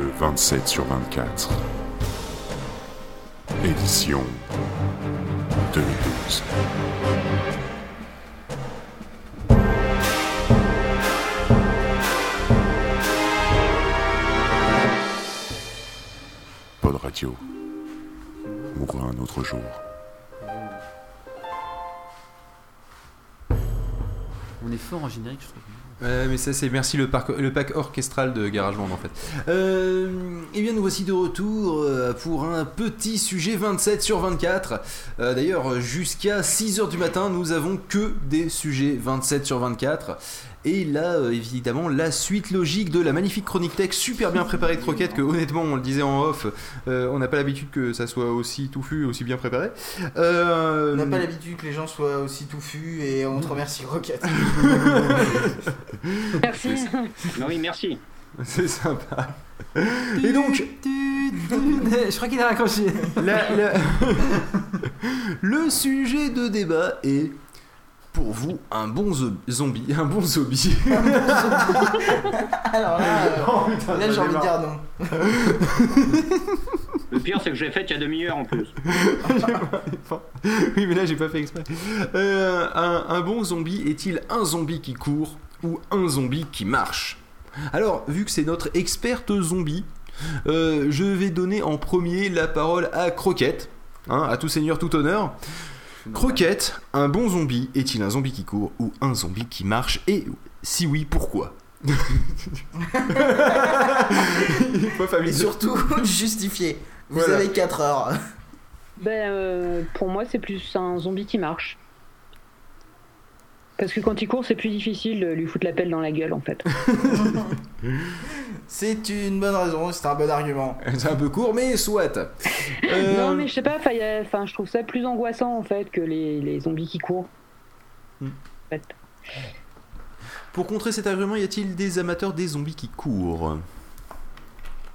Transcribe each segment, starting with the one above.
le 27 sur 24. Édition 2012. Pod Radio. Mourra un autre jour. On est fort en générique, je trouve. Ouais, mais ça, c'est merci le, parc- le pack orchestral de GarageBand en fait. Euh, et bien, nous voici de retour euh, pour un petit sujet 27 sur 24. Euh, D'ailleurs, jusqu'à 6h du matin, nous avons que des sujets 27 sur 24. Et là, euh, évidemment, la suite logique de la magnifique chronique tech super bien préparée de croquettes que honnêtement, on le disait en off, euh, on n'a pas l'habitude que ça soit aussi touffu, aussi bien préparé. Euh, On n'a pas l'habitude que les gens soient aussi touffus et on te remercie Rocket. Merci. Non, oui, merci. C'est sympa. Et donc, je crois qu'il a raccroché. La- la- le sujet de débat est pour vous un bon zo- zombie, un bon zombie. Alors là, euh, Oh, putain, là ça j'ai envie de dire non. Le pire, c'est que je l'ai fait il y a demi-heure en plus. oui, mais là j'ai pas fait exprès. Euh, un, un bon zombie est-il un zombie qui court ou un zombie qui marche? Alors, vu que c'est notre experte zombie, euh, je vais donner en premier la parole à Croquette, hein, à tout seigneur, tout honneur. Croquette, un bon zombie est-il un zombie qui court ou un zombie qui marche Et si oui, pourquoi? Et surtout, justifié. Vous Voilà. avez 4 heures. Ben, euh, pour moi, c'est plus un zombie qui marche. Parce que quand il court, c'est plus difficile de lui foutre la pelle dans la gueule, en fait. C'est une bonne raison, c'est un bon argument. C'est un peu court, mais soit. Euh, Non, mais je sais pas, enfin, je trouve ça plus angoissant, en fait, que les, les zombies qui courent. Hmm. En fait. Pour contrer cet argument, y a-t-il des amateurs des zombies qui courent?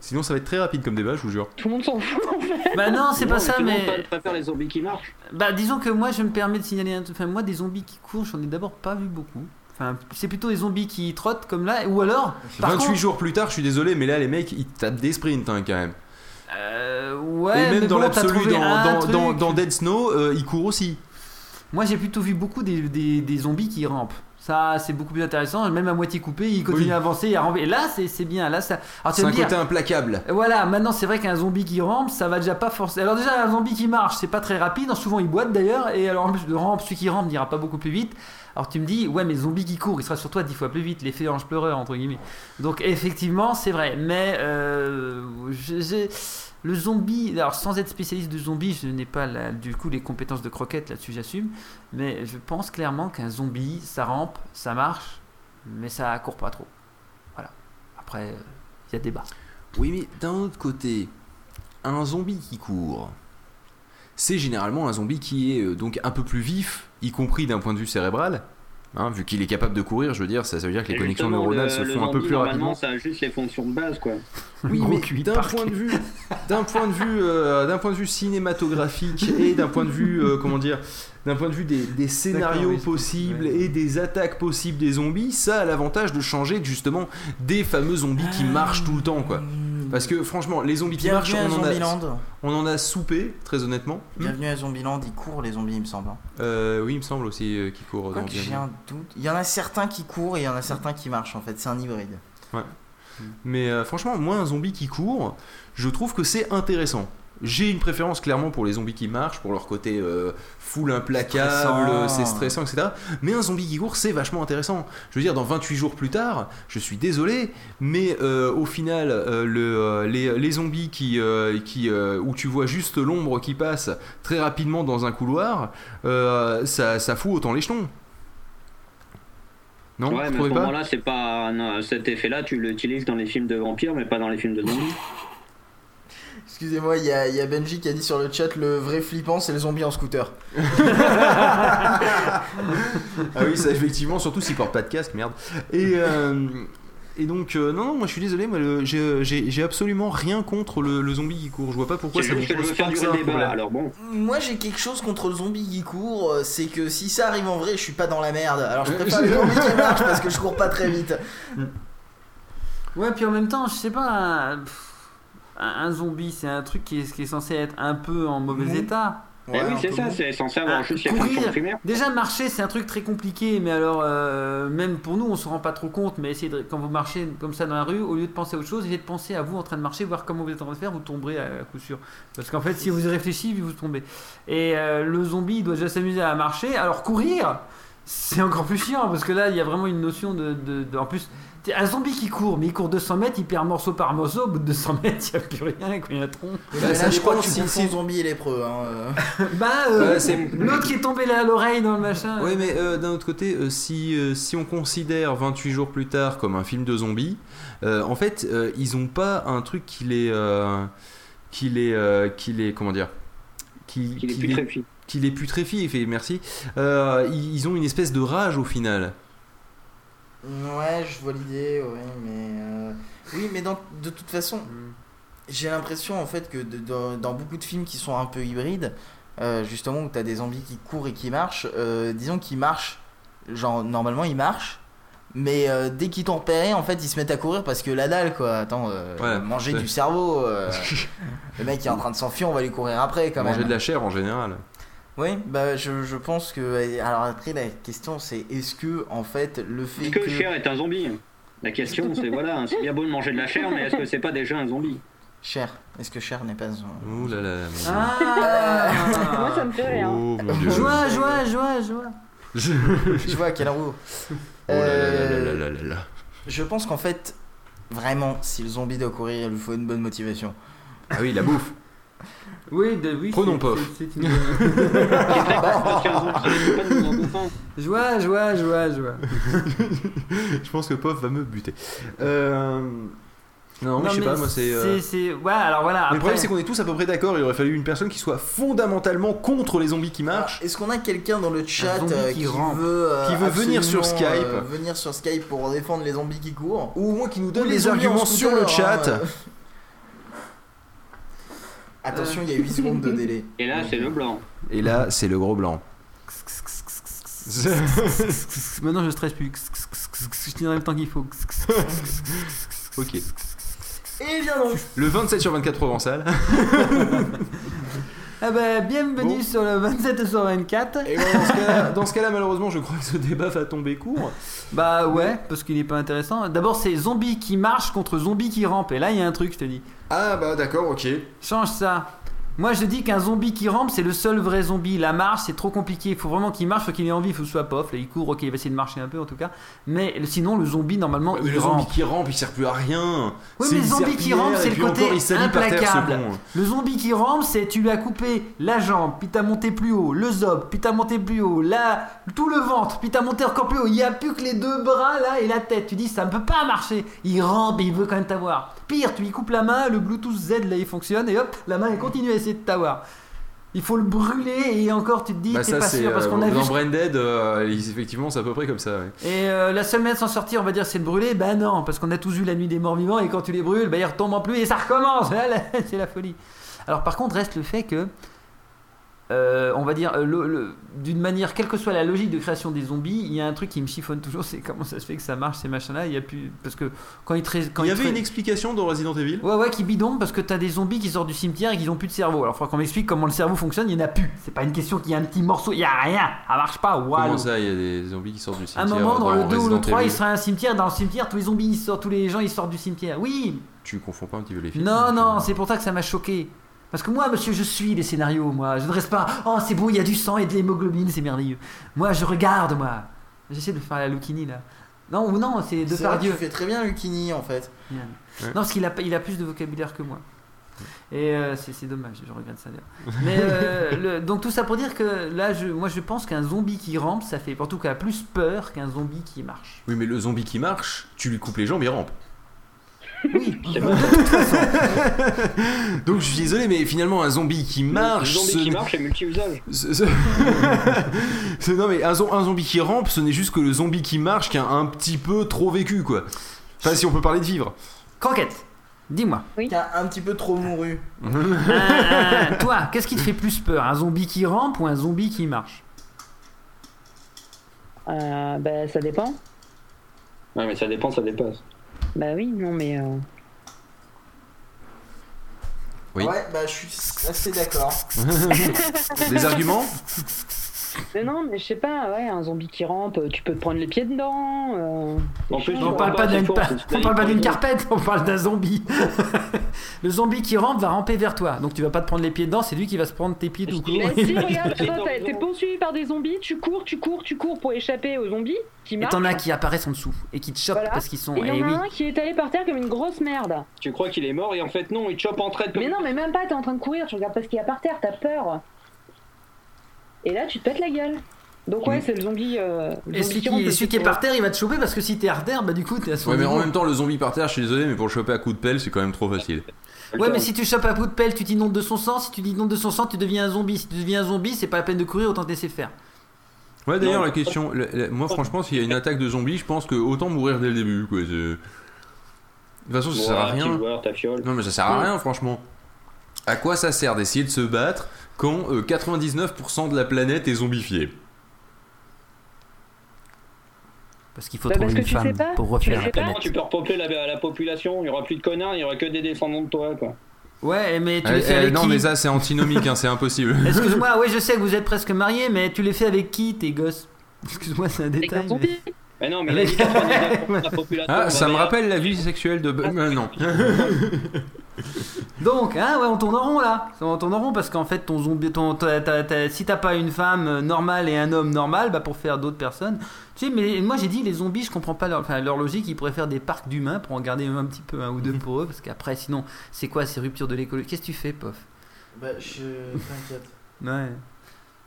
Sinon, ça va être très rapide comme débat, je vous jure. Tout le monde s'en fout, en fait. Bah non, c'est pas ça, tout le monde mais. préfère les zombies qui marchent. Bah disons que moi je me permets de signaler un truc. Enfin, moi des zombies qui courent, j'en ai d'abord pas vu beaucoup. Enfin, c'est plutôt les zombies qui trottent comme là, ou alors. Par 28 contre, jours plus tard, je suis désolé, mais là, les mecs, ils tapent des sprints hein, quand même. euh, ouais, Et même mais dans bon, l'absolu, dans, un dans, truc. dans- dans Dead Snow, euh, ils courent aussi. Moi j'ai plutôt vu beaucoup des, des, des zombies qui rampent. Ça, c'est beaucoup plus intéressant. Même à moitié coupé, ils continuent Oui. à avancer, à ramper. Et là, c'est bien. Là, ça. C'est un dire, côté implacable. Voilà, maintenant c'est vrai qu'un zombie qui rampe, ça va déjà pas forcément. Alors déjà un zombie qui marche, c'est pas très rapide, souvent il boite d'ailleurs, et alors en plus de rampe, celui qui rampe n'ira pas beaucoup plus vite. Alors tu me dis, ouais mais zombie qui court, il sera sur toi dix fois plus vite, l'effet ange pleureur entre guillemets. Donc effectivement c'est vrai, mais euh, j'ai- le zombie, alors sans être spécialiste de zombie, je n'ai pas du coup les compétences de croquette là-dessus, j'assume, mais je pense clairement qu'un zombie, ça rampe, ça marche, mais ça court pas trop. Voilà. Après, euh, il y a débat. Oui, mais d'un autre côté, un zombie qui court, c'est généralement un zombie qui est euh, donc un peu plus vif, y compris d'un point de vue cérébral. Hein, vu qu'il est capable de courir, je veux dire, ça, ça veut dire que les connexions neuronales le- se le font un peu plus normalement, rapidement. ça a juste les fonctions de base, quoi. Oui, mais d'un point de vue, d'un point de vue, euh, d'un point de vue cinématographique et d'un point de vue, euh, comment dire, d'un point de vue des, des scénarios oui, possibles ouais. et des attaques possibles des zombies, ça a l'avantage de changer justement des fameux zombies qui marchent tout le temps, quoi. Parce que franchement, les zombies qui marchent, on en, a, on en a soupé, très honnêtement. Bienvenue à Zombieland, ils courent les zombies, il me semble. hein. Euh, oui, il me semble aussi euh, qu'ils courent dans j'ai un doute. Il y en a certains qui courent et il y en a certains qui marchent en fait, c'est un hybride. Mais euh, franchement, moi, un zombie qui court, je trouve que c'est intéressant. J'ai une préférence clairement pour les zombies qui marchent, pour leur côté euh, full implacable, c'est stressant, etc. Mais un zombie qui court, c'est vachement intéressant. Je veux dire, dans 28 jours plus tard, je suis désolé, mais euh, au final, euh, le, euh, les, les zombies qui, qui, où tu vois juste l'ombre qui passe très rapidement dans un couloir, ça, ça fout autant les jetons. Non, ouais, mais à ce moment-là, c'est pas non, cet effet-là, tu l'utilises dans les films de vampires, mais pas dans les films de zombies. Excusez-moi, il y, a- il y a Benji qui a dit sur le chat le vrai flippant c'est le zombie en scooter. Ah oui, ça effectivement, surtout s'il porte pas de casque, merde. Et, euh, et donc, euh, non, non, moi je suis désolé, moi, le- j'ai absolument rien contre le, le zombie qui court. Je vois pas pourquoi ça vous pose faire durer le débat, alors bon. Moi j'ai quelque chose contre le zombie qui court, euh, c'est que si ça arrive en vrai, je suis pas dans la merde. Alors je préfère le zombie qui marche parce que je cours pas très vite. Ouais, puis en même temps, je sais pas. pff, un, un zombie, c'est un truc qui est, qui est censé être un peu en mauvais état. Eh Ouais, oui, c'est ça, c'est censé avoir Ah, juste courir. primaires. Déjà marcher c'est un truc très compliqué mais alors euh, même pour nous on se rend pas trop compte mais essayez de, quand vous marchez comme ça dans la rue au lieu de penser à autre chose essayez de penser à vous en train de marcher voir comment vous êtes en train de faire vous tomberez à, à coup sûr parce qu'en fait si vous y réfléchissez vous tombez et euh, le zombie il doit déjà s'amuser à marcher alors courir c'est encore plus chiant parce que là il y a vraiment une notion de, de- de- en plus un zombie qui court mais il court 200 mètres il perd morceau par morceau au bout de 200 mètres il n'y a plus rien quoi, il y a un tronc Bah, ça, je je crois que si- si- zombie et lépreux. Hein, euh. bah euh, c'est- l'autre qui est tombé là à l'oreille dans le machin Oui, mais euh, d'un autre côté, euh, si, euh, si on considère 28 jours plus tard comme un film de zombies, euh, en fait, euh, ils ont pas un truc qui les. euh, qui les. euh, qui les. comment dire qui, les- fit. qui les putrefie, fait merci. Euh, ils ils ont une espèce de rage au final. Ouais, je vois l'idée, ouais, mais. euh, Oui, mais dans- de toute façon, j'ai l'impression en fait que de- dans, dans beaucoup de films qui sont un peu hybrides, euh, justement où t'as des zombies qui courent et qui marchent, euh, disons qu'ils marchent, genre normalement ils marchent, mais euh, dès qu'ils t'ont repéré, en fait ils se mettent à courir parce que la dalle quoi. Attends, euh, Ouais, manger du cerveau, euh, le mec est en train de s'enfuir, on va lui courir après quand Manger même. de la chair en général. Oui, bah je, je pense que. Alors après la question c'est est-ce que en fait le fait Est-ce que le chien est un zombie? La question c'est voilà, hein, c'est bien beau de manger de la chair, mais est-ce que c'est pas déjà un zombie? Cher, est-ce que Cher n'est pas un... Ouh là là. Dieu. ah Moi, ça me fait rire. Oh. Joie, joie, joie, joie. Je- Je vois quel roue. Oh là là là Euh, là là là là. Je pense qu'en fait, vraiment, si le zombie doit courir, il lui faut une bonne motivation. Ah oui, la bouffe. Oui, de, oui. Prenons pas. c'est- une-. Joie, joie, joie, joie. Je pense que Pof va me buter. Euh... Non, mais je sais mais pas, moi c'est. euh, c'est- Ouais, alors voilà. Mais Après, le problème, c'est qu'on est tous à peu près d'accord. Il aurait fallu une personne qui soit fondamentalement contre les zombies qui marchent. Est-ce qu'on a quelqu'un dans le chat zombie euh, qui qui, rampe. veut, euh, Qui veut venir sur Skype. euh, venir sur Skype pour défendre les zombies qui courent? Ou au moins qui nous donne Ou des zombies en arguments sur le chat. hein, euh. Attention, il y a 8 secondes de délai. Et là, c'est le blanc. Et là, c'est le gros blanc. Maintenant, je stresse plus. Je tiendrai le temps qu'il faut. ok. Et bien donc Le 27 sur 24 Provençal. Ah bah, bienvenue Bon. sur le 27 sur 24. Et dans ce cas-là, dans ce cas-là, malheureusement, je crois que ce débat va tomber court. Bah ouais, parce qu'il est pas intéressant. D'abord, c'est zombies qui marchent contre zombies qui rampent. Et là, il y a un truc, je te dis. Ah bah d'accord, ok. Change ça. Moi, je dis qu'un zombie qui rampe, c'est le seul vrai zombie. La marche, c'est trop compliqué. Il faut vraiment qu'il marche, faut qu'il ait envie, il faut que ce soit pof. Là, il court, ok, il va essayer de marcher un peu en tout cas. Mais sinon, le zombie, normalement, mais il le zombie qui rampe, il sert plus à rien. Oui, mais le zombie qui rampe, c'est le côté encore, terre, implacable. Le zombie qui rampe, c'est tu lui as coupé la jambe, puis t'as monté plus haut, le zob, puis t'as monté plus haut, là, tout le ventre, puis t'as monté encore plus haut. Il y a plus que les deux bras là et la tête. Tu dis ça ne peut pas marcher. Il rampe et il veut quand même t'avoir. Pire, tu lui coupes la main, le Bluetooth Z là il fonctionne et hop, la main elle continue à essayer de t'avoir. Il faut le brûler et encore tu te dis Bah t'es ça pas c'est sûr parce euh, qu'on a vu dans Branded, euh, effectivement c'est à peu près comme ça. ouais. et euh, la seule manière de s'en sortir, on va dire, c'est de brûler. Bah non, parce qu'on a tous vu la nuit des morts vivants et quand tu les brûles, bah ils retombent en pluie et ça recommence. C'est la folie. Alors par contre, reste le fait que, euh, on va dire, euh, le- le- d'une manière, quelle que soit la logique de création des zombies, il y a un truc qui me chiffonne toujours, c'est comment ça se fait que ça marche ces machins-là. Il y a plus parce que quand ils tra- quand Il y ils avait tra- une explication dans Resident Evil Ouais, ouais, qui bidon parce que t'as des zombies qui sortent du cimetière et qui ont plus de cerveau. Alors, faudra qu'on m'explique comment le cerveau fonctionne. Il y en a plus. C'est pas une question qu'il y a un petit morceau. Il y a rien. Ça marche pas. Comment Waouh. ça, il y a des zombies qui sortent du À un cimetière moment, dans le 2 ou le Resident 3, Evil il sera un cimetière. Dans le cimetière, tous les zombies, ils sortent, tous les gens, ils sortent du cimetière. Oui. Tu confonds pas un petit peu les films Non, non, c'est pour ça que ça m'a choqué. Parce que moi, monsieur, je suis les scénarios, moi. Je ne reste pas. Oh, c'est beau, il y a du sang et de l'hémoglobine, c'est merveilleux. Moi, je regarde, moi. J'essaie de faire la Lucini, là. Non, ou non, c'est de faire que tu Dieu. fais très bien Lucini en fait. Ouais. Non, parce qu'il a, il a plus de vocabulaire que moi. Et euh, c'est c'est dommage, je regrette ça d'ailleurs. Mais euh, le- donc tout ça pour dire que là, je, moi je pense qu'un zombie qui rampe, ça fait en tout cas plus peur qu'un zombie qui marche. Oui, mais le zombie qui marche, tu lui coupes les jambes, il rampe. Oui. Donc je suis désolé, mais finalement un zombie qui marche. Le zombie ce- qui marche est multi-usage. ce- ce- ce- non mais un, zo- un zombie qui rampe, ce n'est juste que le zombie qui marche qui a un petit peu trop vécu quoi. Enfin si on peut parler de vivre. Croquette, dis-moi. Qui a un petit peu trop mouru. Un- un- toi, qu'est-ce qui te fait plus peur Un zombie qui rampe ou un zombie qui marche? Euh, bah, ça dépend. Ouais, mais ça dépend, ça dépasse. Bah oui, non, mais. euh, Oui. Ouais, bah je suis assez d'accord. Des arguments? Mais non, mais je sais pas, ouais, un zombie qui rampe, tu peux te prendre les pieds dedans. euh, En plus, c'est On parle pas d'une on parle pas d'une carpette, on parle d'un zombie. le zombie qui rampe va ramper vers toi. Donc tu vas pas te prendre les pieds dedans, c'est lui qui va se prendre tes pieds tout court. Mais si, regarde, Et été poursuivi par des zombies, tu cours, tu cours, tu cours pour échapper aux zombies qui Et marchent. t'en as qui apparaissent en dessous et qui te chopent Voilà. parce qu'ils sont. Et il y Eh en a oui. un qui est allé par terre comme une grosse merde. Tu crois qu'il est mort et en fait non, il chope en traite. Mais non, mais même pas, t'es en train de courir, tu regardes pas ce qu'il y a par terre, t'as peur. Et là, tu te pètes la gueule. Donc ouais, c'est le zombie. euh, le Et zombie celui qui rampe, qui, le celui qui est par terre, il va te choper parce que si t'es par terre, bah du coup t'es à son Ouais, mais en même temps, le zombie par terre, je suis désolé, mais pour le choper à coup de pelle, c'est quand même trop facile. Ouais, mais si tu chopes un bout de pelle, tu t'inondes de son sang. Si tu t'inondes de son sang, tu deviens un zombie. Si tu deviens un zombie, c'est pas la peine de courir, autant te laisser faire. Ouais, d'ailleurs, la question. la- la- moi, franchement, s'il y a une attaque de zombies, je pense que autant mourir dès le début, quoi. De toute façon, ça sert à rien. joueur, ta fiole. Non, mais ça sert à rien, franchement. À quoi ça sert d'essayer de se battre quand euh, 99% de la planète est zombifiée Parce qu'il faut Bah, trouver parce que une tu sais femme pas. pour refaire la planète. tu peux repeupler la, la population, il y aura plus de connards, il y aura que des descendants de toi, quoi. Ouais, mais tu Euh, les fais euh, avec Non, qui mais ça, c'est antinomique, hein, c'est impossible. Excuse-moi, oui, je sais que vous êtes presque mariés, mais tu les fais avec qui, tes gosses? Excuse-moi, c'est un détail. un mais- zombie. Mais non, mais il a Avec- dit 99% de la population. Ah, ça me rappelle la vie sexuelle de. Euh, non. Donc, hein, ouais, on tourne en rond là. On tourne en rond parce qu'en fait, ton zombie, ton, t'as- t'as- t'as- si t'as pas une femme euh, normale et un homme normal, bah pour faire d'autres personnes. Tu sais, mais moi j'ai dit les zombies, je comprends pas leur, enfin, leur logique. Ils pourraient faire des parcs d'humains pour en garder un petit peu un ou deux pour eux, parce qu'après, sinon, c'est quoi ces ruptures de l'écologie? Qu'est-ce que tu fais, pof? Bah je t'inquiète. Ouais.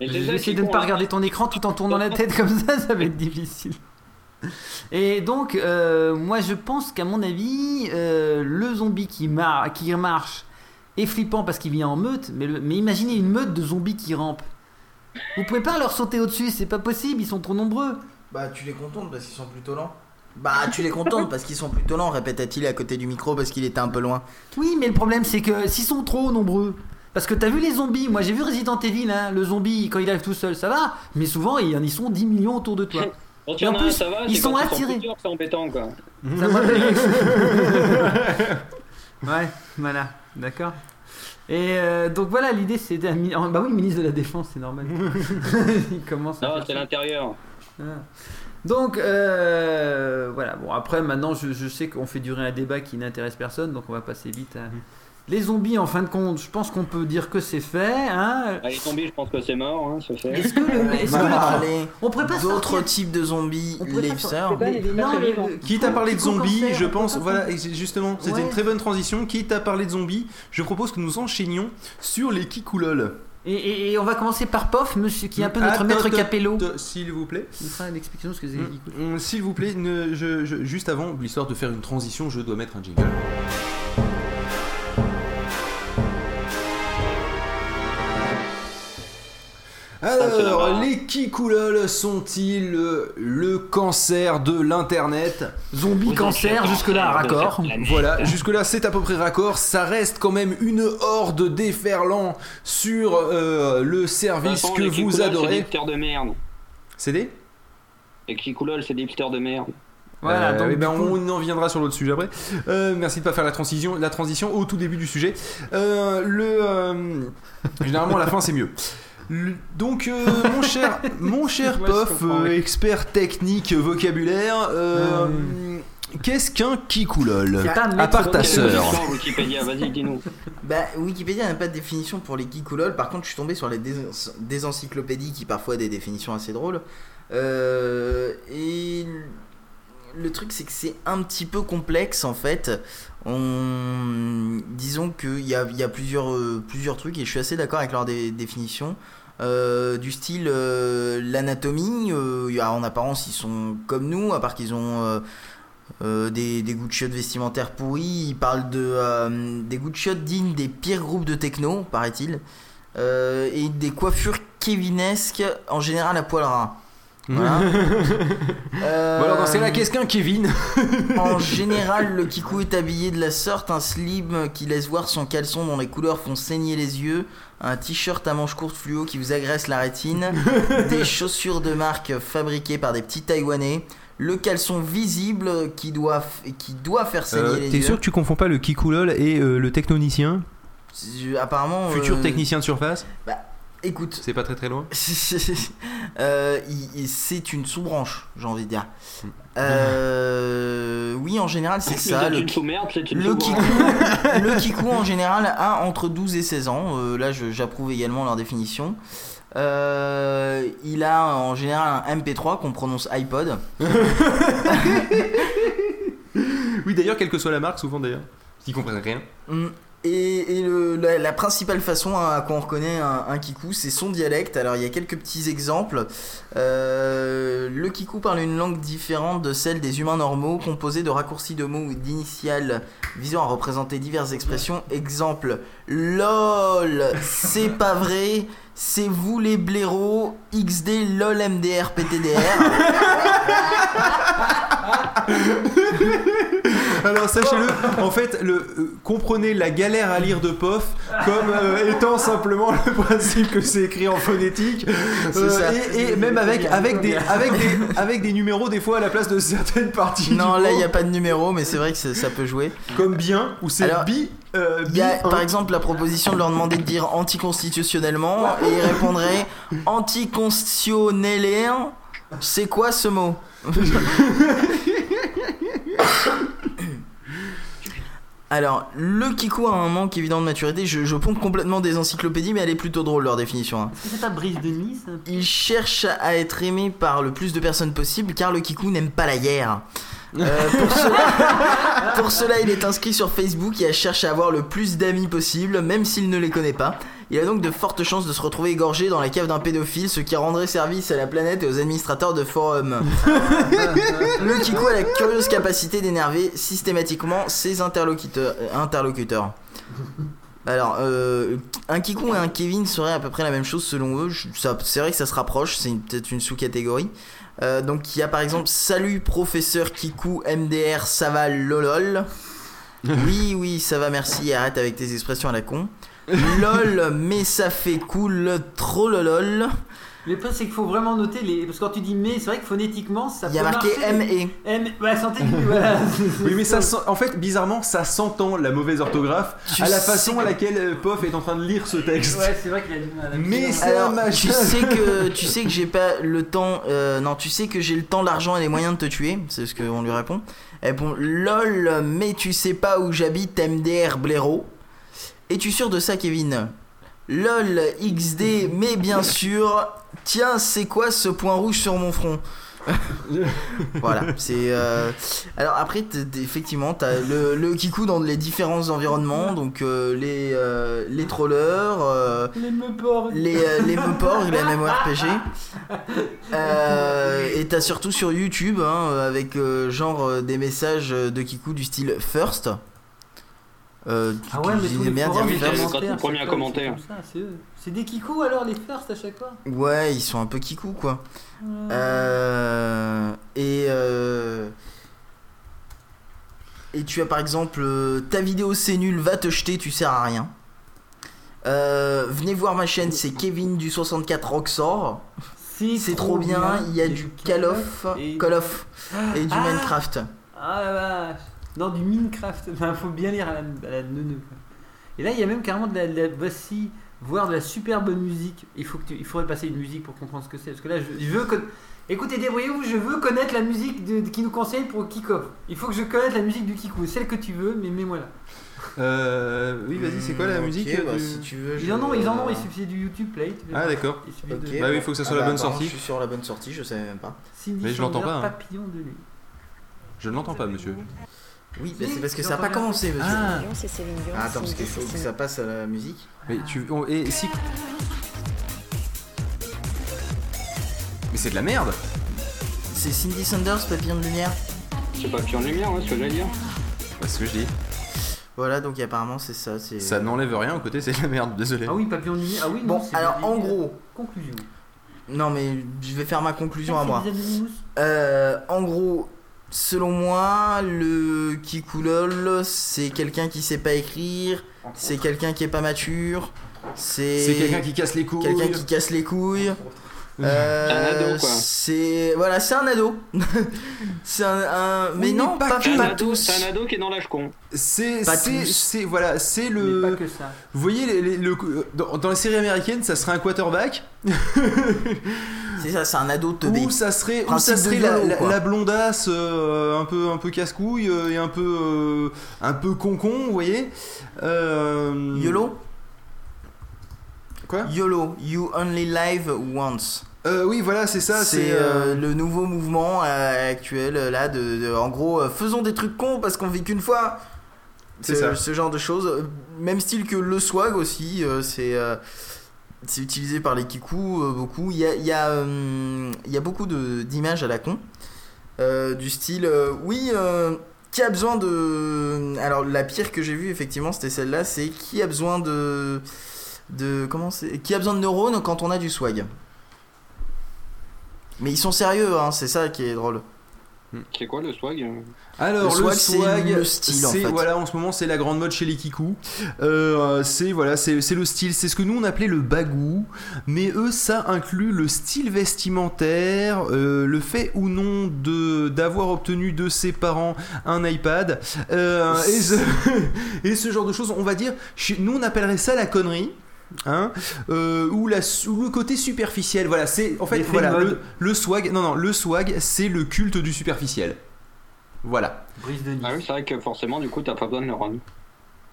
Et Je c'est vais ça essayer qui de ne pas regarder ton écran tout en tournant la tête comme ça, ça va être difficile. Et donc, euh, moi je pense qu'à mon avis, euh, le zombie qui, mar- qui marche est flippant parce qu'il vient en meute, mais, le- mais imaginez une meute de zombies qui rampent. Vous pouvez pas leur sauter au-dessus, c'est pas possible, ils sont trop nombreux. Bah tu les contournes parce qu'ils sont plutôt lents. Bah tu les contournes parce qu'ils sont plutôt lents, répéta-t-il à côté du micro parce qu'il était un peu loin. Oui, mais le problème c'est que s'ils sont trop nombreux, parce que t'as vu les zombies, moi j'ai vu Resident Evil, hein, le zombie quand il arrive tout seul, ça va, mais souvent ils y sont 10 millions autour de toi. Quand Et il y en en a un, plus, ça va, ils sont quand attirés. C'est embêtant, quoi. Ça va Ouais, voilà, d'accord. Et euh, donc voilà, l'idée c'est d'un mi- Bah oui, ministre de la Défense, c'est normal. Il commence à Non, c'est l'intérieur. Ah. Donc euh, voilà, bon après maintenant je, je sais qu'on fait durer un débat qui n'intéresse personne, donc on va passer vite à... Les zombies en fin de compte, je pense qu'on peut dire que c'est fait. Hein. Ah, les zombies, je pense que c'est mort, hein, c'est fait. Est-ce que le... est-ce Bah, que le- allez, On pourrait pas d'autres types de zombies, On les pas sortir- Mais- les non, pas le- le- Quitte à parler de zombies, je pense, pas voilà, faire- et c'est justement, c'était Ouais. une très bonne transition. Quitte à parler de zombies, je propose que nous enchaînions sur les kikoulol. Et, et- et on va commencer par Pof, monsieur qui est un peu notre Attends, maître capello. S'il vous plaît. Il fera l'explication de ce que c'est. Mm, mm, S'il vous plaît, ne- je- je- juste avant, l'histoire de faire une transition, je dois mettre un jingle. Alors, les kikoulol sont-ils le cancer de l'internet Zombie cancer, jusque-là, raccord. Voilà, jusque-là c'est à peu près raccord. Ça reste quand même une horde déferlant sur euh, le service façon, que les vous Kikoulol, C'est des adorez. hipsters de merde. C'est des Les Kikoulol, c'est des hipsters de merde. Voilà, Euh, donc eh ben, on en viendra sur l'autre sujet après. Euh, merci de pas faire la transition, la transition au tout début du sujet. Euh, le euh, généralement à la fin c'est mieux. Le- donc euh, mon cher, mon cher Pof, euh, expert technique vocabulaire, euh, qu'est-ce qu'un kikoulol À part ta sœur. Wikipédia, vas-y, dis-nous. Bah, Wikipédia n'a pas de définition pour les kikoulol. Par contre, je suis tombé sur les dés, des encyclopédies qui parfois ont des définitions assez drôles. Euh, et le truc, c'est que c'est un petit peu complexe en fait. On... Disons qu'il y a, il y a plusieurs, euh, plusieurs trucs et je suis assez d'accord avec leur dé- définition. Euh, du style euh, l'anatomie, euh, en apparence ils sont comme nous, à part qu'ils ont des, des goûts de chiottes vestimentaires pourris. Ils parlent de, des goûts de chiottes dignes des pires groupes de techno, paraît-il. Et des coiffures kevinesques, en général à poil ras. Voilà. Euh, Bon alors dans ce cas-là, qu'est-ce qu'un Kevin en général, le kikou est habillé de la sorte un slim qui laisse voir son caleçon dont les couleurs font saigner les yeux, un t-shirt à manches courtes fluo qui vous agresse la rétine, des chaussures de marque fabriquées par des petits taïwanais, le caleçon visible qui doit, qui doit faire saigner les Euh, T'es yeux. sûr que tu confonds pas le kikoulol et euh, le technonicien? Apparemment. Futur technicien de surface? Écoute, C'est pas très très loin Euh, c'est une sous-branche, j'ai envie de dire. Hmm. Euh, oui, en général, c'est ça. Le, kikou, le kikou, en général, a entre 12 et 16 ans. Euh, là, j'approuve également leur définition. Euh, il a en général un MP3 qu'on prononce iPod. Oui, d'ailleurs, quelle que soit la marque, souvent d'ailleurs. Ils comprennent rien. Mm. Et, la, principale façon hein, à quoi on reconnaît un, un c'est son dialecte. Alors il y a quelques petits exemples. Euh, le kikou parle une langue différente de celle des humains normaux, composée de raccourcis de mots ou d'initiales visant à représenter diverses expressions. Exemple LOL, c'est pas vrai, c'est vous les blaireaux, XD, LOL, MDR, PTDR. Alors sachez-le, en fait, le, euh, comprenez la galère à lire de POF comme euh, étant simplement le principe que c'est écrit en phonétique Euh, ça. et, et même avec, avec, des, avec, des, avec des numéros des fois à la place de certaines parties. non, là il n'y a pas de numéro, mais c'est vrai que ça- peut jouer. Comme bien, ou c'est bi. euh, Il y a bi un. par exemple la proposition de leur demander de dire anticonstitutionnellement et ils répondraient anticonstitutionnellement. C'est quoi ce mot? Alors, le kikou a un manque évident de maturité. Je, je pompe complètement des encyclopédies, mais elle est plutôt drôle leur définition. hein. C'est ta brise de Nice Il cherche à être aimé par le plus de personnes possible car le kikou n'aime pas la guerre. Euh, pour, cela, pour cela, il est inscrit sur Facebook et cherche à avoir le plus d'amis possible, même s'il ne les connaît pas. Il a donc de fortes chances de se retrouver égorgé dans la cave d'un pédophile, ce qui rendrait service à la planète et aux administrateurs de forums. le kikou a la curieuse capacité d'énerver systématiquement ses interlocuteurs. interlocuteurs. Alors, euh, un Kikou et un Kevin seraient à peu près la même chose selon eux. C'est vrai que ça se rapproche, c'est peut-être une sous-catégorie. Euh, donc, il y a par exemple Salut professeur Kikou MDR, ça va lolol. Oui, oui, ça va, merci, arrête avec tes expressions à la con. Lol, mais ça fait cool, trop lolol. Mais le problème, c'est qu'il faut vraiment noter les. Parce que quand tu dis mais, c'est vrai que phonétiquement, ça Il y a peut marqué marcher. M et. M. Ouais, santé, voilà. Oui, mais ça, sent- en fait, bizarrement, ça s'entend la mauvaise orthographe Tu à la façon que- à laquelle euh, Pof est en train de lire ce texte. Ouais, c'est vrai qu'il a du mal. à- Mais c'est Alors, un machin. tu sais que tu sais que j'ai pas le temps. euh, non, tu sais que j'ai le temps, l'argent et les moyens de te tuer. C'est ce qu'on lui répond. Et bon, lol, mais tu sais pas où j'habite, MDR blaireau. Es-tu sûr de ça, Kevin? Lol, XD, mais bien sûr. Tiens, c'est quoi ce point rouge sur mon front? Voilà, c'est. euh, Alors après, t- t- effectivement, t'as le, le kikou dans les différents environnements, donc euh, les, euh, les trollers, euh, Les me porcs. les, euh, les Meupors, il a même RPG. Euh, et t'as surtout sur YouTube, hein, avec euh, genre des messages de Kikou du style First. Euh, Ah ouais, mais tous les bien forums. Quand le premier à commenter. c'est des kikous alors, les first à chaque fois Ouais, ils sont un peu Kikou quoi. Euh, et euh, et tu as par exemple euh, ta vidéo c'est nul, va te jeter, tu sers à rien. Euh, venez voir ma chaîne, c'est Kevin du 64 Roxor. C'est trop bien, il y a du Call of, et- Call of et du Ah. Minecraft. Ah la vache Non, du Minecraft. Enfin, faut bien lire à la, à la neuneu, quoi. Et là, il y a même carrément de la, de la- voici, voir de la super bonne musique. Il, faut que tu- il faudrait passer une musique pour comprendre ce que c'est. Parce que là, je, je veux. Écoutez, débrouillez-vous, je veux connaître la musique de, de- qui nous conseille pour Kick-Off. Il faut que je connaisse la musique du Kikou, celle que tu veux, mais mets-moi là. Euh, oui, vas-y, c'est quoi la musique bah, du- si tu veux, Ils en ont, ils en ont, il suffit du YouTube Play. tu Ah, d'accord. Il suffit Ok. de- Bah oui, il faut que ça soit Ah la bah, bonne apparemment, sortie. Je suis sur la bonne sortie, je savais même pas. Cindy Mais je l'entends Sander, pas, hein. Papillon de nuit. Je ne l'entends pas, monsieur. Oui, bah, c'est parce que ça n'a pas commencé, monsieur. Ah. Ah, attends, parce qu'il faut que ça passe à la musique. Mais tu. on- et si. Mais c'est de la merde C'est Cindy Sanders, Papillon de Lumière. C'est pas en lumière, ouais, ce que j'allais dire. C'est ce que je dis. Voilà, donc apparemment c'est ça. c'est- Ça n'enlève rien au côté, c'est de la merde, désolé. Ah oui, Papillon de nuit. Ah oui, non, Bon, c'est alors en gros, Conclusion. non mais je vais faire ma conclusion à C'est moi. des Euh, en gros, selon moi, le Kikoulol, c'est quelqu'un qui sait pas écrire, c'est quelqu'un qui est pas mature, c'est C'est quelqu'un qui casse les couilles. quelqu'un qui casse les couilles. Euh, C'est un ado, quoi. C'est voilà, c'est un ado. c'est un, un- mais Oui, non, mais pas pas, que. C'est un, pas ado, tous. c'est un ado qui est dans l'âge con. C'est, c'est, voilà, c'est Mais le. pas que ça. Vous voyez, les- les- le- dans, dans les séries américaines, ça serait un quarterback C'est ça, c'est un ado teubé. ou ça serait, ou ça serait la, blondasse euh, un peu, un peu casse-couille euh, et un peu, euh, un peu concon, vous voyez. Euh, YOLO Quoi? YOLO, You Only Live Once. Euh, Oui, voilà, c'est ça. c'est euh, euh, le nouveau mouvement euh, actuel là de, de- en gros faisons des trucs cons parce qu'on vit qu'une fois. C'est Ce- ça. Ce genre de choses, même style que le swag aussi, c'est c'est utilisé par les kikou euh, beaucoup. Il y a, il y, a, il y a beaucoup de- d'images à la con du style oui. qui a besoin de. Alors, la pire que j'ai vue, effectivement, c'était celle-là. C'est qui a besoin de. de comment c'est Qui a besoin de neurones quand on a du swag? Mais ils sont sérieux, hein, c'est ça qui est drôle. C'est quoi le swag Alors Le le swag, swag, c'est le style, en fait. voilà en ce moment c'est la grande mode chez les kikou. Euh, c'est voilà c'est c'est le style, c'est ce que nous on appelait le bagou, mais eux ça inclut le style vestimentaire, euh, le fait ou non de d'avoir obtenu de ses parents un iPad euh, et, ce, et ce genre de choses. On va dire, chez- nous on appellerait ça la connerie. Hein, euh, ou, la, ou le côté superficiel, voilà, c'est en fait voilà le, le swag. Non non, le swag, c'est le culte du superficiel. Voilà. Brise de Nice. Ah oui, c'est vrai que forcément, du coup, t'as pas besoin de neurones.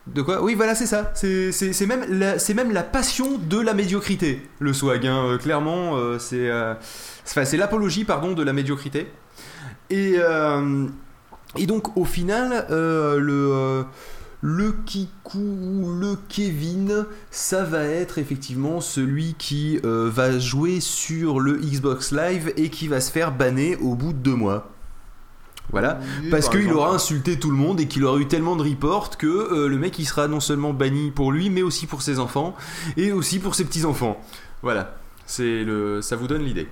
De quoi? Oui, voilà, c'est ça. C'est même, la- c'est même la passion de la médiocrité, le swag. hein. Euh, clairement, euh, c'est euh, c'est- l'apologie, pardon, de la médiocrité. Et, euh, et donc, au final, euh, le, euh, le Kiku ou le Kevin, ça va être effectivement celui qui euh, va jouer sur le Xbox Live et qui va se faire banner au bout de deux mois. Voilà. Oui, Parce par qu'il aura insulté tout le monde et qu'il aura eu tellement de reports que euh, le mec il sera non seulement banni pour lui mais aussi pour ses enfants et aussi pour ses petits enfants. Voilà, c'est le, ça vous donne l'idée.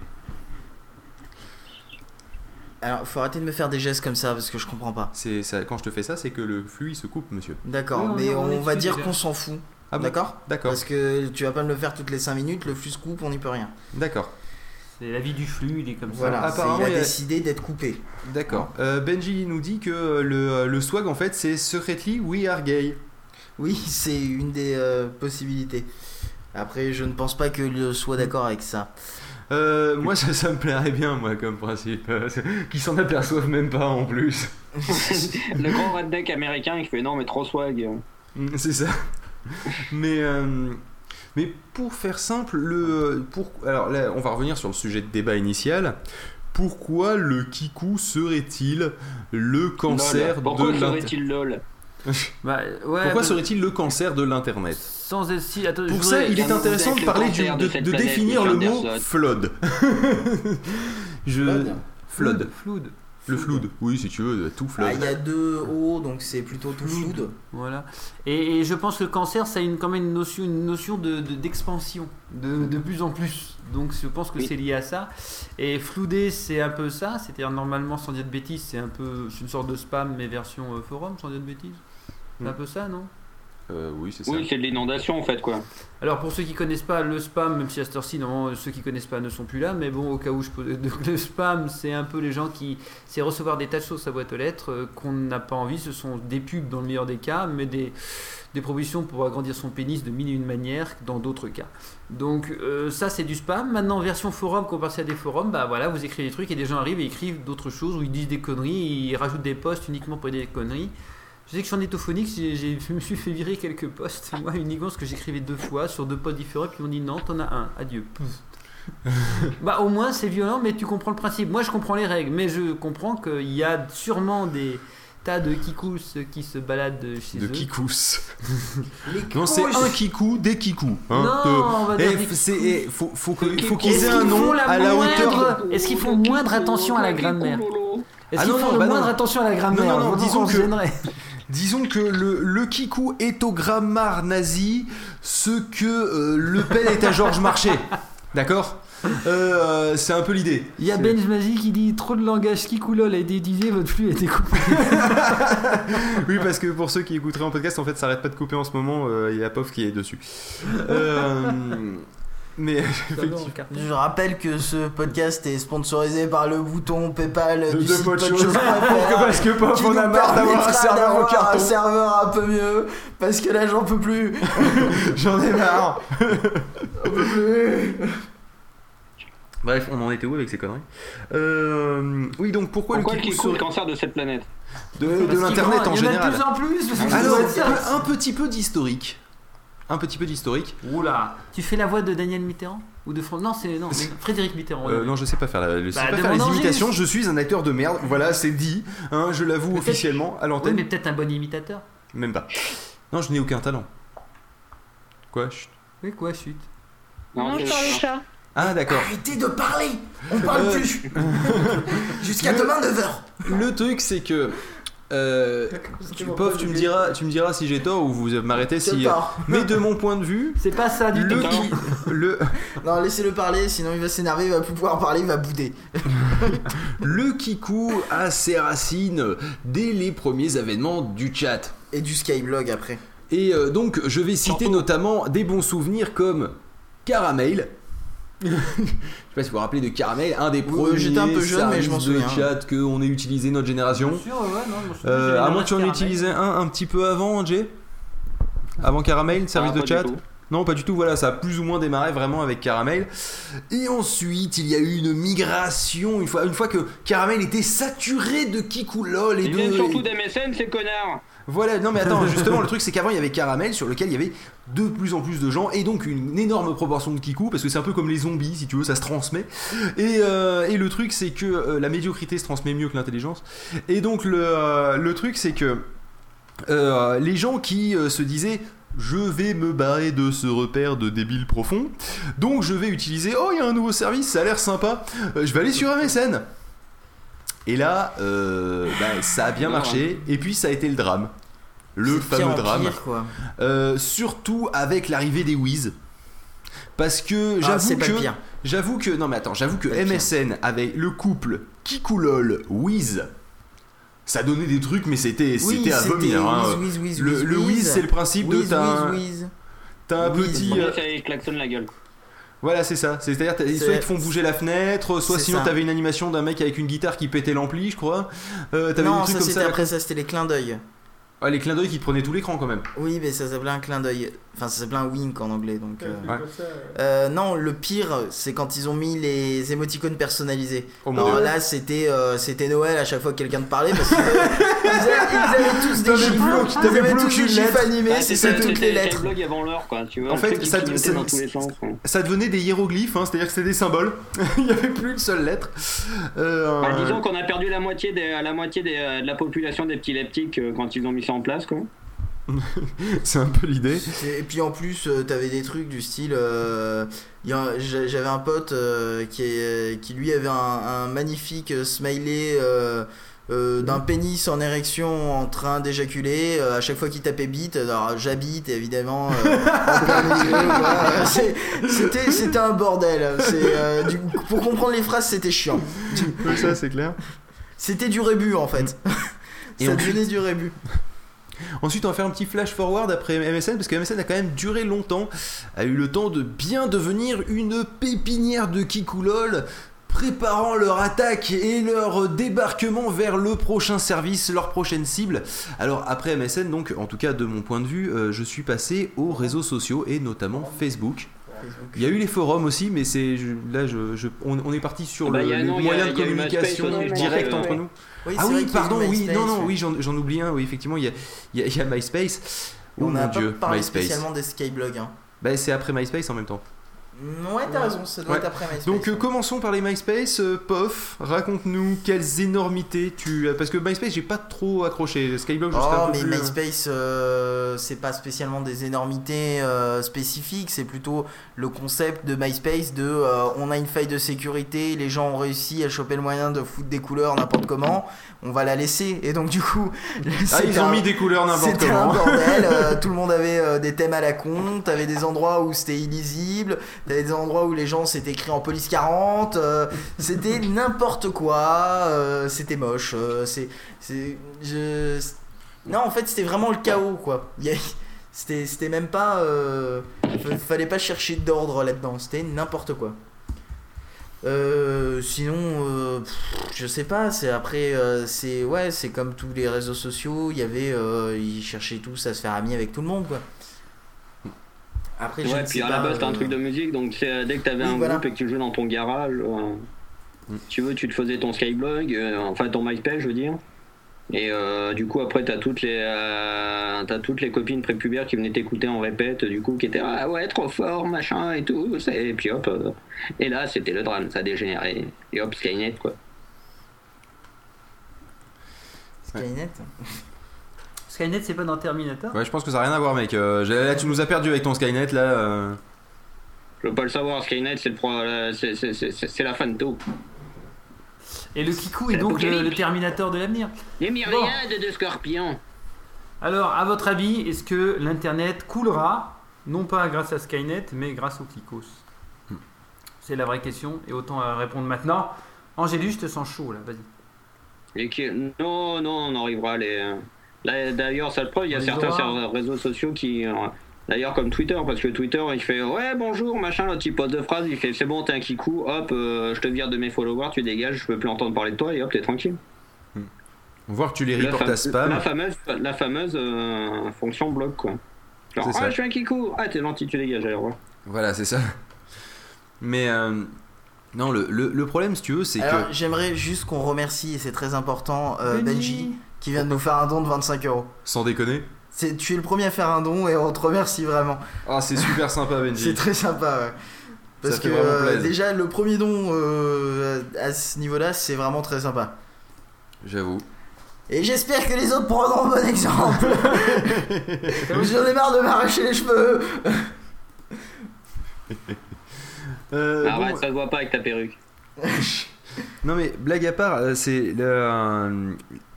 Alors, faut arrêter de me faire des gestes comme ça parce que je comprends pas. C'est ça, quand je te fais ça, c'est que le flux il se coupe, monsieur. D'accord, Oui, mais on va dire qu'on s'en fout. Ah bon D'accord? D'accord, Parce que tu vas pas me le faire toutes les 5 minutes, le flux se coupe, on n'y peut rien. d'accord, C'est la vie du flux, il est comme Voilà, ça. apparemment, il a il y a- décidé d'être coupé. d'accord. Euh, Benji nous dit que le, le swag en fait c'est secretly we are gay. Oui, c'est une des euh, possibilités. Après, je ne pense pas que je sois d'accord avec ça. Euh, moi ça, ça me plairait bien moi comme principe, euh, qui s'en aperçoivent même pas en plus. le grand redneck américain qui fait non, mais trop swag. Mm, C'est ça. mais, euh, mais pour faire simple, le, pour, alors là, on va revenir sur le sujet de débat initial. Pourquoi le kikou serait-il le cancer Lol. Pourquoi de l'internet serait-il lol? Bah, ouais, Pourquoi bah, serait-il le cancer de l'internet Sans être si. Attends, je Pour voudrais- ça, il est intéressant de le parler du, de, définir le mot flood. Je Flood flood. Flood. Le flood. Oui, si tu veux, tout flood. Ah, il y a deux O, donc c'est plutôt tout flou. Voilà. Et, et je pense que le cancer, ça a une, quand même une notion, une notion de, de- d'expansion, de, de plus en plus. Donc je pense que Oui. c'est lié à ça. Et floudé, c'est un peu ça. C'est-à-dire normalement, sans dire de bêtises, c'est un peu c'est une sorte de spam, mais version euh, forum, sans dire de bêtises. C'est un peu ça, non? Euh, oui, c'est ça. Oui, c'est de l'inondation en fait, quoi. Alors pour ceux qui connaissent pas le spam, même si à cette heure-ci, normalement, ceux qui connaissent pas ne sont plus là, mais bon, au cas où je peux... donc, le spam, c'est un peu les gens qui... C'est recevoir des tas de choses à sa boîte aux lettres euh, qu'on n'a pas envie, ce sont des pubs dans le meilleur des cas, mais des, des propositions pour agrandir son pénis de mille et une manières dans d'autres cas. Donc euh, ça c'est du spam. Maintenant version forum, quand on passe à des forums, bah voilà, vous écrivez des trucs et des gens arrivent et écrivent d'autres choses, ou ils disent des conneries, ils rajoutent des posts uniquement pour dire des conneries. Je sais que je suis en étophonique, je me suis fait virer quelques posts, moi uniquement parce que j'écrivais deux fois sur deux posts différents, puis ils m'ont dit non, t'en as un, adieu. Bah au moins c'est violent, mais tu comprends le principe. Moi je comprends les règles, mais je comprends qu'il y a sûrement des tas de kikous qui se baladent chez De eux. kikous. Non, c'est un kikou, des kikous. hein. non, De- on va Eh, dire des eh, faut, faut qu'ils aient un nom la à la hauteur. Est-ce qu'ils font moindre attention à la grammaire Est-ce Ah qu'ils font bah moindre attention à la grammaire Non, non, non, disons on que-. Disons que le, le kikou est au grammar nazi ce que euh, Le Pen est à Georges Marchais. D'accord Euh, C'est un peu l'idée. Il y a Benj Mazi qui dit trop de langage kikoulol a été utilisé, votre flux a été coupé. Oui, parce que pour ceux qui écouteraient en podcast, en fait, ça arrête pas de couper en ce moment. euh, Il y a POF qui est dessus. Euh, Mais cartonne. Je rappelle que ce podcast est sponsorisé par le bouton PayPal De- du de site Podchose. podchose.fr, Parce que Pop, on a marre d'avoir un serveur en d'avoir carton. un serveur un peu mieux parce que là j'en peux plus. J'en ai marre. Bref, on en était où avec ces conneries? Euh, Oui, donc pourquoi, Pourquoi le Kikou le cancer de cette planète? De, l'internet en Il y en a général de plus en plus. parce que Alors, ça. un petit peu d'historique. Un petit peu d'historique. Oula. Tu fais la voix de Daniel Mitterrand ou de Fran- Non, c'est non, Frédéric Mitterrand. Euh, non, je sais pas faire, la- je sais Bah, pas faire les imitations. juste. Je suis un acteur de merde. Voilà, c'est dit. hein, je l'avoue officiellement à Oui, l'antenne. mais peut-être un bon imitateur. Même pas. Non, je n'ai aucun talent. Quoi chut. Oui, quoi, chut. Non, je parle au chat. Ah, d'accord. Arrêtez de parler, on parle Euh, plus. Jusqu'à demain 9h. Le truc, c'est que. Euh, tu, Pof, tu me diras, tu me diras si j'ai tort ou vous m'arrêtez si. Mais de mon point de vue, C'est pas ça du le, tout. qui- le, Non, laissez-le parler, sinon il va s'énerver, il va plus pouvoir parler, il va bouder. le Kikou a ses racines dès les premiers avènements du chat. Et du Skyblog après. Et euh, donc, je vais citer Surtout- notamment des bons souvenirs comme Caramel. je sais pas si vous vous rappelez de Caramel, un des Oui, premiers j'étais un peu jeune, mais je m'en services de souviens. chat qu'on ait utilisé notre génération. Bien sûr, ouais, non, Euh, à moins que tu en utilisais un un petit peu avant, Jay Avant Caramel, service Ah, de pas du chat. Non, pas du tout, voilà, ça a plus ou moins démarré vraiment avec Caramel. Et ensuite, il y a eu une migration, une fois, une fois que Caramel était saturé de Kikou LOL et Ils de... surtout des mécènes, ces connards Voilà, non mais attends, justement, le truc c'est qu'avant il y avait Caramel sur lequel il y avait de plus en plus de gens et donc une énorme proportion de Kikou parce que c'est un peu comme les zombies si tu veux, ça se transmet. Et, euh, et le truc c'est que euh, la médiocrité se transmet mieux que l'intelligence. Et donc le, euh, le truc c'est que les gens qui se disaient je vais me barrer de ce repère de débile profond, donc je vais utiliser oh il y a un nouveau service, ça a l'air sympa, je vais aller sur MSN. Et là, euh, bah, ça a bien Non, marché, et puis ça a été le drame. Le fameux drame. pire, quoi. Euh, surtout avec l'arrivée des Wiz. Parce que Ah, j'avoue le que. pire. J'avoue que. Non mais attends, j'avoue que. MSN avec le couple Kikoulol Wiz. Ça donnait des trucs, mais c'était c'était à vomir. hein. Whiz, whiz, whiz, Le, Wiz, c'est le principe de t'as un, whiz, whiz. t'as un Whiz. petit. Euh, klaxonnent la gueule. Voilà, c'est ça. C'est-à-dire, soit ils te font bouger la fenêtre, soit sinon t'avais une animation d'un mec avec une guitare qui pétait l'ampli, je crois. Euh, Non, trucs ça c'était après ça, c'était les clins d'œil. Ah, les clins d'œil qui prenaient tout l'écran quand même. Oui, mais ça s'appelait un clin d'œil. Enfin, ça s'appelait un wink en anglais. Donc, euh. Ouais. Euh, non, le pire, c'est quand ils ont mis les émoticônes personnalisés. Oh mon Alors dieu. là, c'était euh, c'était Noël à chaque fois que quelqu'un te parlait parce qu'ils avaient, ils avaient- ils avaient tous des T'avais gifs. plus aucun- Ils t'avais avaient plus tous aucune des lettre. animés, Ah, c'est c'était- ça toutes les c'était lettres. avant l'heure, quoi. Tu vois, En le fait, truc qui ça- clignotait ça- dans tous les sens. quoi. ça devenait des hiéroglyphes, hein, c'est-à-dire que c'était des symboles. Il n'y avait plus une seule lettre. Euh, Bah, disons qu'on a perdu la moitié, des, la moitié des, euh, de la population des petits leptiques euh, quand ils ont mis ça en place, quoi. c'est un peu l'idée. Et puis en plus, euh, t'avais des trucs du style. euh, J'avais un pote euh, qui, est- qui lui avait un, un magnifique euh, smiley. euh, d'un pénis en érection en train d'éjaculer à chaque fois qu'il tapait bite alors j'habite évidemment c'était c'était un bordel c'est du- pour comprendre les phrases c'était chiant ça, c'est clair. c'était du rébut en fait Et ça devenait du rébut Ensuite, on va faire un petit flash forward après MSN, parce que MSN a quand même duré longtemps, a eu le temps de bien devenir une pépinière de Kikoulol, préparant leur attaque et leur débarquement vers le prochain service, leur prochaine cible. Alors après MSN, donc en tout cas de mon point de vue, euh, je suis passé aux réseaux sociaux et notamment Facebook. Il y a eu les forums aussi, mais c'est je- là je, je- on, on est parti sur Bah, le, y a- le non, il y a- moyen de il y a eu communication aussi, direct je pense, entre nous. Oui, Ah oui, a pardon, oui, MySpace, non, non, ouais. oui, j'en oublie un, oui, effectivement, il y a, y a- y a MySpace. Oh on mon pas dieu, parlé MySpace. spécialement des skyblogs hein. Bah, c'est après MySpace en même temps. Ouais, t'as raison, ça doit Ouais. être après MySpace. Donc euh, commençons par les MySpace. Euh, Pof, raconte-nous quelles énormités tu as. Parce que MySpace, j'ai pas trop accroché. Skyblog, je Oh, un peu mais plus, euh, MySpace, euh, c'est pas spécialement des énormités spécifiques, c'est plutôt le concept de MySpace de on a une faille de sécurité, les gens ont réussi à choper le moyen de foutre des couleurs n'importe comment, on va la laisser. Et donc, du coup, Ah, ils ont mis des couleurs n'importe C'était un comment. bordel, tout le monde avait des thèmes à la con, t'avais des endroits où c'était illisible, t'avais des endroits où les gens s'étaient écrit en police 40, euh, c'était n'importe quoi, euh, c'était moche, euh, c'est, non en fait c'était vraiment le chaos quoi. C'était c'était même pas. fa- fallait pas chercher d'ordre là-dedans, c'était n'importe quoi. Sinon, je sais pas, c'est après, c'est ouais, c'est comme tous les réseaux sociaux, il y avait, ils cherchaient tous à se faire amis avec tout le monde, quoi. Après, Ouais, puis sais à la base, t'as un euh, truc de musique, donc c'est, dès que t'avais Oui, un voilà. groupe et que tu jouais dans ton garage, euh, Mm. si tu veux, tu te faisais ton Skyblog, euh, enfin ton MySpace, je veux dire. Et euh, du coup, après, t'as toutes les, euh, t'as toutes les copines prépubères qui venaient t'écouter en répète, du coup, qui étaient ah ouais, trop fort, machin et tout. c'est- Et puis hop, euh, et là, c'était le drame, ça a dégénéré. Et hop, Skynet, quoi. Skynet? Skynet, c'est pas dans Terminator Ouais, je pense que ça n'a rien à voir, mec. Euh, là, tu nous as perdu avec ton Skynet, là. euh. Je veux pas le savoir, Skynet, c'est le pro, euh, c'est, c'est, c'est, c'est- c'est la fin de tout. Et le Kikou est donc le, Terminator de l'avenir. Les myriades de scorpions. Alors, à votre avis, est-ce que l'Internet coulera, non pas grâce à Skynet, mais grâce aux Kikos Hmm. C'est la vraie question, et autant à répondre maintenant. Angélus, je te sens chaud là, vas-y. Qui... Non, non, on arrivera à les. D'ailleurs, ça le preuve, il y a certains aura. réseaux sociaux qui. euh, D'ailleurs, comme Twitter, parce que Twitter, il fait Ouais, bonjour, machin, l'autre il pose deux phrases, il fait C'est bon, t'es un kikou, hop, euh, je te vire de mes followers, tu dégages, je peux plus entendre parler de toi, et hop, t'es tranquille. Voir que tu les La, reportes à spam. la fameuse, la fameuse euh, fonction bloc, quoi. Genre, ah, ça. je suis un kikou, ah, t'es gentil, tu dégages, allez, au revoir. Voilà, c'est ça. Mais. euh, Non, le, le, le problème, si tu veux, c'est Alors, que. j'aimerais juste qu'on remercie, et c'est très important, euh, Benji. Qui vient de nous faire un don de 25 euros. Sans déconner. C'est- Tu es le premier à faire un don et on te remercie vraiment. Ah, c'est super sympa, C'est Benji. très sympa, ouais. Parce que euh, déjà, le premier don euh, à ce niveau-là, c'est vraiment très sympa. J'avoue. Et j'espère que les autres prendront bon exemple. J'en ai marre de m'arracher les cheveux. Euh, bon, Arrête, ça se voit pas avec ta perruque. Non mais blague à part, euh, c'est la,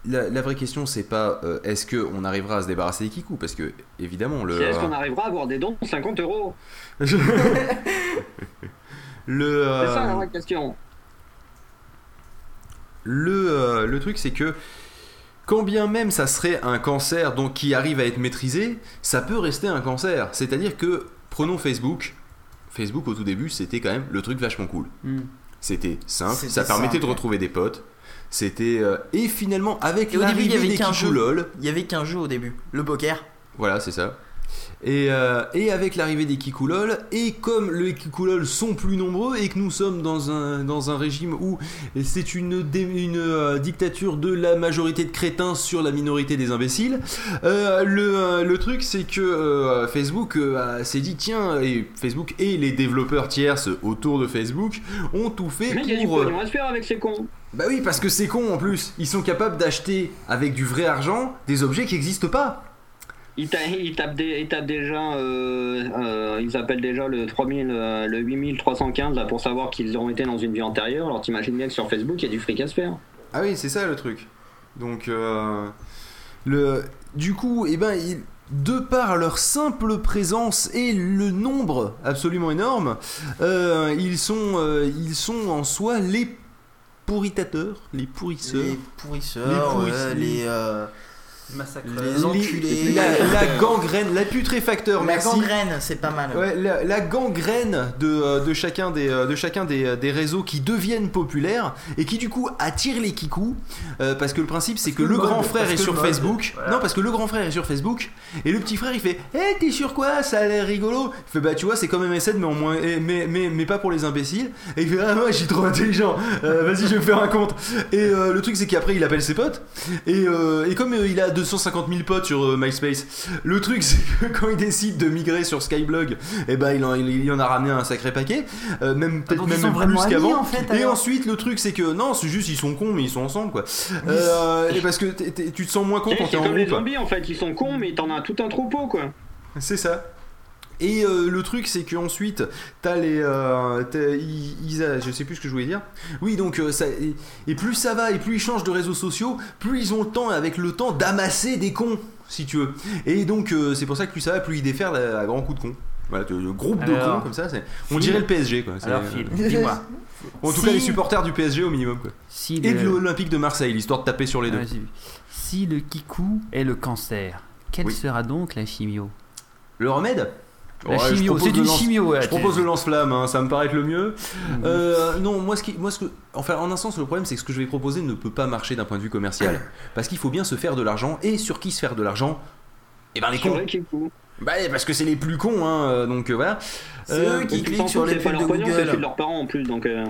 la, la vraie question, c'est pas euh, est-ce que on arrivera à se débarrasser des kikous parce que évidemment le Est-ce qu'on arrivera à avoir des dons de 50 euros? Je- le C'est ça la euh, vraie question. le euh, le truc c'est que quand bien même ça serait un cancer donc qui arrive à être maîtrisé, ça peut rester un cancer. C'est-à-dire que prenons Facebook. Facebook au tout début, c'était quand même le truc vachement cool. Hmm. C'était simple, ça permettait simple, de retrouver des potes. C'était euh, et finalement avec Et au début, il y l'arrivée avait des qu'un jeu. lol, Il y avait qu'un jeu au début, le poker. Voilà, c'est ça. Et, euh, et avec l'arrivée des Kikoulol, et comme les Kikoulol sont plus nombreux et que nous sommes dans un, dans un régime où c'est une, dé- une euh, dictature de la majorité de crétins sur la minorité des imbéciles, euh, le, euh, le truc c'est que euh, Facebook euh, s'est dit tiens, et Facebook et les développeurs tierces autour de Facebook ont tout fait Mais il y a du pour... pognon à se faire avec ces cons. Bah oui, parce que c'est con en plus. Ils sont capables d'acheter avec du vrai argent des objets qui n'existent pas. Ils, ta- ils tapent, des- ils tapent déjà, euh, euh, ils appellent déjà le 3000, euh, le 8315 là pour savoir qu'ils ont été dans une vie antérieure. Alors t'imagines bien que sur Facebook il y a du fric à se faire. Ah oui, c'est ça le truc. Donc, le, du coup, eh ben, ils- de par leur simple présence et le nombre absolument énorme, ils, sont, ils sont en soi les pourritateurs, les pourrisseurs. Les pourrisseurs, Les ouais, pourrisseurs. les, euh, Massacre. Les enculés. la, la gangrène, la putréfacteur, la merci. gangrène, c'est pas mal. Ouais, la, la gangrène de, euh, de chacun, des, euh, de chacun des, euh, des réseaux qui deviennent populaires et qui du coup attirent les kikous euh, parce que le principe c'est que, que le le grand mode, frère est sur Facebook voilà. non parce que le grand frère est sur Facebook et le petit frère il fait hé t'es sur quoi? Ça a l'air rigolo il fait bah tu vois c'est comme MSN mais en moins et- mais, mais, mais pas pour les imbéciles et il fait ah moi je suis trop intelligent Euh, vas-y je vais me faire un compte et euh, le truc c'est qu'après il appelle ses potes et, euh, et comme euh, il a 250 000 potes sur euh, MySpace. Le truc c'est que quand il décide de migrer sur Skyblog et ben il en, il, il en a ramené un sacré paquet. Euh, même peut-être même sont plus qu'avant. en fait, et ensuite le truc c'est que non c'est juste ils sont cons mais ils sont ensemble quoi. Euh, et parce que tu te sens moins con quand t'es C'est en comme les groupe. zombies en fait, ils sont cons mais t'en as tout un troupeau quoi. c'est ça. Et euh, le truc, c'est qu'ensuite, t'as les. euh, t'as- ils- ils a- je sais plus ce que je voulais dire. Oui, donc, euh, ça, et, et plus ça va, et plus ils changent de réseaux sociaux, plus ils ont le temps, avec le temps, d'amasser des cons, si tu veux. Et donc, euh, c'est pour ça que plus ça va, plus ils déferlent à, à grands coups de cons. Voilà, le groupe de cons, comme ça, c'est- on dirait le PSG, quoi. C'est- Alors Phil, dis-moi. En tout si- cas, les supporters du PSG au minimum, quoi. Si Et le- de l'Olympique de Marseille, l'histoire de taper sur les deux. Si le kikou est le cancer, quelle Oui. sera donc la chimio? Le remède? La Ouais, je chimio, propose c'est lance- chimio. ouais, Je propose le lance-flamme, hein, ça me paraît être le mieux. Euh, non, moi, ce qui, moi, ce que, enfin, en un sens, le problème, c'est que ce que je vais proposer ne peut pas marcher d'un point de vue commercial, parce qu'il faut bien se faire de l'argent, et sur qui se faire de l'argent? Eh ben les C'est cons. Bah, parce que c'est les plus cons, hein, euh, donc euh, voilà. C'est Euh, eux qui cliquent sur les c'est de leur pognon, c'est celui de Google. leurs parents en plus, donc. euh,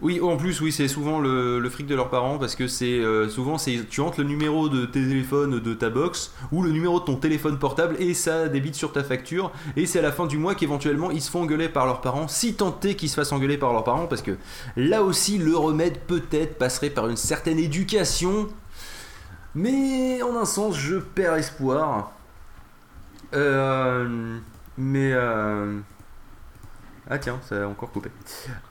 Oui, en plus, oui, c'est souvent le, fric de leurs parents parce que c'est euh, souvent c'est tu entres le numéro de tes téléphones de ta box ou le numéro de ton téléphone portable et ça débite sur ta facture et c'est à la fin du mois qu'éventuellement ils se font engueuler par leurs parents. Si est qu'ils se fassent engueuler par leurs parents parce que là aussi le remède peut-être passerait par une certaine éducation. Mais en un sens je perds espoir. Euh, mais euh, ah tiens, ça a encore coupé.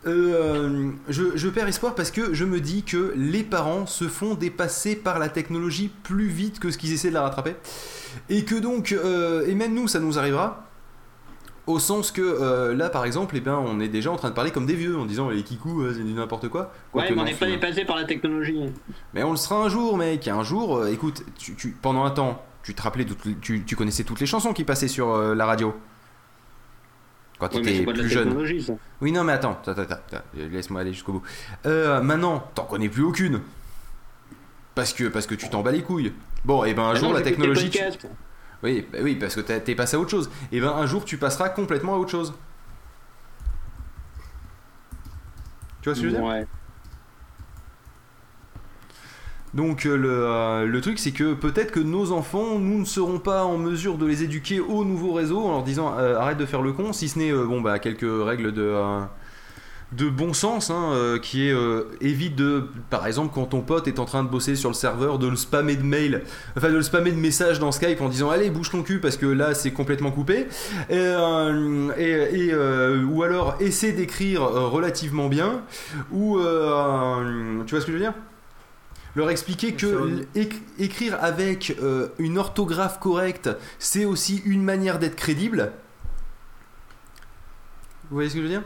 Euh, je, je perds espoir parce que je me dis que les parents se font dépasser par la technologie plus vite que ce qu'ils essaient de la rattraper. Et que donc, euh, et même nous, ça nous arrivera. Au sens que euh, là, par exemple, eh ben, on est déjà en train de parler comme des vieux en disant les kikous, euh, c'est du n'importe quoi. Ouais, Quoique mais on n'est pas dépassé par la technologie. mais on le sera un jour, mec. Un jour, euh, écoute, tu, tu- pendant un temps, tu te rappelais, tu, tu connaissais toutes les chansons qui passaient sur euh, la radio. Quand tu Ouais, étais plus jeune. ça. Oui, non, mais attends, attends, attends, attends, laisse-moi aller jusqu'au bout. Euh, maintenant, t'en connais plus aucune. Parce que, parce que tu t'en bats les couilles. Bon, et ben un Ah jour, non, la technologie. tu-. Oui, bah oui, parce que t'es passé à autre chose. Et ben un jour, tu passeras complètement à autre chose. Tu vois ce que je veux dire? Ouais. Donc euh, le, euh, le truc c'est que peut-être que nos enfants, nous ne serons pas en mesure de les éduquer au nouveau réseau en leur disant euh, arrête de faire le con, si ce n'est bon bah quelques règles de de bon sens hein, qui est évite de par exemple quand ton pote est en train de bosser sur le serveur de le spammer de mail enfin de le spammer de messages dans Skype en disant allez bouge ton cul parce que là c'est complètement coupé. Et, ou alors essaie d'écrire relativement bien ou tu vois ce que je veux dire? Leur expliquer que écrire avec euh, une orthographe correcte, c'est aussi une manière d'être crédible. Vous voyez ce que je veux dire?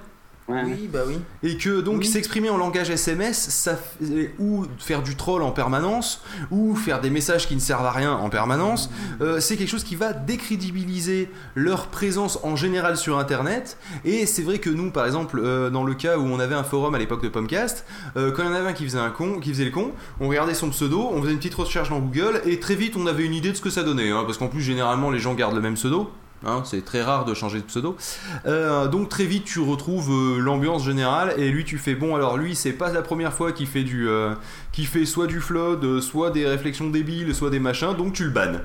Ouais. Oui, bah oui. Et que donc Oui. s'exprimer en langage SMS, ça fait- ou faire du troll en permanence, ou faire des messages qui ne servent à rien en permanence, euh, c'est quelque chose qui va décrédibiliser leur présence en général sur Internet. Et c'est vrai que nous, par exemple, euh, dans le cas où on avait un forum à l'époque de Pomcast, euh, quand il y en avait un qui faisait un con, qui faisait le con, on regardait son pseudo, on faisait une petite recherche dans Google, et très vite on avait une idée de ce que ça donnait, hein, parce qu'en plus généralement les gens gardent le même pseudo. Hein, c'est très rare de changer de pseudo. Euh, donc très vite tu retrouves euh, l'ambiance générale et lui tu fais bon alors lui c'est pas la première fois qu'il fait du euh, qu'il fait soit du flood, euh, soit des réflexions débiles, soit des machins donc tu le bannes.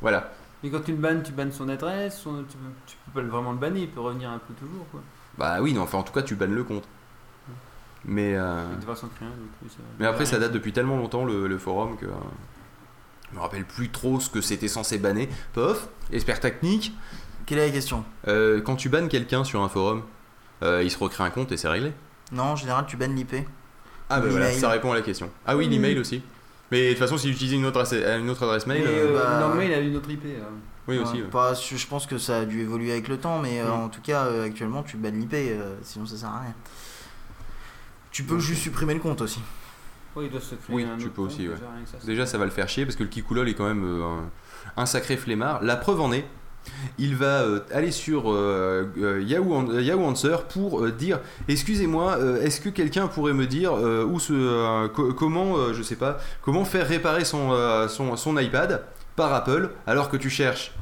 Voilà. Mais quand tu le bannes, tu bannes son adresse, son- tu, peux, tu peux pas vraiment le banner, il peut revenir un peu toujours quoi. Bah oui non enfin en tout cas tu bannes le compte. Mais De façon ça- mais après ça date depuis tellement longtemps le, le forum que je me rappelle plus trop ce que c'était censé banner. Pof, expert technique. Quelle est la question euh, quand tu bannes quelqu'un sur un forum, euh, il se recrée un compte et c'est réglé. Non, en général, tu bannes l'IP. Ah bah voilà, ça répond à la question. Ah oui, l'email aussi. Mais de toute façon, si j'utilisais une autre adresse, une autre adresse mail, Mais euh, euh, bah- normalement, il a une autre IP. euh. oui Ouais, aussi. ouais. pas- je pense que ça a dû évoluer avec le temps, mais euh, Mm. en tout cas, euh, actuellement, tu bannes l'IP, euh, sinon ça sert à rien. Tu peux juste supprimer le compte aussi. Ouais, il doit se créer Oui, un tu peux aussi, ouais. déjà, ça, c'est- Déjà, ça va le faire chier parce que le Kikoulol est quand même euh, un, un sacré flemmard. La preuve en est, il va euh, aller sur euh, Yahoo, An- Yahoo Answer pour dire Excusez-moi, est-ce que quelqu'un pourrait me dire où se, comment, je sais pas, comment faire réparer son, son, son iPad par Apple alors que tu cherches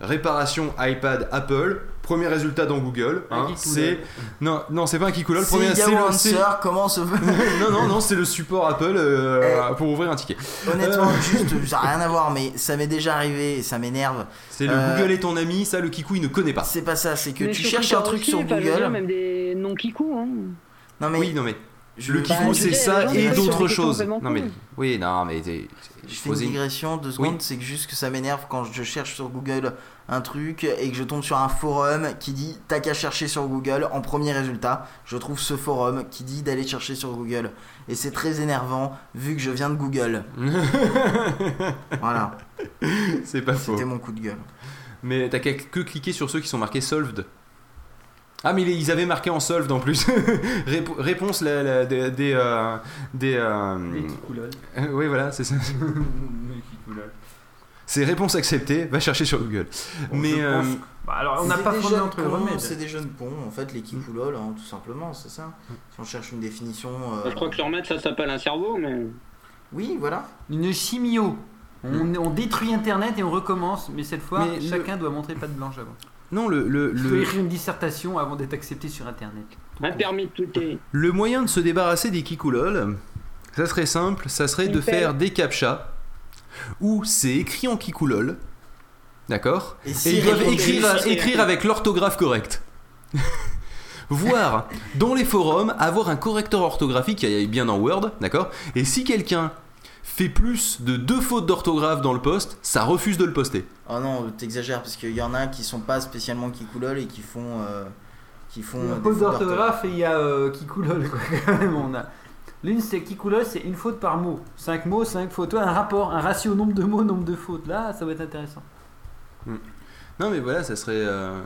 réparation iPad Apple Premier résultat dans Google, Un hein, c'est non non c'est pas un Kikoulol. Premier c'est le- comment se non non non c'est le support Apple euh, pour ouvrir un ticket. Honnêtement, juste, ça n'a rien à voir, mais ça m'est déjà arrivé et ça m'énerve. C'est le Euh, Google est ton ami, ça le Kikou il ne connaît pas. C'est pas ça, c'est que Mais tu cherches un truc sur Google. dire, même des non kikou. Hein. Non mais Oui, non mais le je c'est ça et d'autres choses. Non mais oui, non mais c'est- Je fais une digression deux Oui. secondes, c'est que juste que ça m'énerve quand je cherche sur Google un truc et que je tombe sur un forum qui dit t'as qu'à chercher sur Google en premier résultat. Je trouve ce forum qui dit d'aller chercher sur Google et c'est très énervant vu que je viens de Google. Voilà, c'est pas faux. c'était mon coup de gueule. Mais t'as qu'à que cliquer sur ceux qui sont marqués solved. Ah mais ils avaient marqué en solved en plus. Rép- réponse la- la- des des euh, des, euh, euh, oui voilà c'est ça. C'est réponse acceptée, va chercher sur Google. mais je euh, pense- Bah, alors, on n'a pas formé entre remèdes. C'est des jeunes cons, en fait, les kikoulol, hein, tout simplement, c'est ça. Si on cherche une définition. euh, Je crois que le remède, ça s'appelle un cerveau, mais. Oui, voilà. Une chimio. On, on détruit Internet et on recommence, mais cette fois, Mais le- chacun doit montrer pas de blanche avant. Non, le, le, le, écrire une dissertation avant d'être accepté sur Internet. Un permis de touter. le moyen de se débarrasser des kikoulol, ça serait simple, ça serait Une de pelle. faire des captchas où c'est écrit en kikoulol, d'accord? Et, si ils doivent écrire, avec l'orthographe correcte. Voire, dans les forums, avoir un correcteur orthographique qui aille bien dans Word, d'accord? Et si quelqu'un fait plus de deux fautes d'orthographe dans le post, ça refuse de le poster. Oh non, t'exagères, parce qu'il y en a qui sont pas spécialement kikoulol et qui font. euh, qui font. euh, des Pause fautes d'orthographe et il y a euh, Kikoulol, quoi, quand même. On a... L'une, c'est Kikoulol, c'est une faute par mot. 5 mots, 5 fautes. Toi, un rapport, un ratio nombre de mots, nombre de fautes. Là, ça va être intéressant. Non mais voilà, ça serait... euh,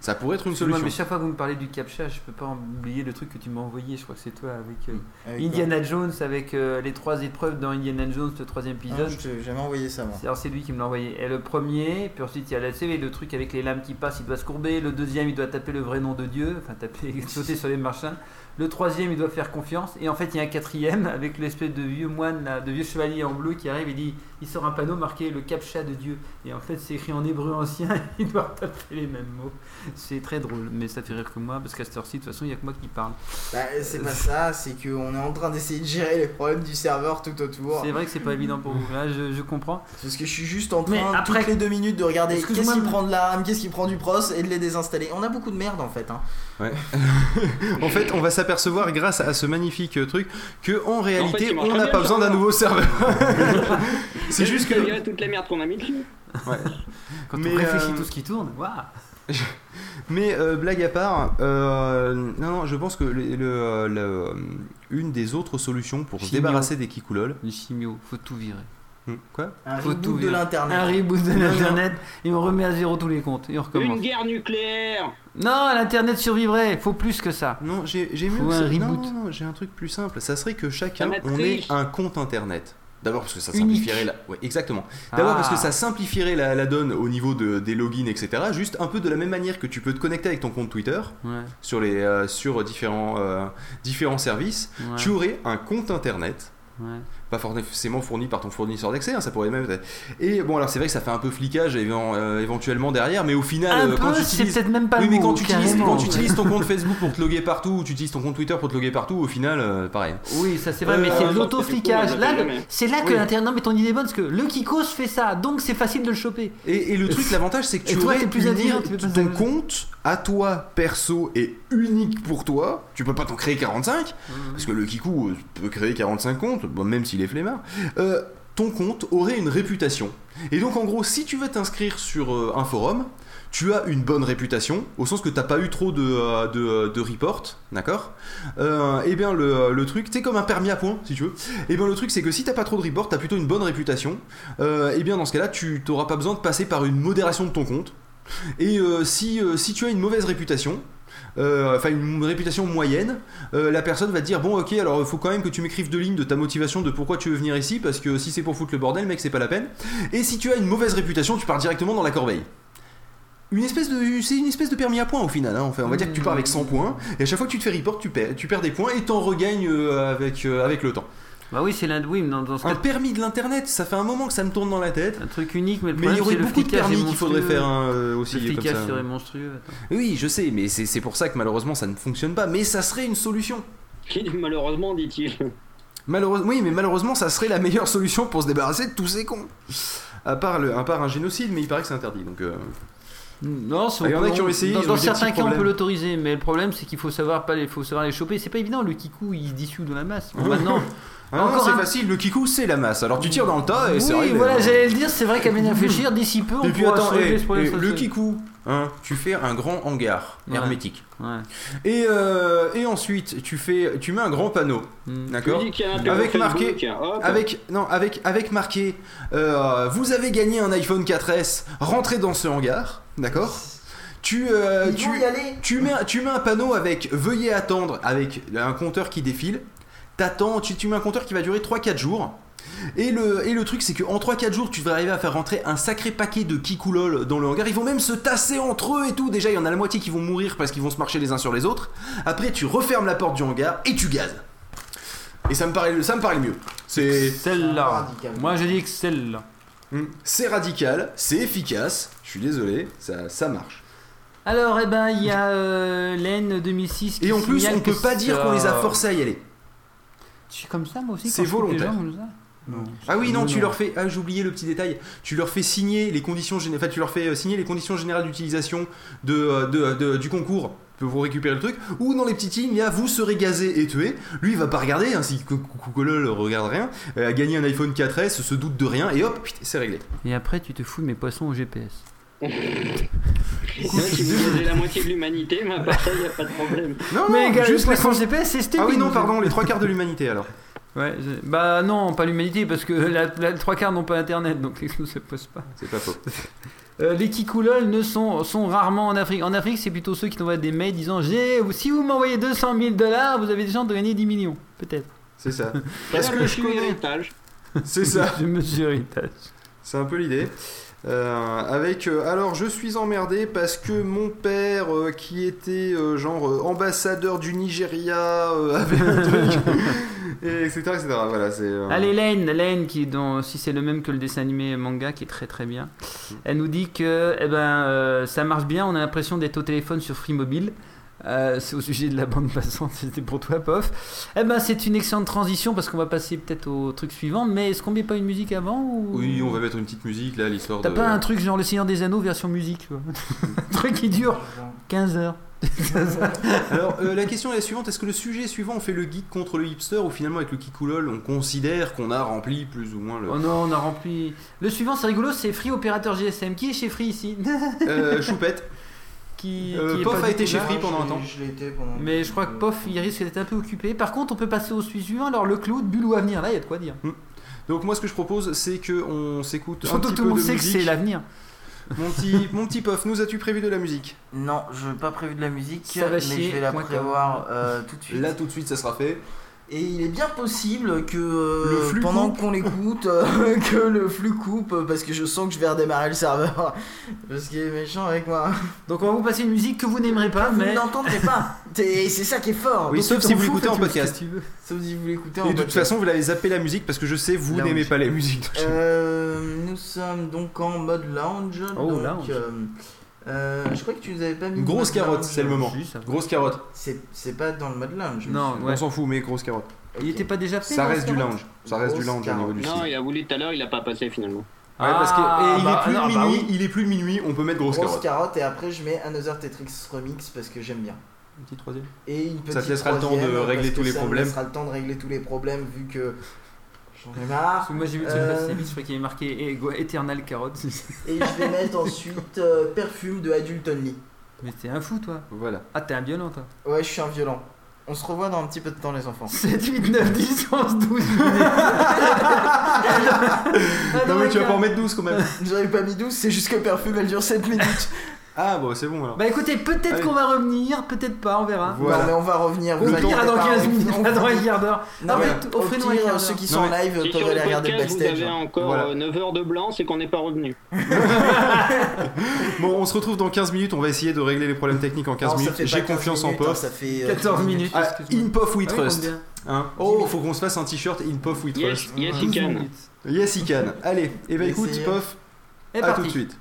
Ça pourrait être une solution. mais chaque fois que vous me parlez du CAPTCHA, je peux pas oublier le truc que tu m'as envoyé. Je crois que c'est toi avec euh, Avec Indiana Jones, avec euh, les trois épreuves dans Indiana Jones, le troisième quoi épisode. Ah, je t'ai jamais envoyé ça, moi. C'est- Alors c'est lui qui me l'a envoyé. Et le premier, puis ensuite il y a la CV, le truc avec les lames qui passent, il doit se courber. Le deuxième, il doit taper le vrai nom de Dieu, enfin taper, sauter sur les marchins. Le troisième, il doit faire confiance. Et en fait, il y a un quatrième avec l'espèce de vieux moine, là, de vieux chevalier en bleu qui arrive et dit, il sort un panneau marqué le captcha de Dieu. Et en fait, c'est écrit en hébreu ancien. il doit taper les mêmes mots. C'est très drôle, mais ça fait rire que moi parce qu'à cette heure-ci, de toute façon, il y a que moi qui parle. Bah, c'est pas ça, c'est qu'on est en train d'essayer de gérer les problèmes du serveur tout autour. C'est vrai que c'est pas évident pour vous. Là, je, je comprends. Parce que je suis juste en train, Mais après- toutes les deux minutes, de regarder qu'est-ce qui prend de la RAM, qu'est-ce qui prend du pros et de les désinstaller. On a beaucoup de merde en fait. Hein. En fait, on va s'apercevoir grâce à ce magnifique euh, truc que en réalité, on n'a pas besoin d'un nouveau serveur. c'est juste que... Il y a toute la merde qu'on a mis dessus. Quand Mais, on réfléchit euh, tout ce qui tourne, waouh Mais euh, blague à part, euh, non, non, je pense que le, le, le, une des autres solutions pour se débarrasser des kikoulol. Une chimio, faut tout virer. Hmm, Quoi? Un Faut reboot tout de l'internet. Un reboot de l'internet et on remet à zéro tous les comptes et on recommence. Une guerre nucléaire. Non, l'internet survivrait, faut plus que ça. Non, j'ai j'ai mieux Faut que un ça. reboot. Non, non, non, j'ai un truc plus simple. Ça serait que chacun, La on ait matrice. un compte internet. D'abord parce que ça Unique. simplifierait la... ouais, exactement. D'abord Ah. parce que ça simplifierait la, la donne au niveau de, des logins, etc. Juste un peu de la même manière que tu peux te connecter avec ton compte Twitter Ouais, sur, les, euh, sur différents, euh, différents services. ouais, Tu aurais un compte internet ouais. Pas forcément fourni par ton fournisseur d'accès, hein, ça pourrait même être- Et bon, alors c'est vrai que ça fait un peu flicage euh, éventuellement derrière, mais au final, Un euh, quand peu, tu c'est utilises. peut-être même pas Oui, mais quand tu, utilises, carrément. quand tu utilises ton compte Facebook pour te loguer partout, ou tu utilises ton compte Twitter pour te loguer partout, au final, euh, pareil. Oui, ça c'est vrai, mais c'est l'autoflicage. Là, c'est là que Oui. l'internet. Non, mais ton idée est bonne parce que le Kikos fait ça, donc c'est facile de le choper. Et, et le truc, l'avantage, c'est que tu aurais plus ton compte à toi perso et unique pour toi. Tu peux pas t'en créer 45, parce que le Kikou euh, peut créer 45 comptes, même Euh, ton compte aurait une réputation. Et donc, en gros, si tu veux t'inscrire sur euh, un forum, tu as une bonne réputation, au sens que t'as pas eu trop de, euh, de, reports, d'accord? Et bien, le, truc, c'est comme un permis à points, si tu veux. Et bien, le truc, c'est que si t'as pas trop de reports, t'as plutôt une bonne réputation. Et bien, dans ce cas-là, tu t'auras pas besoin de passer par une modération de ton compte. Et si, si tu as une mauvaise réputation, enfin une réputation moyenne, euh, la personne va te dire bon ok alors faut quand même que tu m'écrives deux lignes de ta motivation de pourquoi tu veux venir ici parce que si c'est pour foutre le bordel mec c'est pas la peine. Et si tu as une mauvaise réputation tu pars directement dans la corbeille. Une espèce de, c'est une espèce de permis à points au final. hein. Enfin, on va dire que tu pars avec 100 points et à chaque fois que tu te fais report, tu perds, tu perds des points et t'en regagnes euh, euh, avec le temps. Bah oui, c'est mais dans, dans ce Un cas, permis de l'internet, ça fait un moment que ça me tourne dans la tête. un truc unique, mais le Mais il y problème aurait beaucoup de permis qu'il faudrait faire hein, euh, aussi Le comme ça. serait monstrueux. attends. Oui, je sais, mais c'est c'est pour ça que malheureusement ça ne fonctionne pas. Mais ça serait une solution. Malheureusement, dit-il. Malheureusement, oui, mais malheureusement, ça serait la meilleure solution pour se débarrasser de tous ces cons. À part, le, à part un génocide, mais il paraît que c'est interdit. Donc, euh, Non, c'est- Ah, il y en a qui ont essayé, Dans, ont dans certains cas, on peut l'autoriser, mais le problème, c'est qu'il faut savoir pas, les- faut savoir les choper. C'est pas évident. Le kikou, il se dissout dans la masse. Bon, maintenant, Ah non, Encore c'est un- facile. Le kikou, c'est la masse. Alors tu tires dans le tas et c'est oui, arrivé. voilà, hein. j'allais le dire. C'est vrai qu'à bien réfléchir, d'ici peu, on Et puis pourra attends, sur le kikou, hein, tu fais un grand hangar Ouais. hermétique. Ouais. Et, euh, et ensuite, tu fais, tu mets un grand panneau, Mm. d'accord Tu dis qu'il y a un apéro Avec marqué-. Avec non, avec avec marqué, euh, vous avez gagné un iPhone 4S. Rentrez dans ce hangar, d'accord Tu euh, tu vont y aller. tu mets, tu mets un panneau avec veuillez attendre avec un compteur qui défile. T'attends, tu, tu mets un compteur qui va durer 3-4 jours. Et le, et le truc, c'est qu'en 3-4 jours, tu vas arriver à faire rentrer un sacré paquet de kikoulol dans le hangar. Ils vont même se tasser entre eux et tout. Déjà, il y en a la moitié qui vont mourir parce qu'ils vont se marcher les uns sur les autres. Après, tu refermes la porte du hangar et tu gazes. Et ça me paraît, ça me paraît mieux. C'est. Celle-là. Moi je dis que celle-là. Hmm. C'est radical, c'est efficace. Je suis désolé, ça, ça marche. Alors, eh ben, il y a euh, l'N 2006 qui Et en plus, on peut pas dire qu'on les a forcés à y aller. Je suis comme ça, moi aussi. C'est volontaire. Non. Ah oui, non, tu leur fais. Ah, j'ai oublié le petit détail. Tu leur fais signer les conditions générales. Enfin, tu leur fais euh, signer les conditions générales d'utilisation de, euh, de- de- du concours pour vous récupérer le truc. Ou dans les petites lignes, il y a vous serez gazé et tué. Lui, il va pas regarder, ainsi que Coucoulol regarde rien. Euh, a gagné un iPhone 4S, se doute de rien, et hop, c'est réglé. Et après, tu te fous de mes poissons au GPS. C'est vrai, si vous avez la moitié de l'humanité, mais à part ça, il n'y a pas de problème. Non, Mais non, gars, juste le les poisson GPS, c'est stupide. Ah oui, non, pardon, les trois quarts de l'humanité alors. Ouais, je- bah non, pas l'humanité, parce que la, la- trois quarts n'ont pas internet, donc ça se pose pas. C'est pas faux. Euh, les kikoulol ne sont, sont rarement en Afrique. En Afrique, c'est plutôt ceux qui t'envoient des mails disant J'ai, si vous m'envoyez 200 000 dollars, vous avez des chances de gagner 10 millions. Peut-être. C'est ça. Parce que je suis héritage. C'est ça. Je me suis héritage. C'est un peu l'idée. Euh, avec euh, alors je suis emmerdé parce que mon père euh, qui était genre ambassadeur du Nigeria avait un truc et etc etc voilà c'est Allez, Lane, Lane, qui dans, si c'est le même que le dessin animé manga, qui est très très bien. Elle nous dit que eh ben, ça marche bien, on a l'impression d'être au téléphone sur Free Mobile. Euh, c'est au sujet de la bande passante, c'était pour toi, Pof. Eh ben, c'est une excellente transition parce qu'on va passer peut-être au truc suivant. Mais est-ce qu'on met pas une musique avant ou... oui on va mettre une petite musique là l'histoire de T'as pas un truc genre Le Seigneur des Anneaux version musique, tu vois? Un truc qui dure 15 heures. alors euh, la question est la suivante est-ce que le sujet suivant on fait le geek contre le hipster ou finalement avec le kikoulol on considère qu'on a rempli plus ou moins le Oh non, on a rempli. Le suivant, c'est rigolo, c'est Free Opérateur GSM. Qui est chez Free ici? Euh, choupette qui, Euh, qui est Pof pas a été chez. Free pendant un temps. Je l'ai été pendant. Mais je crois que Pof, il risque d'être un peu occupé. Par contre, on peut passer au suivant. Alors, le cloud, bulle ou avenir, là, il y a de quoi dire. donc moi ce que je propose c'est que on s'écoute un Surtout petit tout le monde de sait que c'est l'avenir. mon petit mon petit pof nous as-tu prévu de la musique? Non, je n'ai pas prévu de la musique, Ça va mais chier, je vais la prévoir euh, tout de suite. là tout de suite ça sera fait Et il est bien possible que euh, pendant qu'on l'écoute, euh, que le flux coupe euh, parce que je sens que je vais redémarrer le serveur. Parce qu'il est méchant avec moi. Donc, on va vous passer une musique que vous n'aimerez pas, Vous mais. n'entendrez pas. C'est c'est ça qui est fort. Oui, Donc, sauf si vous l'écoutez en podcast. Sauf si vous l'écoutez en Et de toute podcast. façon, vous l'avez zappé la musique parce que je sais, vous n'aimez pas les musiques. Euh, nous sommes donc en mode lounge. Oh, donc, lounge. Euh, je crois que tu nous avais pas mis. Grosse mode carotte, c'est le moment. Si, ça. Grosse carotte. C'est pas dans le mode lounge. Non. On s'en fout, mais grosse carotte. Il était pas déjà fait Ça reste du carotte lounge. Ça reste du Grosse lounge au niveau du Non, il a voulu tout à l'heure, il a pas passé finalement. Ouais, parce que Ah, et il bah, est plus non, bah minuit, oui. il est plus minuit, on peut mettre grosse, Grosse carotte. carotte et après je mets Another Tetris Remix parce que j'aime bien. Un petit troisième. Et une petite Ça te laissera le temps de troisième, régler tous les ça me problèmes. laissera le temps de régler tous les problèmes vu que j'en ai marre. Parce que moi j'ai vu que Euh. c'est vite, je crois qu'il y avait marqué Ego- Eternal Carotte. Et je vais mettre ensuite euh, Perfume de Adult Only. Mais t'es un fou toi. Voilà. Ah, t'es un violent toi. Ouais, je suis un violent. On se revoit dans un petit peu de temps, les enfants. 7, 8, 9, 10, 11, 12. Non, mais tu vas pas en mettre 12 quand même. J'avais pas mis 12, c'est juste que Perfume elle dure 7 minutes. Ah, bon, c'est bon alors. Bah écoutez, peut-être Allez. qu'on va revenir, peut-être pas, on verra. Voilà. Non, mais on va revenir. On vous inquiétez dans pas, 15 on- minutes, on- pas dans un quart d'heure. Non, Ah, mais au offrez-nous un pire, quart d'heure. ceux qui sont en live Si peuvent aller regarder le podcast vous backstage. avez encore Voilà. euh, 9 heures de blanc, c'est qu'on n'est pas revenu. Bon, on se retrouve dans 15 minutes, on va essayer de régler les problèmes techniques en 15 Non, ça minutes. J'ai pas 15 confiance minutes, en hein, Pof. Ça fait euh, 14 10 minutes. Ah, in Pof we Ah trust. combien Hein oh, faut qu'on se fasse un t-shirt In Pof we Yes, trust. yes, 12 he can. Yes, he can. Allez, et bah écoute. Pof, Et à tout de suite.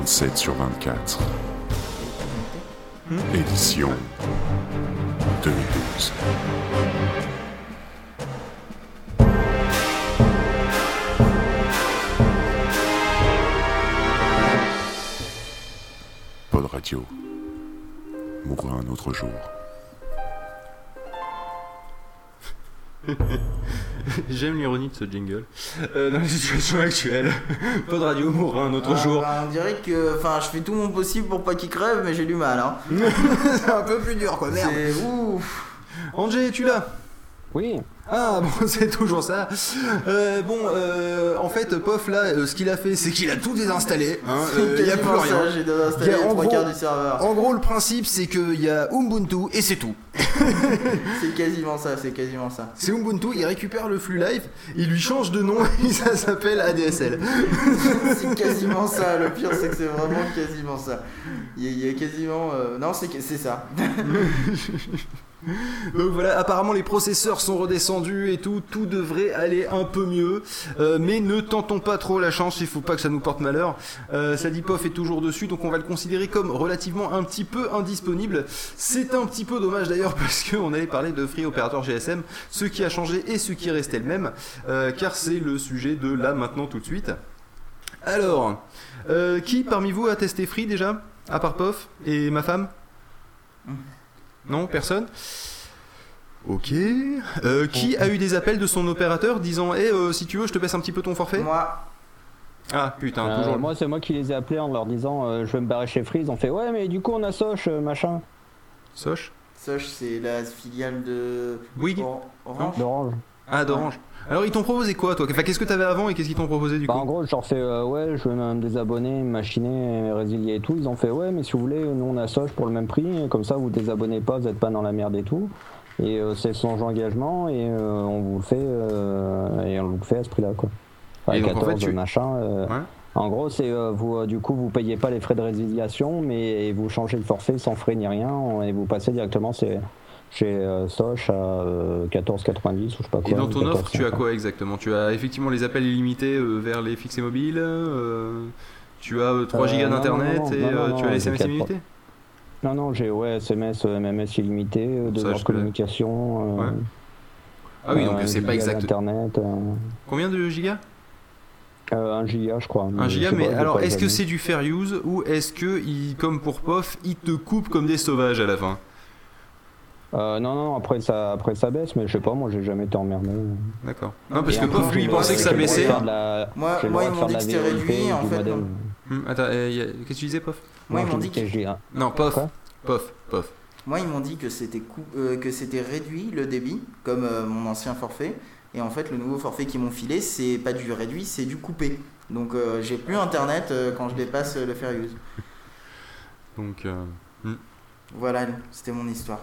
27 sur 24. Édition 2012. Pod Radio. Mourra un autre jour. J'aime l'ironie de ce jingle. Euh, dans la situation actuelle, Pod Radio mourra un autre Ah, jour. bah, on dirait que. Enfin, je fais tout mon possible pour pas qu'il crève, mais j'ai du mal. Hein. C'est un peu plus dur quoi, merde. C'est ouf. Angé, es-tu là? Oui. Ah bon, c'est toujours ça. Euh, bon, euh, en fait, Pof là, euh, ce qu'il a fait, c'est qu'il a tout désinstallé. hein, euh, Il y a plus rien. ça, j'ai désinstallé Il y a- les en trois gros- quarts du serveur. En gros, le principe, c'est qu'il y a Ubuntu et c'est tout. C'est quasiment ça, c'est quasiment ça. C'est Ubuntu, il récupère le flux live, il lui change de nom et ça s'appelle ADSL. c'est quasiment ça, le pire c'est que c'est vraiment quasiment ça. Il y a, il y a quasiment... euh, Non, c'est que- c'est ça. Donc voilà, apparemment les processeurs sont redescendus et tout, tout devrait aller un peu mieux. Euh, mais ne tentons pas trop la chance, il faut pas que ça nous porte malheur. Euh, Sadipov est toujours dessus, donc on va le considérer comme relativement un petit peu indisponible. C'est un petit peu dommage d'ailleurs parce qu'on allait parler de Free Operator GSM, ce qui a changé et ce qui est resté le même, euh, car c'est le sujet de là maintenant tout de suite. Alors, qui parmi vous a testé Free déjà? À part Pof et ma femme? Non, personne Ok. Euh, qui a eu des appels de son opérateur disant Eh, euh, si tu veux, je te baisse un petit peu ton forfait? Moi. Ah putain, Euh, toujours. moi, c'est moi qui les ai appelés en leur disant euh, je vais me barrer chez Freeze. On fait ouais, mais du coup, on a Soch, machin. Soch? Soch, c'est la filiale de... Bouygues Orange D'Orange. Ah, d'Orange. Alors, ils t'ont proposé quoi, toi? Enfin, qu'est-ce que t'avais avant et qu'est-ce qu'ils t'ont proposé du Bah, coup? en gros, je leur fais euh, ouais, je vais me désabonner, machiner, résilier et tout. Ils ont fait ouais, mais si vous voulez, nous on a Soch pour le même prix. Comme ça, vous désabonnez pas, vous êtes pas dans la merde et tout. Et euh, c'est sans engagement et euh, on vous le fait et on vous le fait à ce prix-là quoi. Enfin, Et donc, en 14 fait, tu- machin. En gros, c'est euh, vous euh, du coup vous payez pas les frais de résiliation, mais vous changez le forfait sans frais ni rien et vous passez directement chez chez euh, Soch à euh, 14,90 ou je sais pas quoi. Et dans ton offre, 14,50. tu as quoi exactement? Tu as effectivement les appels illimités euh, vers les fixes et mobiles, euh, tu as euh, 3 Euh, gigas d'internet et non, non, tu as les SMS illimités? Non, non, j'ai ouais, SMS, MMS illimité, deux heures de communication. Ouais. Ah oui, donc c'est pas exact. d'Internet, euh, Combien de gigas? Euh, un giga, je crois. Un je giga, sais mais alors est-ce que c'est du fair use ou est-ce que, il, comme pour POF, il te coupe comme des sauvages à la fin? Euh, non, non, après ça, après ça baisse, mais je sais pas, moi j'ai jamais été emmerdé. D'accord. Non, parce Et que Pof, lui, il pensait que ça baissait. la- Moi- moi, ils m'ont dit que c'était réduit, en fait. Hum, attends, euh, a- qu'est-ce que tu disais, Pof? Moi, Non, ils m'ont dit que... que Non, Pof. Pof, Pof. Moi, ils m'ont dit que c'était cou- euh, que c'était réduit le débit, comme euh, mon ancien forfait. Et en fait, le nouveau forfait qu'ils m'ont filé, c'est pas du réduit, c'est du coupé. Donc, euh, j'ai plus internet euh, quand je dépasse euh, le fair use. Donc, euh, hum. Voilà, c'était mon histoire.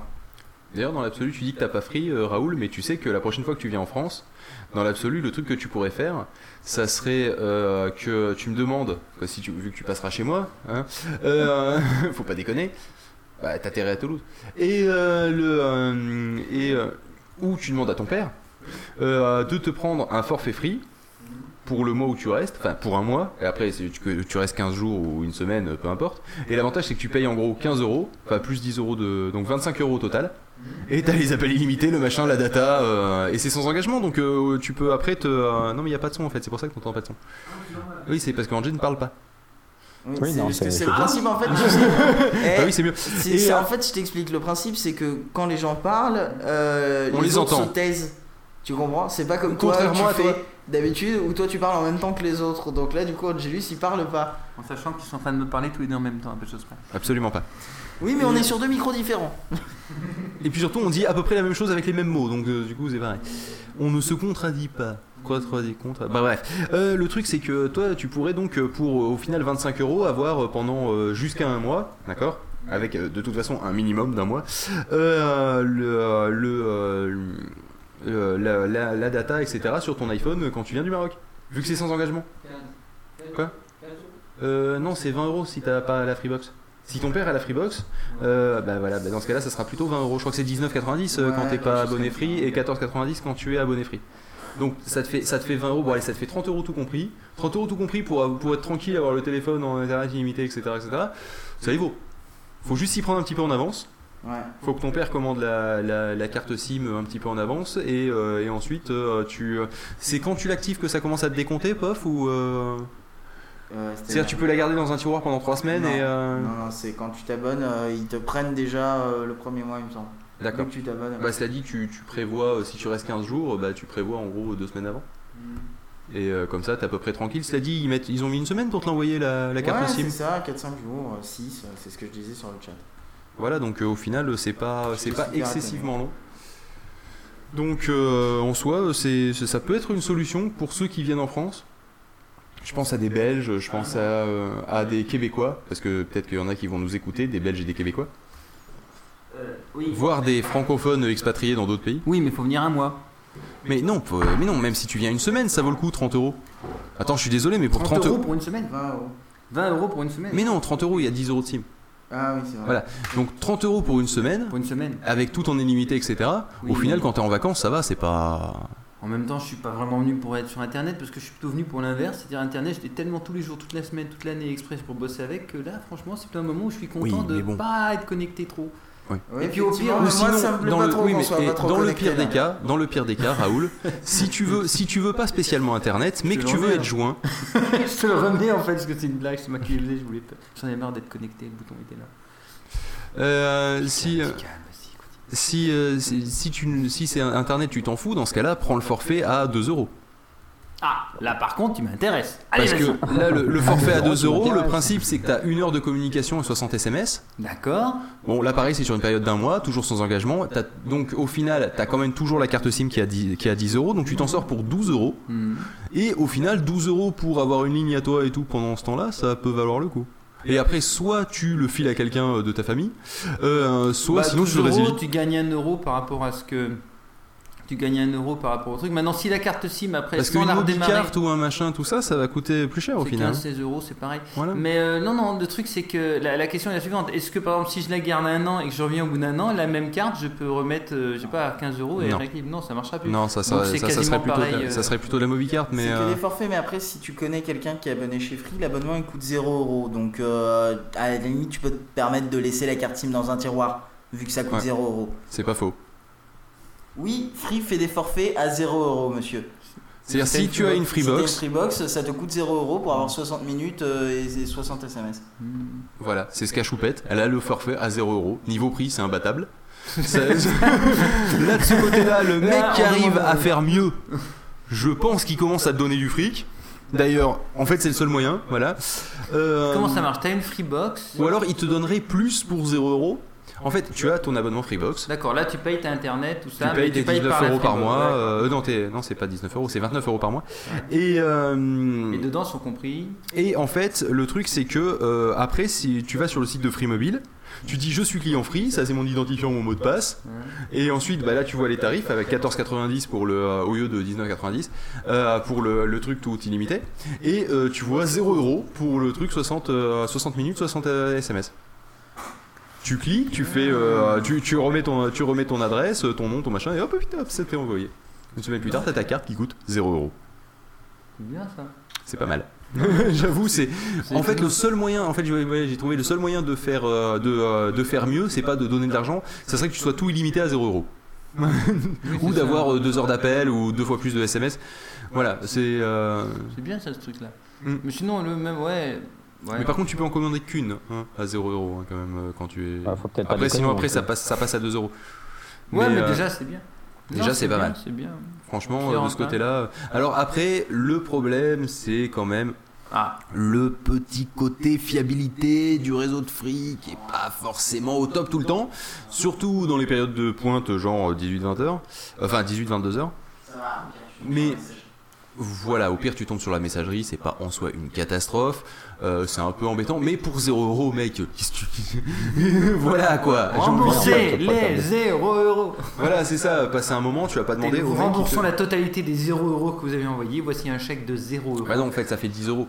D'ailleurs, dans l'absolu, tu dis que t'as pas free, euh, Raoul, mais tu sais que la prochaine fois que tu viens en France, dans l'absolu, le truc que tu pourrais faire, ça serait euh, que tu me demandes, si vu que tu passeras chez moi, hein, euh, faut pas déconner, bah, à Toulouse, et le et ou tu demandes à ton père de te prendre un forfait free pour le mois où tu restes, enfin pour un mois, et après que tu restes 15 jours ou une semaine, peu importe. Et l'avantage c'est que tu payes en gros 15 euros, enfin plus 10 euros de. donc 25 euros au total. Et t'as les appels illimités, le machin, la data, euh, et c'est sans engagement donc euh, tu peux après te. euh, non mais il n'y a pas de son en fait, c'est pour ça que t'entends pas de son. Oui, c'est parce qu'Angé ne parle pas. Oui, c'est non, parce que c'est- c'est c'est le bien. principe en fait. Eh, Ah oui, c'est mieux. c'est- Et, euh, en fait, je t'explique. Le principe, c'est que quand les gens parlent, euh, On les autres entend. se taisent. Tu comprends? C'est pas comme toi, Contrairement tu à toi. fais d'habitude où toi tu parles en même temps que les autres. Donc là, du coup, Angelus il parle pas. En sachant qu'ils sont en train de me parler tous les deux en même temps, un peu de choses près. Absolument pas. Oui, mais on est sur deux micros différents. Et puis surtout, on dit à peu près la même chose avec les mêmes mots, donc euh, du coup, c'est pareil. On ne se contradit pas. Quoi, contradit contre Bah bref. Euh, le truc, c'est que toi, tu pourrais donc, euh, pour au final 25 euros, avoir pendant euh, jusqu'à un mois, d'accord? Avec euh, de toute façon un minimum d'un mois, euh, le, la, la- la data, etc. sur ton iPhone quand tu viens du Maroc. Vu que c'est sans engagement. Quoi? Euh, Non, c'est 20 euros si t'as pas la Freebox. Si ton père a la Freebox, euh, bah voilà, bah dans ce cas-là, ça sera plutôt 20 euros. Je crois que c'est 19,90 euh, quand Ouais, t'es pas abonné free et 14,90 quand tu es abonné free. Donc ça te fait ça te fait 20 euros. Bon allez, ça te fait 30 euros tout compris. 30 euros tout compris pour pour être tranquille, avoir le téléphone en internet illimité, etc., etc. Ça y vaut. Faut juste s'y prendre un petit peu en avance. Ouais. Faut que ton père commande la, la- la carte SIM un petit peu en avance et, euh, et ensuite euh, tu. C'est quand tu l'actives que ça commence à te décompter, pof ou. Euh, C'est-à-dire tu peux la garder dans un tiroir pendant 3 semaines non, et. euh, non, non, c'est quand tu t'abonnes, euh, ils te prennent déjà euh, le premier mois, il me semble. D'accord. Tu t'abonnes. Bah, cela dit, tu, tu prévois, si tu restes 15 jours, bah, tu prévois en gros 2 semaines avant. Et euh, comme ça, t'es à peu près tranquille. Cela dit, ils, mettent, ils ont mis une semaine pour te l'envoyer la, la carte ouais, SIM. c'est ça, 4-5 jours, 6, c'est ce que je disais sur le chat. Voilà, donc au final, c'est pas, c'est pas excessivement long. Donc en soi, c'est- ça peut être une solution pour ceux qui viennent en France. Je pense à des Belges, je pense à, euh, à des Québécois, parce que peut-être qu'il y en a qui vont nous écouter, des Belges et des Québécois. oui. Voire des francophones expatriés dans d'autres pays. Oui, mais faut venir un mois. Mais non, faut- mais non, même si tu viens une semaine, ça vaut le coup, 30 euros. Attends, je suis désolé, mais pour 30 30 euros pour une semaine 20 euros. 20 euros pour une semaine Mais non, 30 euros, il y a 10 euros de sim. Ah oui, c'est vrai. Voilà. Donc 30 euros pour une semaine, Pour une semaine. avec tout en illimité, etc. Oui, Au final, quand t'es en vacances, ça va, c'est pas. En même temps, je suis pas vraiment venu pour être sur internet parce que je suis plutôt venu pour l'inverse. C'est-à-dire, internet, j'étais tellement tous les jours, toute la semaine, toute l'année express pour bosser avec que là, franchement, c'est plein de moments où je suis content Oui, de bon. pas être connecté trop. Oui. Ouais, Et puis au pire, effectivement, Ou mais sinon, moi, ça me plaît dans pas le, trop oui, qu'on mais- soit et pas trop dans le connecté, pire des là. cas, dans le pire des cas, Raoul, si tu veux, si tu veux pas spécialement internet, mais que tu veux être joint, je te le remets en fait parce que c'est une blague, c'est faisais, je voulais pas. J'en ai marre d'être connecté, le bouton était là. euh, si, euh, Vas-y, calme, vas-y, continue. Si, euh, si, si tu, si c'est internet, tu t'en fous. Dans ce cas-là, prends le forfait à 2 euros. Ah, là par contre, tu m'intéresses. Allez, Parce que là, le, le forfait à 2 Tu euros, le principe c'est que tu as une heure de communication et 60 SMS. D'accord. Bon, là pareil, c'est sur une période d'un mois, toujours sans engagement. T'as- donc au final, tu as quand même toujours la carte SIM qui a 10, qui a 10 euros, donc tu t'en sors pour 12 euros. Hmm. Et au final, 12 euros pour avoir une ligne à toi et tout pendant ce temps-là, ça peut valoir le coup. Et après, soit tu le files à quelqu'un euh, de ta famille, euh, soit Bah, sinon 12 tu le résilies. tu gagnes un euro par rapport à ce que. Tu gagnes un euro par rapport au truc. Maintenant, si la carte SIM après, Parce qu'une redémarrer, carte ou un machin, tout ça, ça va coûter plus cher au final. 15-16 euros, c'est pareil. Voilà. Mais euh, non, non, le truc c'est que la, la question est la suivante. Est-ce que par exemple, si je la garde un an et que je reviens au bout d'un an, la même carte, je peux remettre, euh, je sais pas, à 15 euros et Non. Non, ça marchera plus. Non, ça, ça, Donc, c'est ça, serait plutôt, pareil, euh, ça serait plutôt la Movicard, mais C'est que euh, des forfaits, mais après, si tu connais quelqu'un qui est abonné chez Free, l'abonnement il coûte 0 euros. Donc, euh, à la limite, tu peux te permettre de laisser la carte SIM dans un tiroir, vu que ça coûte Ouais. 0 euros. c'est pas faux. Oui, Free fait des forfaits à 0 euros, monsieur. C'est-à-dire si tu as une Si t'as Freebox, Freebox, ça te coûte 0 euros pour avoir 60 minutes euh, et et 60 SMS. Voilà, c'est ce qu'a Choupette. Elle a le forfait à 0 euros. Niveau prix, c'est imbattable. Ça- là, de ce côté-là, le mec Là, qui arrive à faire mieux, je pense qu'il commence à te donner du fric. D'ailleurs, en fait, c'est le seul moyen. Voilà. Euh, Comment ça marche? T'as une Freebox? Ou alors, il te donnerait plus pour 0 euros. En fait, tu as ton abonnement Freebox. D'accord, là tu payes ta internet, tout Tu ça. payes mais tes 19 par la euros par Freebox, mois. euh, non, non, c'est pas 19 euros, c'est 29 euros par mois. Et, euh, Et dedans sont compris. et en fait, le truc, c'est que euh, après, si tu vas sur le site de Free Mobile, tu dis je suis client Free, ça c'est mon identifiant, mon mot de passe. Et ensuite, bah, là, tu vois les tarifs avec 14,90 pour le, euh, au lieu de 19,90 euh, pour le, le truc tout illimité. Et euh, tu vois 0 euros pour le truc 60, euh, 60 minutes, 60 euh, SMS. Tu cliques, tu fais, euh, tu, tu remets ton, tu remets ton adresse, ton nom, ton machin, et hop, hop, ça te fait envoyer. Une semaine plus tard, t'as ta carte qui coûte 0 euros. C'est bien ça. C'est pas mal. J'avoue, c'est. En fait, le seul moyen, en fait, j'ai trouvé le seul moyen de faire, euh, de, euh, de faire mieux, c'est pas de donner de l'argent, ça serait que tu sois tout illimité à 0 euros. ou d'avoir deux heures d'appel ou deux fois plus de SMS. Voilà, c'est. euh, C'est bien ça ce truc là. Mm. Mais sinon, le même, ouais. Ouais. Mais par contre, tu peux en commander qu'une hein, à 0 euros hein, quand même euh, quand tu es. Ah, faut pas après, sinon non après ça passe, ça passe à 2 euros. ouais, mais, euh, déjà c'est bien. déjà, c'est pas bien, mal. C'est bien. Franchement, euh, de ce côté-là. Alors après, le problème, c'est quand même Ah, le petit côté fiabilité du réseau de free qui est pas forcément au top tout le temps, surtout dans les périodes de pointe genre 18-20 heures, enfin 18-22 heures. Mais voilà, au pire tu tombes sur la messagerie, c'est pas en soi une catastrophe, euh, c'est un peu embêtant, mais pour 0 euros mec, qu'est-ce que tu- voilà quoi. rembourser les 0 euros. Voilà, c'est ça, passer un moment, tu vas pas demander au remboursons te- la totalité des 0 euros que vous avez envoyés. Voici un chèque de 0 euros. Bah non, en fait, ça fait 10 euros.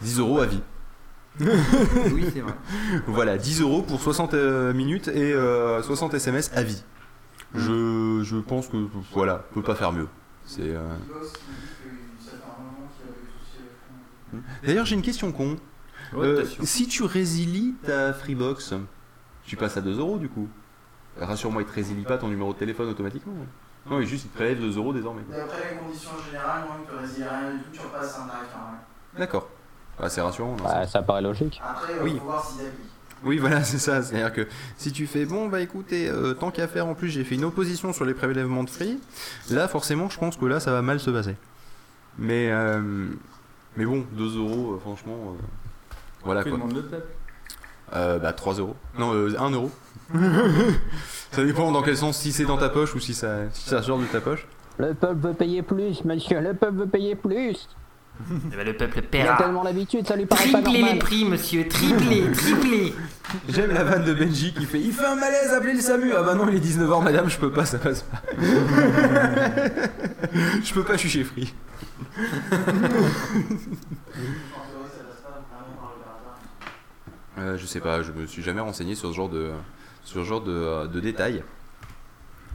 10 euros à vie. Oui, c'est vrai. Voilà, 10 euros pour 60 euh, minutes et euh, 60 SMS à vie. Je, je pense que voilà, on peut pas faire mieux. C'est. euh, D'ailleurs, j'ai une question con. Ouais, Euh, si tu résilies ta Freebox, tu passes à 2 euros du coup. Rassure-moi, il te résilie pas ton numéro de téléphone automatiquement. Non, il juste il te prélève 2 euros désormais. D'après les conditions générales, moi, il te réside rien du tout, tu repasses un tarif normal. D'accord. Ah, c'est rassurant. non, Bah, ça paraît logique. Après, il Oui. faut voir s'il applique. Oui, voilà, c'est ça. C'est-à-dire que si tu fais, bon, bah écoutez, euh, tant qu'à faire, en plus, j'ai fait une opposition sur les prélèvements de free, là, forcément, je pense que là, ça va mal se passer. Mais, euh, mais bon, 2 euros, euh, franchement, euh, voilà Que quoi. demande le peuple Euh, bah 3 euros. Non, euh, 1 euro. ça dépend dans quel sens, si c'est dans ta poche ou si ça, si ça sort de ta poche. Le peuple veut payer plus, monsieur, le peuple veut payer plus. Eh ben, le peuple Il a paiera. tellement l'habitude, ça lui paraît pas Triplez les normal. prix, monsieur, triplez, triplez. J'aime la vanne de Benji qui fait Il fait un malaise, appelez le SAMU Ah bah non, il est 19h, madame, je peux pas, ça passe pas. je peux pas, je suis chez Free. Euh, je sais pas, je me suis jamais renseigné sur ce genre de, sur ce genre de, de détails.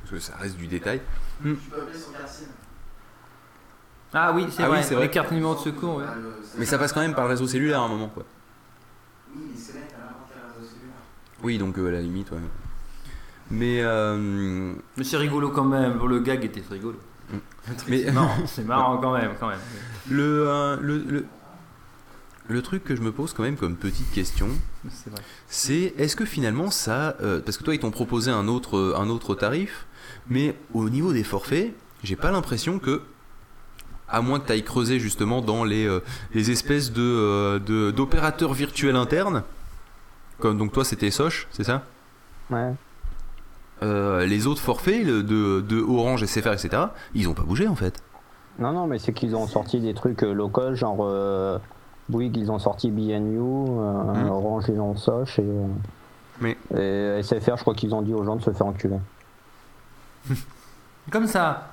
Parce que ça reste du détail. Carcine. Ah oui, c'est Ah oui, vrai, c'est vrai. les cartes numéro de secours, ouais. Mais ça passe quand même par le réseau cellulaire à un moment, quoi. Oui. Oui, donc euh, à la limite, ouais. Mais. euh, Mais c'est rigolo quand même, le gag était rigolo. Mais C'est marrant, c'est marrant quand même, quand même. le, euh, le, le, le truc que je me pose quand même comme petite question, C'est est-ce que finalement ça. euh, parce que toi, ils t'ont proposé un autre, un autre tarif, mais au niveau des forfaits, j'ai pas l'impression que. À moins que tu ailles creuser justement dans les, euh, les espèces de, euh, de- d'opérateurs virtuels internes, comme donc toi c'était Soch, c'est ça? Ouais. Euh, les autres forfaits le- de, de Orange, SFR, etc., ils ont pas bougé en fait. Non, non, mais c'est qu'ils ont sorti des trucs euh, cost, genre euh, Bouygues, ils ont sorti BNU, euh, Mhm. Orange, ils ont Soch, et, euh, Mais- et SFR, je crois qu'ils ont dit aux gens de se faire enculer. Comme ça.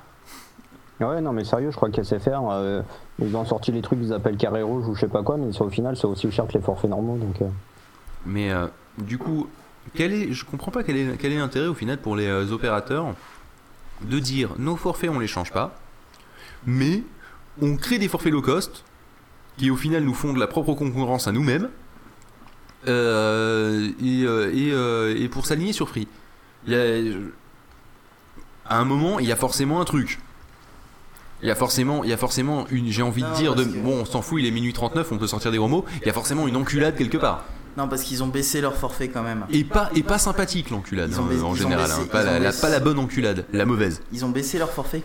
Ouais, non, mais sérieux, je crois qu'SFR, euh, ils ont sorti les trucs qu'ils appellent carré rouge ou je sais pas quoi, mais au final, c'est aussi cher que les forfaits normaux, donc. euh, Mais euh, du coup, quel est, je comprends pas quel est, quel est l'intérêt au final pour les euh, opérateurs de dire nos forfaits on les change pas, mais on crée des forfaits low cost qui au final nous font de la propre concurrence à nous-mêmes euh, et, euh, et, et pour s'aligner sur Free. Il y a- à un moment, il y a forcément un truc. Il y a forcément, il y a forcément une, j'ai envie de dire, de, bon, on s'en fout, il est minuit 39, on peut sortir des gros mots. Il y a forcément une enculade quelque part. Non, parce qu'ils ont baissé leur forfait quand même. Et pas, et pas sympathique l'enculade hein, en général, baissé- hein, pas, la, ont la- baissé- pas la bonne enculade, la mauvaise. Ils ont baissé leur forfait.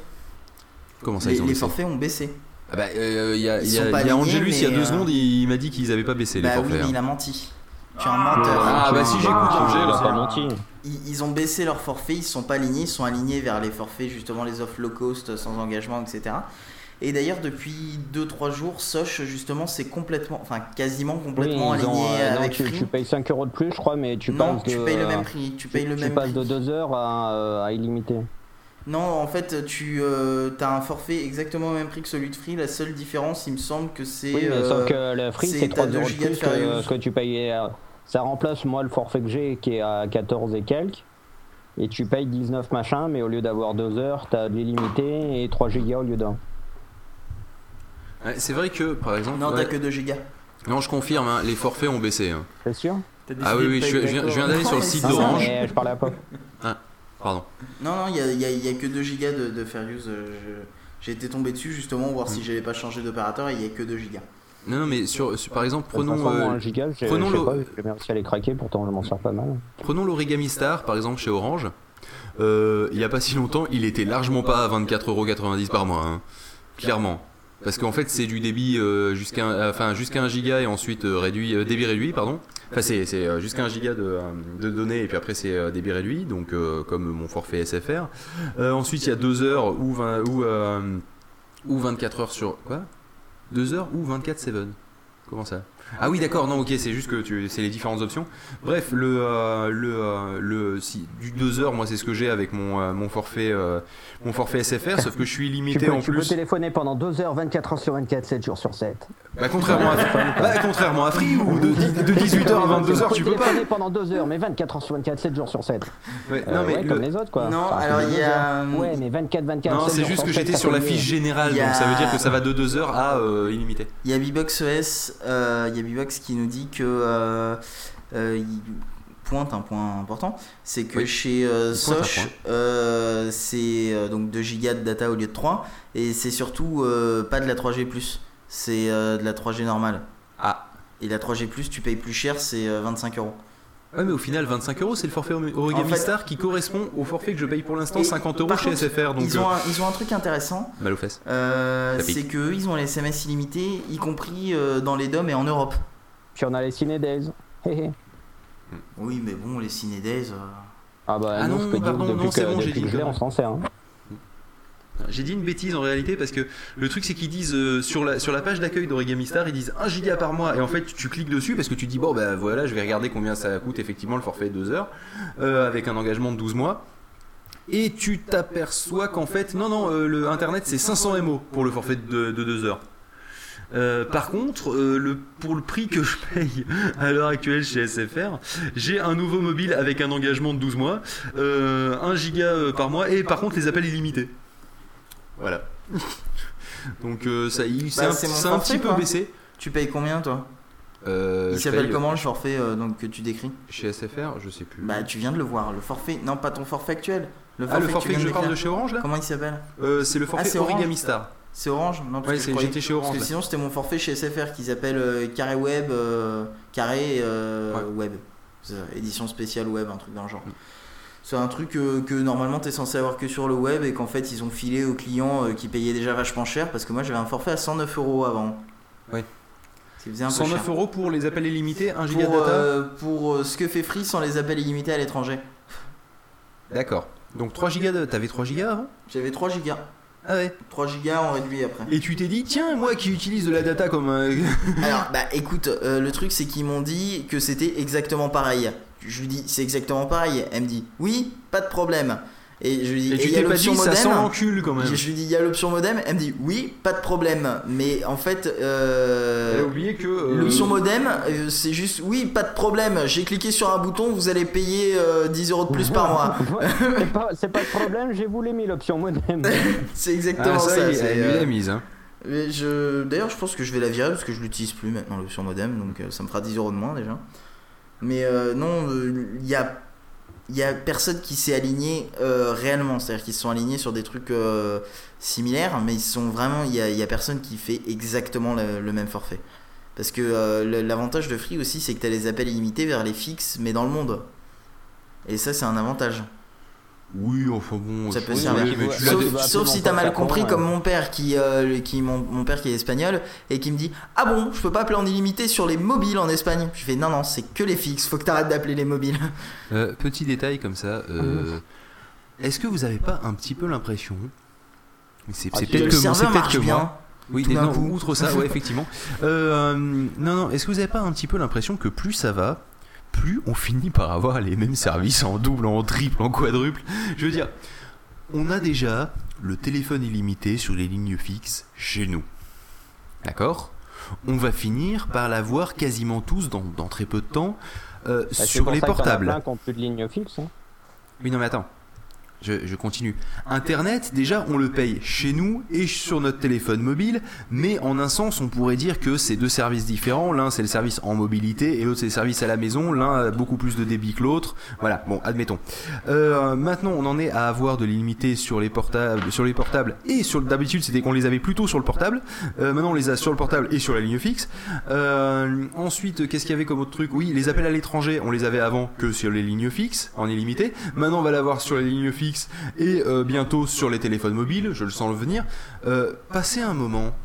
Comment ça les, ils ont les baissé forfaits ont baissé. Ah bah, euh, Il y a, y a- sont pas il y a alignés, Angelus, il y a mais, deux euh, secondes, il m'a dit qu'ils avaient pas baissé bah les oui, forfaits. mais hein. il a menti. Tu es un menteur. Ah bah si j'écoute Angèle, il a pas menti. Ils, ils ont baissé leur forfait, ils sont pas alignés, ils sont alignés vers les forfaits, justement les offres low cost, sans engagement, etc. Et d'ailleurs, depuis 2-3 jours, Soch, justement, c'est complètement, enfin quasiment Oui, complètement ont, aligné euh, non, avec tu, Free. tu payes 5 euros de plus, je crois, mais tu non, passes tu de. payes le euh, même prix. Tu payes le tu même passes prix. de 2 heures à, euh, à illimité. Non, en fait, tu as un forfait exactement au même prix que celui de Free. La seule différence, il me semble que c'est. Oui, mais euh, sauf que le free, c'est t'as 3 2 euros de plus que ce que tu payais. euh, Ça remplace, moi, le forfait que j'ai qui est à 14 et quelques. Et tu payes 19 machin, mais au lieu d'avoir 2 heures, t'as de l'illimité et 3 gigas au lieu d'un. Ouais, C'est vrai que, par exemple, Non, ouais. t'as que 2 gigas. non, je confirme, hein, les forfaits ont baissé. hein. C'est sûr Ah oui, oui, je, je viens, d'aller sur le site Ah, d'Orange. Je parlais à pas. Pardon. Non, non, il y a, il y a- il y a que 2 gigas de, de fair use. euh, J'ai été tombé dessus justement, voir Mm. si j'avais pas changé d'opérateur et il y a que 2 gigas. Non, non, mais sur, sur- par exemple, prenons, façon, euh, un giga, prenons le- réussi à les craquer, pourtant je m'en sers pas mal. Prenons l'Origami Star, par exemple, chez Orange. Euh, il n'y a pas si longtemps, il était largement pas à 24,90€ par mois. hein. Clairement. Parce qu'en fait, c'est du débit euh, jusqu'à enfin, jusqu'à 1 giga et ensuite euh, réduit, euh, débit réduit, pardon. Enfin, c'est jusqu'à 1 giga de, de données et puis après, c'est débit réduit, donc comme mon forfait SFR. Ensuite, il y a 2 heures ou, 20, ou, ou 24 heures sur. Quoi? 2 heures ou 24-7 Comment ça? Ah oui, d'accord, non, ok, c'est juste que tu, c'est les différentes options. Bref, le, euh, le, euh, le, si, du 2 heures, moi, c'est ce que j'ai avec mon, euh, mon forfait, euh, mon forfait SFR, sauf que je suis Tu limité peux, en tu peux plus. téléphoner pendant 2 heures, 24 heures sur 24, 7 jours sur 7. Bah, contrairement à, bah, contrairement à Free, où de, de 18h à 22h, tu peux pas. téléphoner pendant 2 heures, mais 24 heures sur 24, 7 jours sur 7. Ouais, Euh, non, mais ouais, le- comme les autres, quoi. Non, Enfin, alors, il y a, autres. Ouais, mais 24, 24. Non, 7 c'est juste que 7, j'étais sur la fiche générale, donc ça veut dire que ça va de 2 heures à euh, illimité. Il y a Bbox ES, euh, il y a qui nous dit que euh, euh, il pointe un point important, c'est que Oui. chez euh, Soch, euh, c'est euh, donc 2 Go de data au lieu de 3 et c'est surtout pas de la 3G+, c'est de la 3G normale. Ah. Et la 3G+, tu payes plus cher, c'est euh, 25 euros. Ouais, mais au final, 25 euros, c'est le forfait Origami En fait- Star qui correspond au forfait que je paye pour l'instant, Et 50 euros chez SFR. Donc, ils, ont euh, un, ils ont un truc intéressant, mal aux fesses. euh, c'est qu'eux, ils ont les SMS illimités, y compris euh, dans les DOM et en Europe. Puis on a les Ciné Days. Oui, mais bon, les Ciné Days... euh, Ah bah Ah non, dire pardon, non, c'est que, bon, j'ai depuis dit que je l'ai, que- on s'en sert. hein. J'ai dit une bêtise en réalité parce que le truc c'est qu'ils disent euh, sur, la, sur la page d'accueil d'Origami Star ils disent 1 giga par mois et en fait tu cliques dessus parce que tu dis bon bah voilà je vais regarder combien ça coûte effectivement le forfait 2 heures euh, avec un engagement de 12 mois et tu t'aperçois qu'en fait non non euh, le internet c'est 500 MO pour le forfait de, de 2 heures. Par contre, le, pour le prix que je paye à l'heure actuelle chez SFR, j'ai un nouveau mobile avec un engagement de 12 mois, euh, 1 giga par mois et par contre les appels illimités. Voilà. Donc euh, ça, il- c'est Bah, un, forfait, petit peu quoi. baissé. Tu payes combien, toi Euh, Il s'appelle paye, comment le forfait euh, donc, que tu décris Chez SFR, je sais plus. Bah tu viens de le voir, le forfait, non pas ton forfait actuel. Le ah, le forfait viens que je de parle de chez Orange là Comment il s'appelle C'est le Ah, forfait c'est Orange Origami Star. C'est Orange Non, parce Ouais, que j'étais chez Parce Orange, que là. sinon c'était mon forfait chez SFR qui s'appelle euh, Carré Web, Carré Web. Édition spéciale web, un truc dans le genre. Mm. C'est un truc euh, que normalement t'es censé avoir que sur le web et qu'en fait ils ont filé aux clients euh, qui payaient déjà vachement cher parce que moi j'avais un forfait à 109 euros avant. Peu 109 cher. euros pour les appels illimités, 1 giga de Pour, data? euh, pour euh, ce que fait Free sans les appels illimités à l'étranger. D'accord. Donc 3 gigas de... T'avais 3 gigas avant? J'avais 3 gigas. Ah ouais 3 gigas en réduit après. Et tu t'es dit, tiens, moi qui utilise de la data comme un... Alors, bah écoute, euh, le truc c'est qu'ils m'ont dit que c'était exactement pareil. Je lui dis, c'est exactement pareil. Elle me dit, oui, pas de problème. Et je lui dis, Et tu y a pas l'option dit, ça modem. sent l'encul quand même. Je, lui dis, il y a l'option modem. Elle me dit, oui, pas de problème. Mais en fait, euh, Elle a oublié que... euh, l'option modem, euh, c'est juste, oui, pas de problème. J'ai cliqué sur un bouton, vous allez payer euh, 10 euros de plus par mois. c'est pas, de problème, j'ai voulu mis l'option modem. c'est exactement Ah, ça, ça. il- elle lui euh, l'a mise. Hein. Mais je... D'ailleurs, je pense que je vais la virer parce que je l'utilise plus maintenant l'option modem, donc euh, ça me fera 10 euros de moins déjà. Mais euh, non, il y a, y a personne qui s'est aligné euh, réellement, c'est-à-dire qu'ils se sont alignés sur des trucs euh, similaires, mais ils sont vraiment, il y a, y a personne qui fait exactement le, le même forfait. Parce que euh, l'avantage de Free aussi, c'est que tu as les appels illimités vers les fixes, mais dans le monde. Et ça, c'est un avantage. Oui, enfin bon... Ça peut oui, servir. mais Sauf, si t'as mal compris, comme mon père qui, euh, qui mon, mon père qui est espagnol et qui me dit ah bon, je peux pas appeler en illimité sur les mobiles en Espagne? Je fais non non, c'est que les fixes. Faut que t'arrêtes d'appeler les mobiles. Euh, petit détail comme ça. euh, Est-ce que vous avez pas un petit peu l'impression C'est Ah, c'est que peut-être le que, peut-être marche que bien, moi. Oui, non, outre ça, ouais, effectivement. Euh, non, non. Est-ce que vous avez pas un petit peu l'impression que plus ça va, plus on finit par avoir les mêmes services en double, en triple, en quadruple Je veux dire, on a déjà le téléphone illimité sur les lignes fixes chez nous. D'accord? On va finir par l'avoir quasiment tous dans, dans très peu de temps euh, Bah, sur les y en a portables. plein qui plus de ligne fixe. hein. Oui, non, mais attends. Je, je continue. Internet, déjà, on le paye chez nous et sur notre téléphone mobile, mais en un sens, on pourrait dire que c'est deux services différents. L'un, c'est le service en mobilité et l'autre, c'est le service à la maison. L'un a beaucoup plus de débit que l'autre. Voilà, bon, admettons. Euh, maintenant, on en est à avoir de l'illimité sur les portables, sur les portables et sur d'habitude, c'était qu'on les avait plutôt sur le portable. Euh, maintenant, on les a sur le portable et sur la ligne fixe. Euh, ensuite, qu'est-ce qu'il y avait comme autre truc? Oui, les appels à l'étranger, on les avait avant que sur les lignes fixes, en illimité. Maintenant, on va l'avoir sur les lignes fixes et euh, bientôt sur les téléphones mobiles, je le sens le venir. Euh, passer un moment,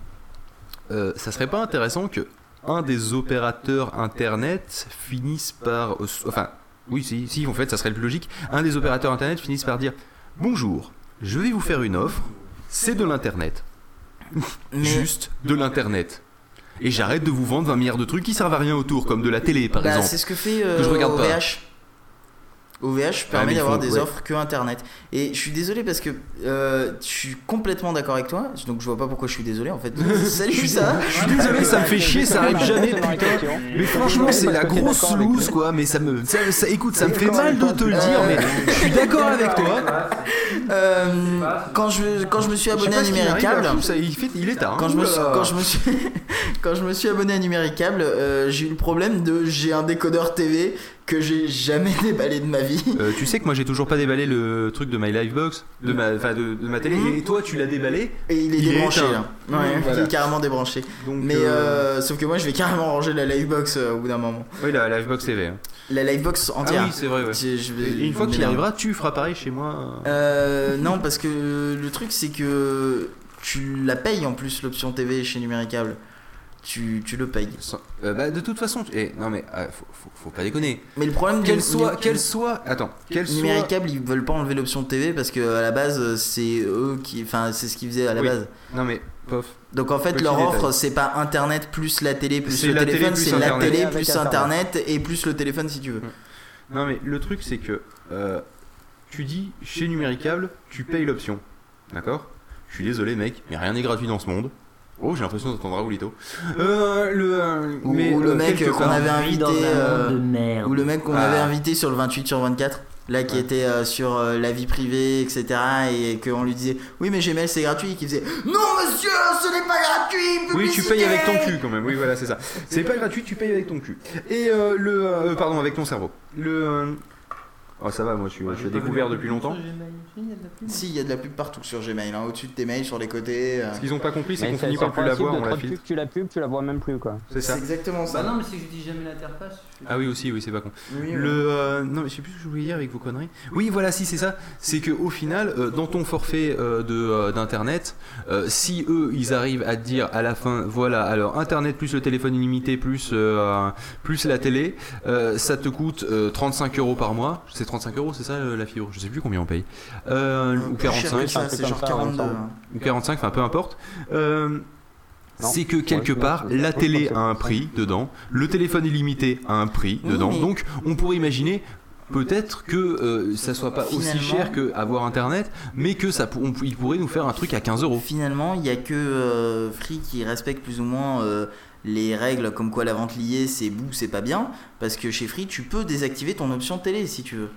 euh, ça serait pas intéressant que un des opérateurs internet finisse par. euh, enfin, oui, si, si, en fait, ça serait le plus logique. Un des opérateurs internet finisse par dire Bonjour, je vais vous faire une offre, c'est de l'internet. Juste de l'internet. Et j'arrête de vous vendre 20 milliards de trucs qui servent à rien autour, comme de la télé par Bah, exemple. c'est ce que fait euh, que je regarde pas. OVH. Ah, permet d'avoir des ouais. offres que internet. Et je suis désolé parce que euh, je suis complètement d'accord avec toi. Donc je vois pas pourquoi je suis désolé en fait. Salut Je suis- ça. je suis désolé, ça me fait chier, ça arrive jamais, putain. Mais franchement, c'est la grosse loose, quoi. Mais ça me, ça, ça- écoute, ça me fait mal de te le dire, mais je suis d'accord avec toi. Euh, quand je quand je me suis abonné à Numéricable, il, fait, il est tard. quand je me suis, quand je me suis quand je me suis abonné à Numéricable, euh, j'ai eu le problème de j'ai un décodeur TV que j'ai jamais déballé de ma vie. Euh, tu sais que moi j'ai toujours pas déballé le truc de My Livebox, de ma, de, de ma télé, et toi tu l'as déballé Et il est Il est débranché. Ouais, Mmh, il est carrément débranché. Donc, Mais euh, euh, sauf que moi je vais carrément ranger la Livebox au bout d'un moment. Oui, la Livebox TV. hein. La Livebox entière. Ah oui, c'est vrai, ouais. Je- je vais- Et une fois m'énerve. arriveras, tu feras pareil chez moi. Non, parce que le truc c'est que tu la payes en plus l'option TV chez Numéricable. Tu, tu le payes. Euh, bah, de toute façon, tu- eh, non mais euh, faut, faut, faut pas déconner. Mais le problème qu'elle soit, qu'elle soit, attends, qu'elle soit. Numéricable, ils veulent pas enlever l'option TV parce que à la base c'est eux qui, enfin c'est ce qu'ils faisaient à la Oui. base. Non mais, pof. Donc en fait Petit leur détail. offre c'est pas internet plus la télé plus le téléphone, c'est la télé plus Internet. internet et plus le téléphone si tu veux. Non mais le truc c'est que euh, tu dis chez Numéricable, tu payes l'option, d'accord? Je suis désolé mec, mais rien n'est gratuit dans ce monde. Oh, j'ai l'impression d'entendre Raoulito. Euh, le, euh, Ou, mais, ou le mec qu'on avait invité de merde. ou le mec qu'on Ah. avait invité sur le 28 sur 24 là qui était euh, sur euh, la vie privée etc et qu'on lui disait oui mais Gmail c'est gratuit et qui faisait non monsieur ce n'est pas gratuit Oui, tu payes avec ton cul quand même. Oui, voilà, c'est ça. C'est pas gratuit, tu payes avec ton cul. Et euh, le, euh, pardon, avec ton cerveau. Le, euh, oh ça va, moi je suis, je suis découvert depuis longtemps. si il y a de la pub partout sur Gmail hein, au-dessus de tes mails sur les côtés euh. Ce qu'ils ont pas compris, c'est qu'on finit par plus la voir, on la filtre. Tu la pub, tu la vois même plus quoi. C'est ça. exactement ça Bah non, mais c'est que j'utilise jamais l'interface. Ah oui aussi oui c'est pas con. Oui, le euh, non mais je sais plus ce que je voulais dire avec vos conneries. Oui voilà si c'est ça. C'est que au final euh, dans ton forfait euh, de euh, d'internet, euh, si eux ils arrivent à te dire à la fin voilà alors internet plus le téléphone illimité plus euh, plus la télé, euh, ça te coûte euh, 35 euros par mois. C'est 35 euros c'est ça la fibre? Je sais plus combien on paye. Euh, ou Plus cher 45 que ça, c'est genre 42 ou 45, enfin peu importe. Euh, Non. c'est que quelque Ouais, part, la télé a un prix dedans, le téléphone illimité a un prix dedans, donc on pourrait imaginer peut-être que euh, ça soit pas aussi cher que avoir internet, mais que ça, pour- on- il pourrait nous faire un truc à 15 euros. Finalement, il n'y a que euh, Free qui respecte plus ou moins euh, les règles comme quoi la vente liée c'est bou, c'est pas bien. Parce que chez Free, tu peux désactiver ton option télé si tu veux.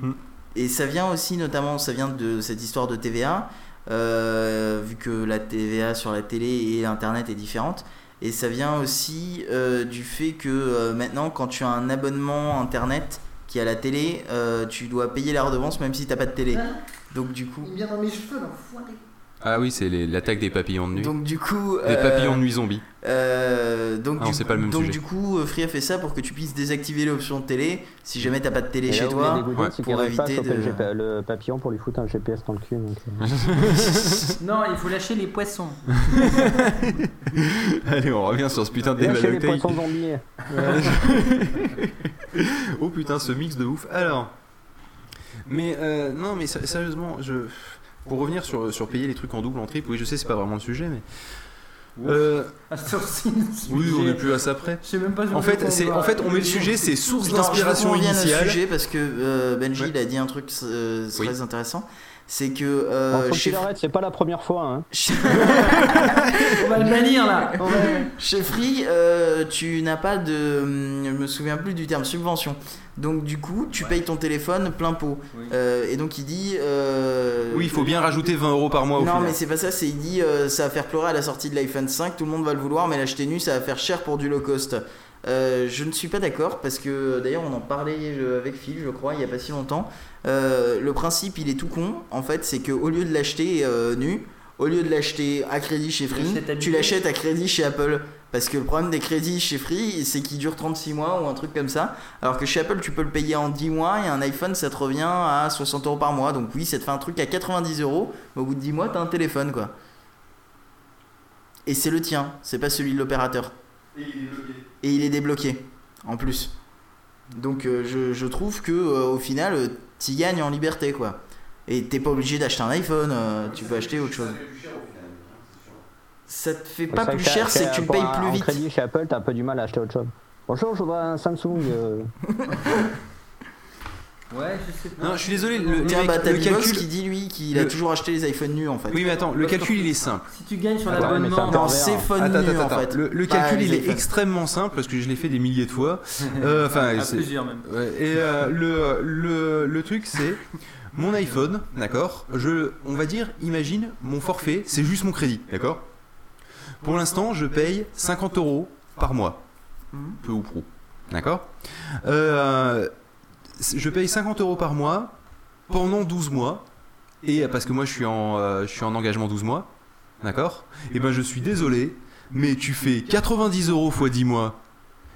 Hmm. Et ça vient aussi, notamment, ça vient de cette histoire de TVA, euh, vu que la TVA sur la télé et Internet est différente. Et ça vient aussi euh, du fait que euh, maintenant, quand tu as un abonnement Internet qui a la télé, euh, tu dois payer la redevance même si t'as pas de télé. Donc du coup, Il vient dans mes cheveux, l'enfoiré. Ah oui, c'est les- l'attaque des papillons de nuit. donc du coup, Des euh, papillons de nuit zombies. euh, donc Ah non, du, c'est pas le même donc sujet. du coup, euh, Free a fait ça pour que tu puisses désactiver l'option de télé si jamais t'as pas de télé Et chez là toi. Ouais. pour éviter de- le, papillon pour lui foutre un GPS dans le cul. donc. Non, il faut lâcher les poissons. Allez, on revient sur ce putain de débat chez les poissons zombies. oh putain, ce mix de ouf. Alors, mais euh, non, mais sé- sérieusement, je pour revenir sur, sur payer les trucs en double, en triple, oui, je sais, c'est pas vraiment le sujet, mais. Euh, Ah, oui, on est plus à ça près. Je sais même pas En fait, c'est en fait, on met le sujet, c'est source d'inspiration initiale. sujet parce que euh, Benji Ouais. il a dit un truc euh, très Oui. intéressant. C'est que euh, Bon, faut chez, qu'il arrête, c'est pas la première fois. Hein. On va le bannir là. Va- chez Free, euh, tu n'as pas de. Je me souviens plus du terme subvention. Donc du coup, tu payes ton téléphone plein pot. Euh, et donc il dit. euh, Oui, il faut bien rajouter 20 euros par mois au Non, final. mais c'est pas ça, c'est il dit euh, ça va faire pleurer à la sortie de l'iPhone 5, tout le monde va le vouloir, mais l'acheter nu ça va faire cher pour du low cost. Euh, je ne suis pas d'accord parce que d'ailleurs on en parlait euh, avec Phil, je crois, il y a pas si longtemps. Euh, le principe il est tout con en fait, c'est que au lieu de l'acheter euh, nu, au lieu de l'acheter à crédit chez Free, tu l'achètes à crédit chez Apple. Parce que le problème des crédits chez Free, c'est qu'ils durent 36 mois ou un truc comme ça. Alors que chez Apple, tu peux le payer en 10 mois et un iPhone, ça te revient à 60 euros par mois. Donc oui, ça te fait un truc à 90 euros. Mais au bout de 10 mois, t'as un téléphone, quoi. Et c'est le tien, c'est pas celui de l'opérateur. Et il est débloqué, en plus. Donc euh, je, je trouve que euh, au final, euh, t'y gagnes en liberté, quoi. Et t'es pas obligé d'acheter un iPhone, euh, tu peux acheter autre chose. ça te fait pas plus cher, c'est que tu payes plus vite. crédit chez Apple, t'as un peu du mal à acheter autre chose. Bonjour, je voudrais un Samsung. euh. Ouais, je sais pas. Non, je suis désolé, le, Tiens, le- bah t'as le Bibox calcul. qui dit lui qu'il a toujours acheté les iPhones nus en fait. Oui, mais attends, le calcul il est simple. Si tu gagnes sur mais l'abonnement. c'est un Non, pervers. c'est phone Attends, nu attends, en fait. Le, calcul il est extrêmement simple parce que je l'ai fait des milliers de fois. Euh, Enfin, à c'est- plusieurs même. Ouais, et euh, le, le, le truc c'est mon iPhone, d'accord? Je, on va dire, imagine mon forfait, c'est juste mon crédit, d'accord? Pour l'instant, je paye 50 euros par mois, Mhm. peu ou prou, d'accord? Euh, Je paye 50 euros par mois pendant 12 mois, et parce que moi je suis en, euh, je suis en engagement 12 mois, d'accord? Et ben je suis désolé, mais tu fais 90 euros x 10 mois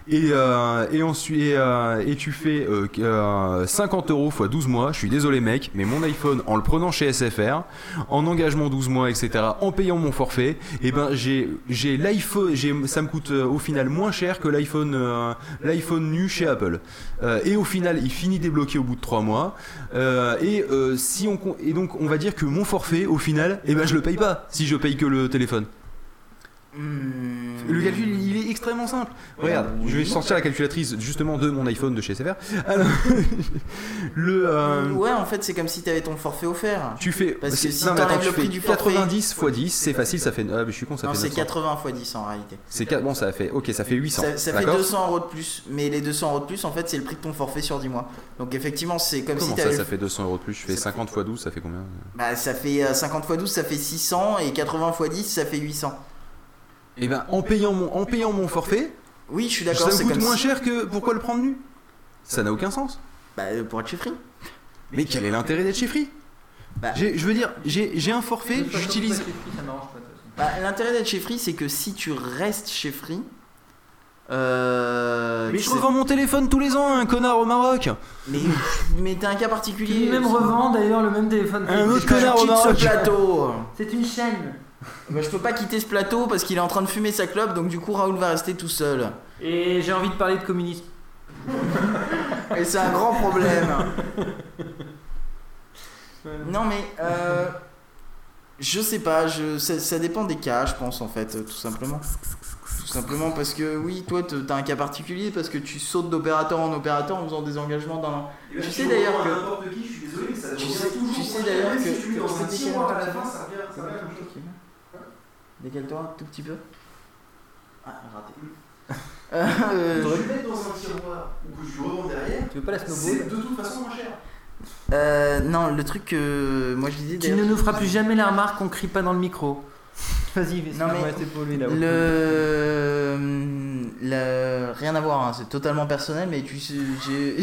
et, euh, et ensuite et, euh, et tu fais euh, euh, 50 euros x 12 mois. Je suis désolé mec, mais mon iPhone en le prenant chez SFR, en engagement 12 mois, etc., en payant mon forfait, et ben j'ai j'ai l'iPhone, ça me coûte euh, au final moins cher que l'iPhone euh, l'iPhone nu chez Apple. Euh, et au final, il finit débloqué au bout de 3 mois. Euh, et euh, si on et donc on va dire que mon forfait au final, et ben je le paye pas si je paye que le téléphone. Hmm. Le calcul, il est extrêmement simple. Regarde, je vais sortir la calculatrice justement de mon iPhone de chez SFR. Alors, le, euh, Ouais, en fait, c'est comme si t'avais ton forfait offert. tu fais. Parce que si non, attends, le tu prix du forfait- 90 x 10, c'est facile, ça fait. Ah, mais je suis con, ça Non, c'est 900. 80 x 10 en réalité. C'est quatre- bon, ça fait. Ok, ça fait 800. Ça, ça fait D'accord 200 euros de plus, mais les 200 euros de plus, en fait, c'est le prix de ton forfait sur 10 mois. Donc effectivement, c'est comme Comment si ça, t'avais. ça fait 200 euros de plus? Je fais 50 x 12, ça fait combien? Bah, ça fait euh, 50 x 12, ça fait 600, et 80 x 10, ça fait 800. Et ben, en payant mon, en payant mon forfait, Oui, je suis ça d'accord, me c'est coûte comme moins si- cher que. Pourquoi le prendre nu Ça n'a aucun sens. Bah, euh, pour être chez Free. Mais quel est l'intérêt d'être chez Free? Bah, J'ai- Je veux dire, j'ai j'ai un forfait, j'utilise. Bah, l'intérêt d'être chez Free, c'est que si tu restes chez Free. Euh, Mais tu je sais- revends mon téléphone tous les ans à un connard au Maroc Mais, mais t'es un cas Qui particulier. lui-même revend d'ailleurs le même téléphone. Un autre connard au Maroc plateau. C'est une chaîne. Bah, je peux pas quitter ce plateau parce qu'il est en train de fumer sa clope, donc du coup Raoul va rester tout seul. Et j'ai envie de parler de communisme. Et c'est un grand problème. non mais euh, je sais pas, je, ça, ça dépend des cas, je pense en fait, euh, tout simplement. Tout simplement parce que oui, toi t'as un cas particulier parce que tu sautes d'opérateur en opérateur en faisant des engagements dans l'an. Tu sais d'ailleurs que qui, je suis désolé, ça tu sais, tu sais d'ailleurs que tu sais décaler un tout petit peu Décale-toi un tout petit peu. Ah, raté. Euh, le mettre dans un tiroir ou que je revends derrière, Tu veux pas la snowball de toute façon moins cher. euh, non, le truc que moi je disais Tu ne nous feras plus jamais la remarque qu'on crie pas dans le micro. Vas-y, vas-y. Non, mais c'est pour lui là. Le... le- Rien à voir, hein, c'est totalement personnel, mais tu sais,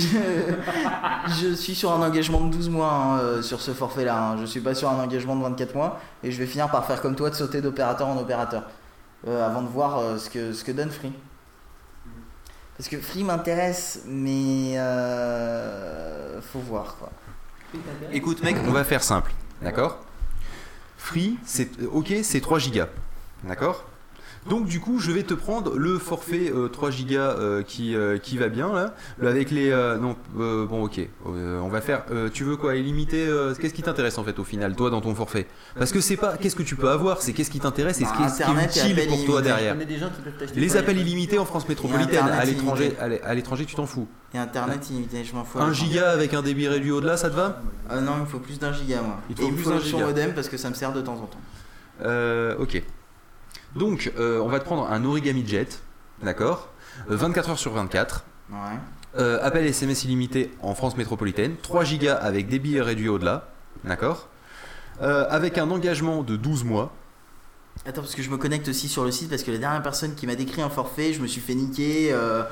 je suis sur un engagement de 12 mois hein, euh, sur ce forfait-là. hein. Je suis pas sur un engagement de 24 mois et je vais finir par faire comme toi de sauter d'opérateur en opérateur euh, avant de voir euh, ce, que, ce que donne Free. Parce que Free m'intéresse, mais euh, faut voir quoi. Écoute mec, on va faire simple, d'accord? Free, c'est ok, c'est 3 gigas, d'accord? Donc du coup, je vais te prendre le forfait euh, 3 gigas euh, qui, euh, qui va bien là, avec les euh, non euh, bon ok, euh, on va faire. euh, tu veux quoi illimité euh, Qu'est-ce qui t'intéresse en fait au final, toi dans ton forfait? Parce que c'est pas qu'est-ce que tu peux avoir, c'est qu'est-ce qui t'intéresse et ce qui est, ce qui est Bah, utile pour toi illimités. derrière. Les appels illimités en France métropolitaine, à l'étranger, à l'é- à l'étranger tu t'en fous. Et internet illimité, je m'en fous. Un giga avec un débit réduit au-delà, ça te va? Euh, non, il me faut plus d'un giga moi. Il faut plus d'un giga. modem parce que ça me sert de temps en temps. Euh, ok. Donc, euh, on va te prendre un Origami Jet, d'accord Euh, 24 heures sur 24. Ouais. Euh, appel SMS illimité en France métropolitaine. 3 gigas avec débit réduit au-delà, d'accord Euh, Avec un engagement de 12 mois. Attends, parce que je me connecte aussi sur le site parce que la dernière personne qui m'a décrit un forfait, je me suis fait niquer. euh,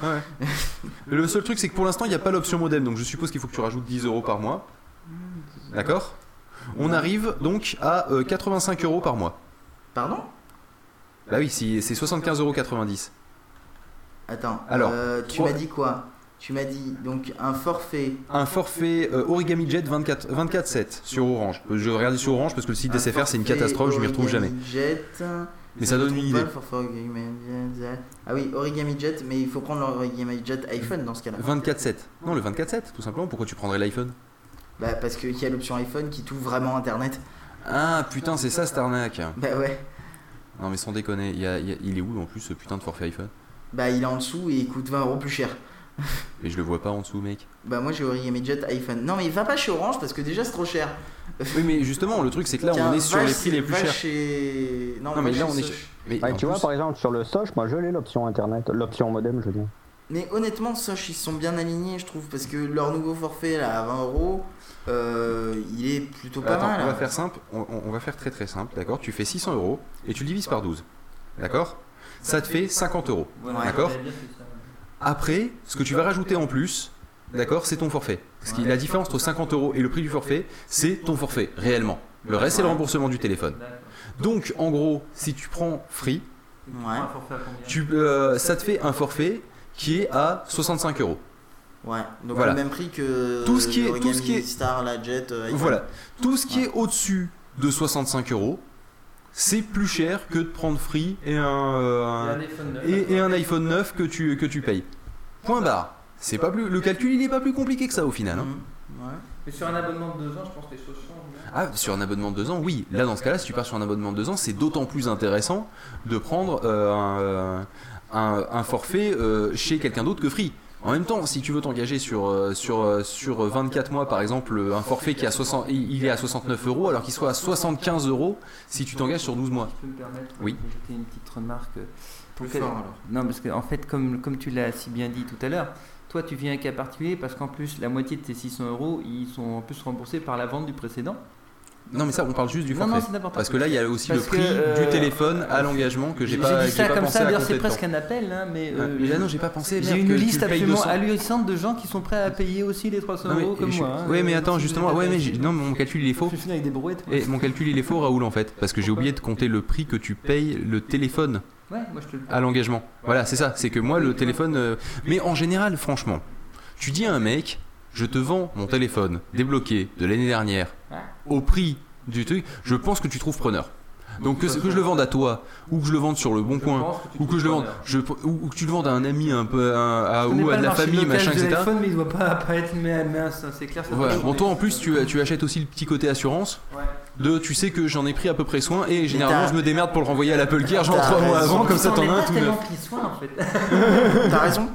Le seul truc, c'est que pour l'instant, il n'y a pas l'option modem, donc je suppose qu'il faut que tu rajoutes 10 euros par mois. D'accord On arrive donc à euh, 85 euros par mois. Pardon? Bah oui, c'est 75,90 euros. Attends, Alors, euh, tu trois- m'as dit quoi? Tu m'as dit donc un forfait. Un forfait euh, Origami Jet 24 24/7 sur Orange. Euh, Je regardais sur Orange parce que le site un d'SFR c'est une catastrophe, je m'y retrouve jamais. Origami Jet. Mais ça donne une idée. Ah oui, Origami Jet, mais il faut prendre l'Origami Jet iPhone dans ce cas-là. 24/7. Non, le 24/7 tout simplement. Pourquoi tu prendrais l'iPhone? Bah parce qu'il y a l'option iPhone qui t'ouvre vraiment Internet. Ah putain, c'est ça cette arnaque. Bah ouais. Non, mais sans déconner, il, y a- il y a- il est où en plus ce putain de forfait iPhone? Bah, il est en dessous et il coûte 20 euros plus cher. Et je le vois pas en dessous, mec. Bah, moi j'ai Origami Jet iPhone. Non, mais il va pas chez Orange parce que déjà c'est trop cher. Oui, mais justement, le truc c'est que là, Tiens, on est sur les prix les plus chers. chez- Non, Non, mais là, on est. Soch. Mais Ouais, en tu vois, par exemple, sur le Soch, moi je l'ai l'option internet, l'option modem, je veux dire. Mais honnêtement, Soch, ils sont bien alignés, je trouve, parce que leur nouveau forfait là à 20 euros, euh, il est plutôt pas Attends, mal. on va hein. faire simple, on, va faire très très simple, d'accord? Tu fais 600 euros et tu le divises par 12, d'accord? Ça te fait 50 euros, d'accord? Après, ce que tu vas rajouter en plus, d'accord, c'est ton forfait. Parce que la différence entre 50 euros et le prix du forfait, c'est ton forfait, réellement. Le reste, c'est le remboursement du téléphone. Donc, en gros, si tu prends Free, tu, euh, ça te fait un forfait qui est à 65 euros. Ouais, donc Voilà. le même prix que Tout ce qui est- tout ce qui est- Star, la Jet, euh, iPhone. Voilà. Tout ce qui est au-dessus de 65 euros, c'est plus cher que de prendre Free et un, euh, un- Et un iPhone 9. et, un iPhone 9 que tu, que tu payes. Point barre. C'est pas plus, le calcul il est pas plus compliqué que ça au final. hein. Mhm. Ouais. Mais sur un abonnement de 2 ans, je pense que les choses changent. non? Ah, sur un abonnement de 2 ans, oui. Là, dans ce cas-là, si tu pars sur un abonnement de 2 ans, c'est d'autant plus intéressant de prendre euh, un, un- un forfait euh, chez quelqu'un d'autre que Free. En même temps, si tu veux t'engager sur, euh, sur, euh, sur 24 mois, par exemple, un forfait qui a 60, il est à 69 euros, alors qu'il soit à 75 euros si tu t'engages sur 12 mois. Je peux me permettre Oui. une petite remarque Plus Pour fort, alors. Non, parce qu'en fait, comme, comme tu l'as si bien dit tout à l'heure, toi tu viens un cas particulier parce qu'en plus la moitié de tes 600 euros ils sont en plus remboursés par la vente du précédent. Non, mais ça, on parle juste du Non, forfait. non, c'est n'importe Parce que là, il y a aussi Parce le prix que, euh, du téléphone à l'engagement que j'ai J'ai pas, dit que ça j'ai pas comme pensé ça, à d'ailleurs c'est presque un appel, hein, mais, Ah, euh, mais là, non, j'ai pas pensé. J'ai une liste absolument 200. ahurissante de gens qui sont prêts à payer aussi les 300 Non, mais euros comme moi. hein. ouais, mais Euh, attends, justement, ouais, mais j'ai- non, mon calcul il est faux. Je suis avec des brouettes. Et mon calcul il est faux, Raoul, en fait, parce que j'ai oublié de compter le prix que tu payes le téléphone Ouais, moi je te le à l'engagement. Voilà, c'est ça. C'est que moi, le téléphone. euh, Mais en général, franchement, tu dis à un mec, je te vends mon téléphone débloqué de l'année dernière au prix du truc, je pense que tu trouves preneur. Donc que, que je le vende à toi, ou que je le vende sur le bon coin, ou que je le vende, je, ou, ou que tu le vendes à un ami un peu, à, ou à de la famille, machin, etc. l'iPhone, mais il doit pas, être mais, mince, c'est clair. ça Bon, toi en plus, tu, tu achètes aussi le petit côté assurance. Ouais. De, tu sais que j'en ai pris à peu près soin et généralement je me démerde pour le renvoyer à l'Apple Gear genre 3 mois avant, comme ça t'en as un tout neuf. T'as raison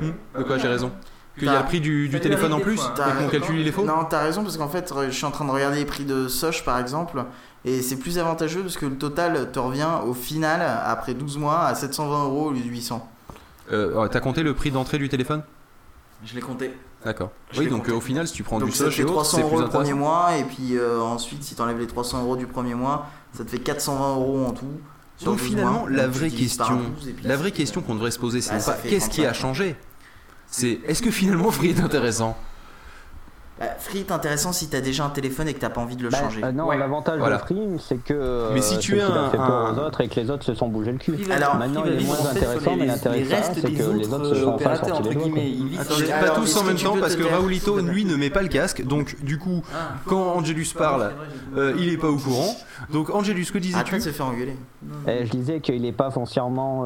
De quoi j'ai raison Qu'il y a le prix du, téléphone en plus et que mon calcul il est faux Non, t'as raison parce qu'en fait, je suis en train de regarder les prix de Soch par exemple, et c'est plus avantageux parce que le total te revient au final, après 12 mois, à 720 euros au lieu de 800. Euh, T'as compté le prix d'entrée du téléphone? Je l'ai compté. D'accord. Oui, donc compté. au final, si tu prends Donc du Soch autres, 300 c'est euros le premier mois, et puis euh, ensuite, si t'enlèves les 300 euros du premier mois, ça te fait 420 euros en tout. Donc 12 finalement, mois. la Donc vraie question, 12, et puis la vraie question qu'on devrait se poser, c'est Ah, pas qu'est-ce qui a 35. changé? C'est est-ce que finalement Free est intéressant? Bah, Free est intéressant si t'as déjà un téléphone et que t'as pas envie de le Bah, changer. euh, non, Ouais. l'avantage Voilà. de Free, c'est que euh, Mais si tu es un- fait peur un- aux autres et que les autres se sont bougés le cul. Alors, maintenant, Free il est moins intéressant, mais l'intéressant, c'est que les autres, se sont euh, enfin opérateurs, sortis les sur les- Pas tous en même temps parce que te lui, ne met pas le casque, donc du coup, Ah. quand Angelus parle, il est pas au courant. Donc Angelus, que disais-tu? Se engueuler. Et je disais qu'il n'est pas foncièrement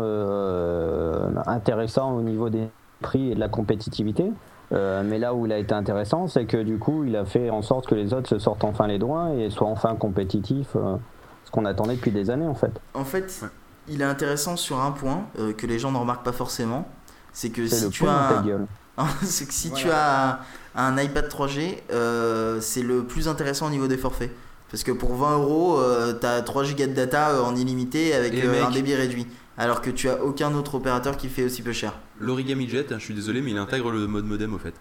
intéressant au niveau des prix et de la compétitivité. Euh, mais là où il a été intéressant, c'est que du coup, il a fait en sorte que les autres se sortent enfin les doigts et soient enfin compétitifs, euh, ce qu'on attendait depuis des années en fait. En fait, Ouais. il est intéressant sur un point euh, que les gens ne remarquent pas forcément. C'est que si tu as c'est que si tu as un iPad 3G, euh, c'est le plus intéressant au niveau des forfaits. Parce que pour 20 euros, euh, t'as 3 gigas de data euh, en illimité avec euh, un débit réduit. Alors que tu as aucun autre opérateur qui fait aussi peu cher. L'Origami Jet, hein, je suis désolé, mais il intègre le mode modem au fait.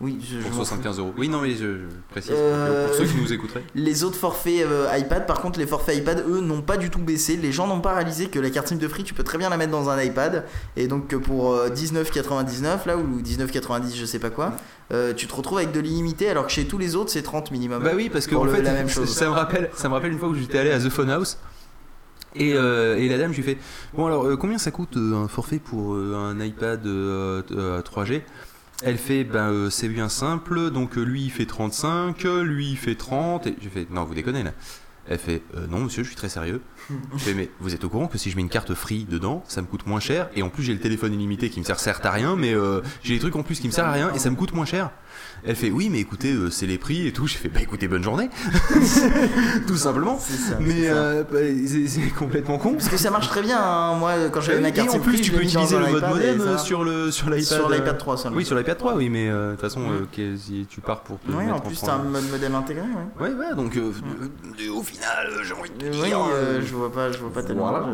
Oui, je, Pour m'en fous. 75 euros. Oui, non, mais je, je précise. Euh, Pour ceux qui nous écouteraient. Les autres forfaits euh, iPad, par contre, les forfaits iPad, eux, n'ont pas du tout baissé. Les gens n'ont pas réalisé que la carte SIM de Free, tu peux très bien la mettre dans un iPad. Et donc, que pour euh, 19,99 là, ou 19,90, je sais pas quoi, euh, tu te retrouves avec de l'illimité, alors que chez tous les autres, c'est 30 minimum. Bah oui, parce que en le- fait, la même chose. ça me rappelle, ça me rappelle une fois où j'étais allé à The Phone House. Et, euh, et la dame, je lui fais Bon, alors, euh, combien ça coûte euh, un forfait pour un iPad euh, euh, 3G Elle fait Ben, c'est bien simple. Donc, lui, il fait 35, euh, lui, il fait 30. Et j'ai fait Non, vous déconnez là. Elle fait non monsieur, je suis très sérieux. Je fais mais vous êtes au courant que si je mets une carte free dedans, ça me coûte moins cher et en plus j'ai le téléphone illimité qui me sert certes à rien, mais j'ai des trucs en plus qui me servent à rien et ça me coûte moins cher. Elle fait oui mais écoutez euh, c'est les prix et tout. J'ai fait bah écoutez bonne journée, tout simplement. mais euh, bah, c'est complètement con. Parce que ça marche très bien, hein. moi quand j'avais ma Et carte en plus, free, tu peux utiliser le mode modem ça- euh, sur le sur l'iPad. Sur l'iPad 3 seulement. Oui, sur l'iPad 3, oui, mais euh, de toute façon, si tu pars pour te Oui, en plus t'as un mode modem intégré, ouais. Ouais, ouais, donc au final, j'ai envie de te Oui, dire. euh, je vois pas, je vois pas tellement. Voilà.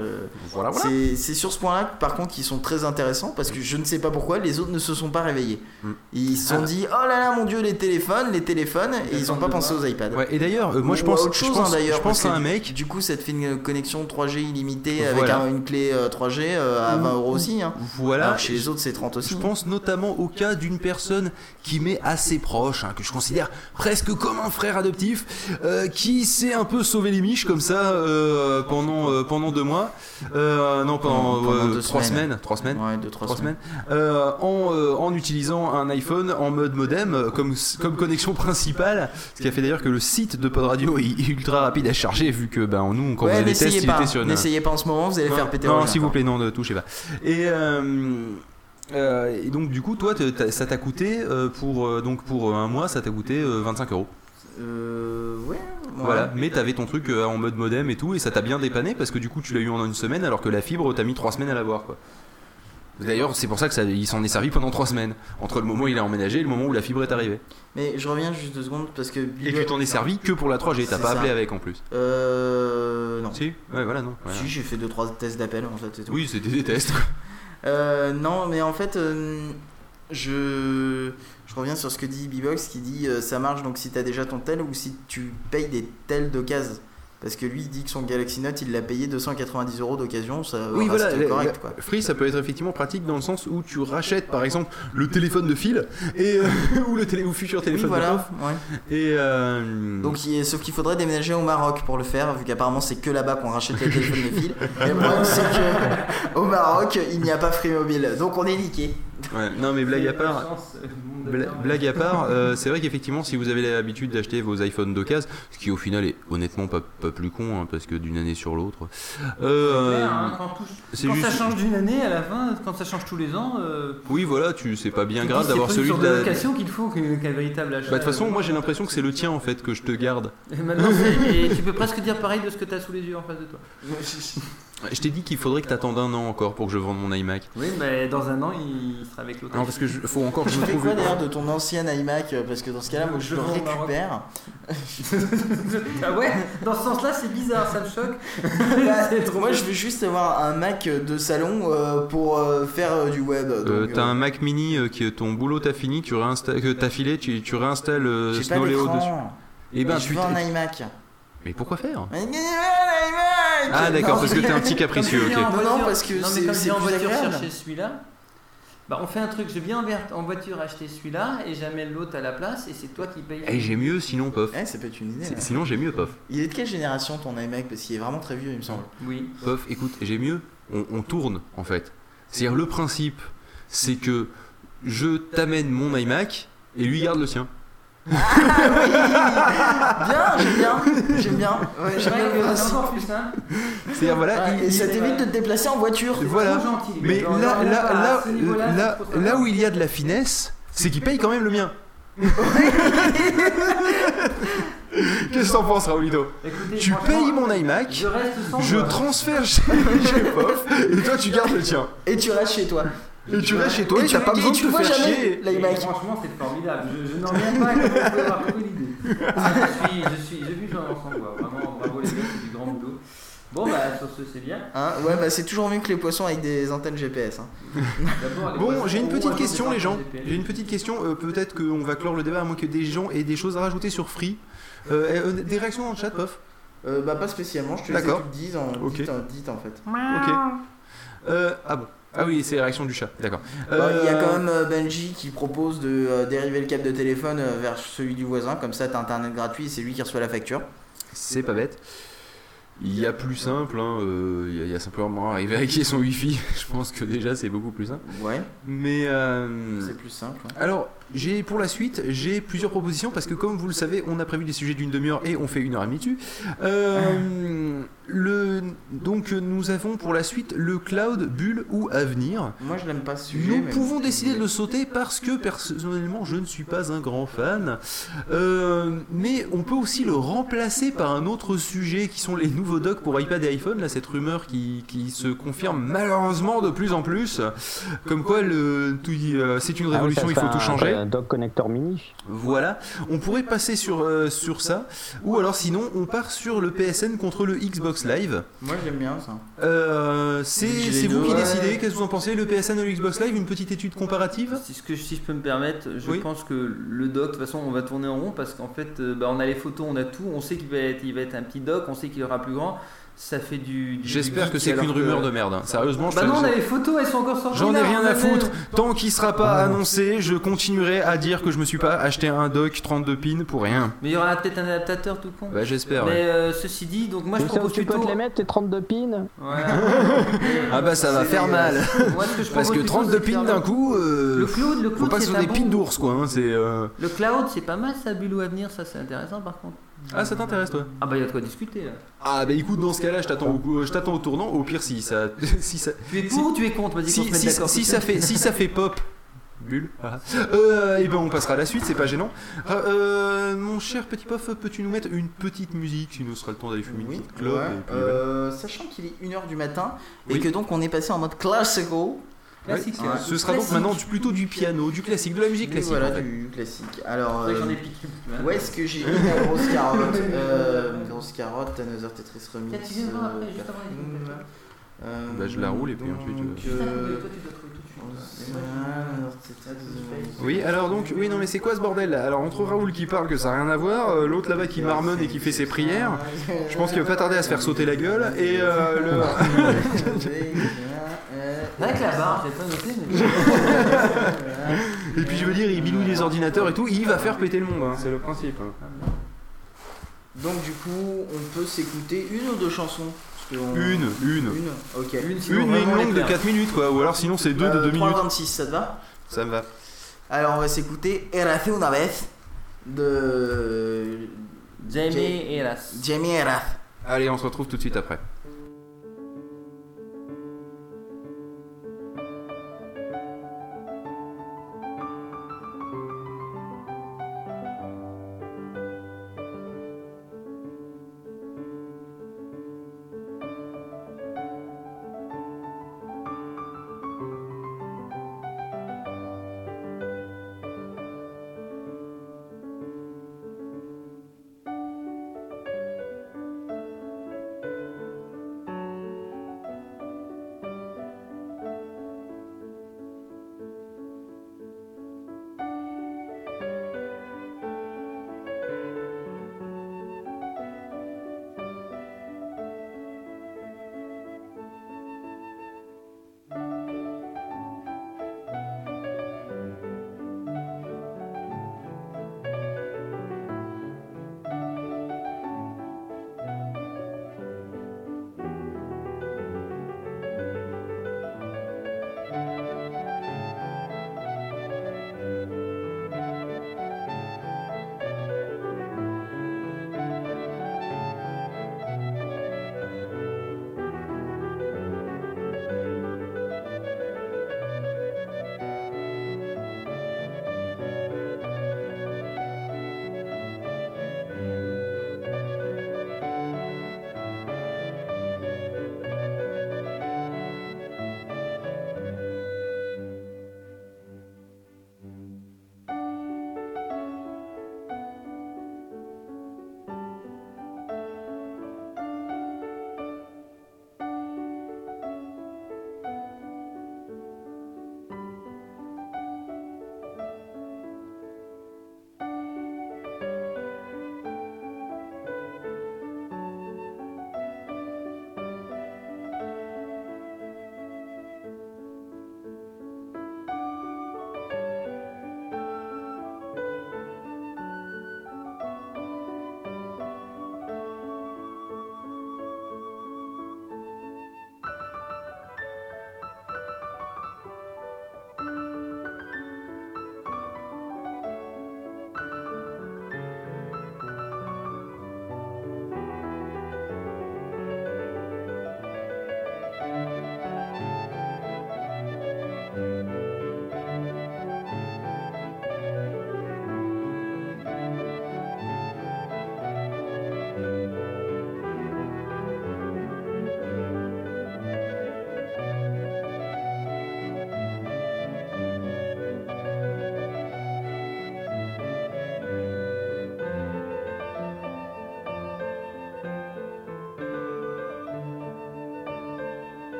Voilà. C'est- sur ce point-là, par contre, qu'ils sont très intéressants parce que je ne sais pas pourquoi les autres ne se sont pas réveillés. Mm. Ils se sont Ah. dit, oh là là, mon dieu, les téléphones, les téléphones, et ils ont pas pensé aux iPads. Ouais, et d'ailleurs, euh, moi, je pense- à autre je chose, pense- hein, je pense à un mec- Du coup, ça te fait une connexion 3G illimitée avec un- une clé euh, 3G euh, à 20 euros aussi. Hein. Voilà. Alors, chez les autres, c'est 30 aussi. Je pense notamment au cas d'une personne qui m'est assez proche, hein, que je considère presque comme un frère adoptif, euh, qui s'est un peu sauvé les miches comme ça euh, pendant, euh, pendant deux mois. Euh, non, pendant, Pendant euh, deux trois semaines. semaines. Trois semaines. Ouais, deux, trois semaines. Euh, en, euh, en utilisant un iPhone en mode modem euh, comme, comme connexion principale. Ce qui a fait d'ailleurs que le site de Pod Radio est ultra rapide à charger, vu que ben, nous, quand on Ouais, faisait des tests, n'essayez il pas. était sur une. N'essayez pas en ce moment, vous allez Non, faire péter Non, s'il vous plaît, non, ne touchez pas. Et, euh, euh, et donc, du coup, toi, ça t'a coûté euh, pour, euh, donc pour un mois, ça t'a coûté euh, 25 euros. Euh, ouais. ouais. Voilà, mais t'avais ton truc en mode modem et tout, et ça t'a bien dépanné parce que du coup, tu l'as eu en une semaine, alors que la fibre, t'as mis 3 semaines à l'avoir, quoi. D'ailleurs, c'est pour ça que ça, il s'en est servi pendant 3 semaines, entre le moment où il a emménagé et le moment où la fibre est arrivée. Mais je reviens juste deux secondes parce que. Et tu t'en es servi que pour la 3G, t'as pas ça. appelé avec en plus. Euh. Non. Si Ouais, voilà, non. voilà. Si, j'ai fait 2-3 tests d'appel en fait, c'est tout. Oui, c'était des tests. Euh, non, mais en fait, euh, je, je reviens sur ce que dit Bbox qui dit euh, ça marche donc si t'as déjà ton tel ou si tu payes des tels d'occasion. Parce que lui, il dit que son Galaxy Note, il l'a payé 290 euros d'occasion, ça Oui, reste voilà, la- correct quoi. Free, ça peut être effectivement pratique dans le sens où tu rachètes par exemple le téléphone de fil et euh, ou le télé, ou futur téléphone Oui, voilà, de ouais. Et euh, Donc, il- sauf qu'il faudrait déménager au Maroc pour le faire, vu qu'apparemment c'est que là-bas qu'on rachète les téléphones de fil. Et le problème, c'est que au Maroc, il n'y a pas Free Mobile, donc on est niqué. Ouais, non mais blague à part, bla- blague à part, euh, c'est vrai qu'effectivement si vous avez l'habitude d'acheter vos iPhones d'occasion, ce qui au final est honnêtement pas, pas plus con hein, parce que d'une année sur l'autre, euh, hein, quand tout- c'est quand juste- ça change d'une année à la fin, quand ça change tous les ans, euh, oui voilà, tu c'est pas bien grave d'avoir celui de la. location qu'il faut qu'un véritable achat. Bah, de toute façon, moi j'ai l'impression que c'est le tien en fait que je te garde. Et maintenant, et tu peux presque dire pareil de ce que tu as sous les yeux en face de toi. Je t'ai dit qu'il faudrait que t'attendes un an encore pour que je vende mon iMac. Oui, mais dans un an, il sera avec l'autre. Non, parce que je- faut encore que je me fais trouve. quoi d'ailleurs de ton ancien iMac Parce que dans ce cas-là, moi je Je le récupère. ah ouais, dans ce sens-là, c'est bizarre, ça me choque. Bah, C'est trop moi je veux juste avoir un Mac de salon euh, pour euh, faire euh, du web. Euh, t'as euh, un Mac mini euh, qui ton boulot t'as fini, tu réinstalles, que t'as filé, tu, tu réinstalles euh, J'ai pas Snowleo dessus. Et ben je tu veux un iMac. Mais pourquoi faire? Ah d'accord, Non, parce que t'es un petit capricieux, ok. Non, non, parce que c'est- en plus voiture agréable. chercher celui-là, bah on fait un truc, je viens en, ver- en voiture acheter celui-là et j'amène l'autre à la place et c'est toi qui payes. Et j'ai mieux sinon pof. Eh, ça peut être une idée. Là. Sinon j'ai mieux pof. Il est de quelle génération ton iMac? Parce qu'il est vraiment très vieux, il me semble. Oui. Pof, écoute, j'ai mieux. On, on tourne en fait. C'est-à-dire le principe, c'est que je t'amène mon iMac et lui garde le sien. Bien, j'aime bien, j'aime bien. Ouais, j'aime bien le que c'est principe. encore plus simple. C'est-à-dire voilà. Ouais, il- et il- ça t'évite de te déplacer en voiture. Voilà. trop gentil, Mais là, là, là, là, là où il y a de la finesse, c'est qu'il paye quand même le mien. Qu'est-ce que t'en penses, Raoulito Écoutez, Tu payes mon iMac, Je reste sans je voix. transfère chez, chez Pof, et toi tu gardes le tien. Et tu restes chez toi. Et tu restes chez toi et, tu- t'as pas besoin de tu te faire chier. Franchement, c'est formidable. Je, je n'en reviens pas à comment vous pouvez avoir compris l'idée. Ah, je suis, je suis, j'ai vu voix. Vraiment, bravo les gars, c'est du grand boulot. Bon, bah, sur ce, c'est bien. Hein ouais, bah c'est toujours mieux que les poissons avec des antennes GPS. hein. Bon, j'ai une petite question, les gens. J'ai une petite question. euh, Peut-être qu'on va clore le débat à moins que des gens aient des choses à rajouter sur Free. Euh, euh, des réactions dans le chat, Pof Euh, bah pas spécialement, je te laisse D'accord. que tu le dises en, Ok. dites, en- dites, en fait. Ok. Euh, ah bon. Ah oui, c'est la réaction du chat, d'accord. Bah, Il y a Euh, quand même euh, Benji qui propose de euh, dériver le câble de téléphone vers celui du voisin, comme ça t'as internet gratuit et c'est lui qui reçoit la facture. C'est pas bête. Il y a plus simple, hein, euh, il y a- il y, a simplement à vérifier son wifi. Je pense que déjà c'est beaucoup plus simple. Ouais, Mais euh, c'est plus simple. ouais. alors, j'ai pour la suite, j'ai plusieurs propositions parce que comme vous le savez, on a prévu des sujets d'une demi-heure et on fait une heure et demie dessus. Euh, le, donc nous avons pour la suite le cloud, bulle ou avenir. Moi, je l'aime pas ce sujet. Nous mais pouvons décider de le sauter parce que personnellement je ne suis pas un grand fan. Euh, mais on peut aussi le remplacer par un autre sujet qui sont les nouveaux docks pour iPad et iPhone. Là, cette rumeur qui, qui se confirme malheureusement de plus en plus. Comme quoi, le, tout- euh, c'est une Ah oui, révolution, il faut tout un- changer. Un dock connector mini. Voilà, on pourrait passer sur, euh, sur ça, ou alors sinon on part sur le PSN contre le Xbox Live. Moi, j'aime bien ça. Euh, c'est vous qui ouais. décidez, qu'est-ce que vous en pensez? Le PSN ou le Xbox Live, une petite étude comparative? Si, ce que, si je peux me permettre, je Oui. pense que le doc, de toute façon, on va tourner en rond parce qu'en fait, euh, bah, on a les photos, on a tout, on sait qu'il va être, il va être un petit doc, on sait qu'il aura plus grand. Ça fait du. du- J'espère que c'est qu'une rumeur de merde. hein. Sérieusement, je Bah non, on a les photos, elles sont encore sorties. J'en ai rien à foutre. Tant qu'il sera pas annoncé, je continuerai à dire que je me suis pas acheté un dock 32 pins pour rien. Mais il y aura peut-être un adaptateur tout con. Bah, j'espère, Mais ouais. euh, ceci dit, donc moi je où propose tu peux plutôt. te les mettre, tes 32 pins Voilà. Ah bah ça va faire mal. Moi, ce que je Parce que plutôt, 32 c'est de pins d'un coup, euh, Le cloud, le faut cloud, pas c'est sur un des pins d'ours quoi. hein, c'est, euh, Le cloud, c'est pas mal ça, Bulou Avenir, ça c'est intéressant par contre. Ah, ça t'intéresse toi Ah bah il y a de quoi discuter là. Ah bah écoute, dans ce cas-là, je t'attends au, je t'attends au tournant. Au pire, si ça, si ça, Tu es pour ou tu es contre? Vas-y si, si, d'accord. si ça fait, si ça fait pop, bulle. voilà. Euh, et ben on passera à la suite, c'est pas gênant. Ah, euh, mon cher petit pof, peux-tu nous mettre une petite musique, sinon ce sera le temps d'aller fumer Oui, une petite clope. ouais, et puis, voilà. euh, sachant qu'il est 1h du matin et Oui. que donc on est passé en mode classical. Classique, Ouais. ouais. Ce sera donc maintenant du- plutôt du piano, du classique, de la musique classique. voilà, en fait. du classique. Alors, j'en ai euh, piqué. où est-ce que j'ai mis la grosse carotte euh, Grosse carotte, Another Tetris Remix. Tu viendras après, euh, juste avant les Perfume. trucs. Euh, Bah, je la roule et puis ensuite, euh, euh, Tetris Oui, alors donc, oui, non, mais c'est quoi ce bordel là? Alors, entre Raoul qui parle que ça n'a rien à voir, euh, l'autre là-bas qui marmonne et qui fait ses prières, je pense qu'il va pas tarder à se faire sauter la gueule, et euh, le. C'est vrai que la barre, j'ai pas noté, mais. Et puis je veux dire, il bidouille les ordinateurs et tout, il va faire péter le monde, hein, c'est le principe. hein. Donc, du coup, on peut s'écouter une ou deux chansons? Parce que on- Une, une. Une, ok. Une, sinon Une, mais une longue de faire. 4 minutes quoi, ou alors sinon c'est 2 de Euh, 2 minutes. 3,26, ça te va? Ça me va. Alors, on va s'écouter Erace una vez de Jamie Eras. Jamie Erath. Allez, on se retrouve tout de suite après.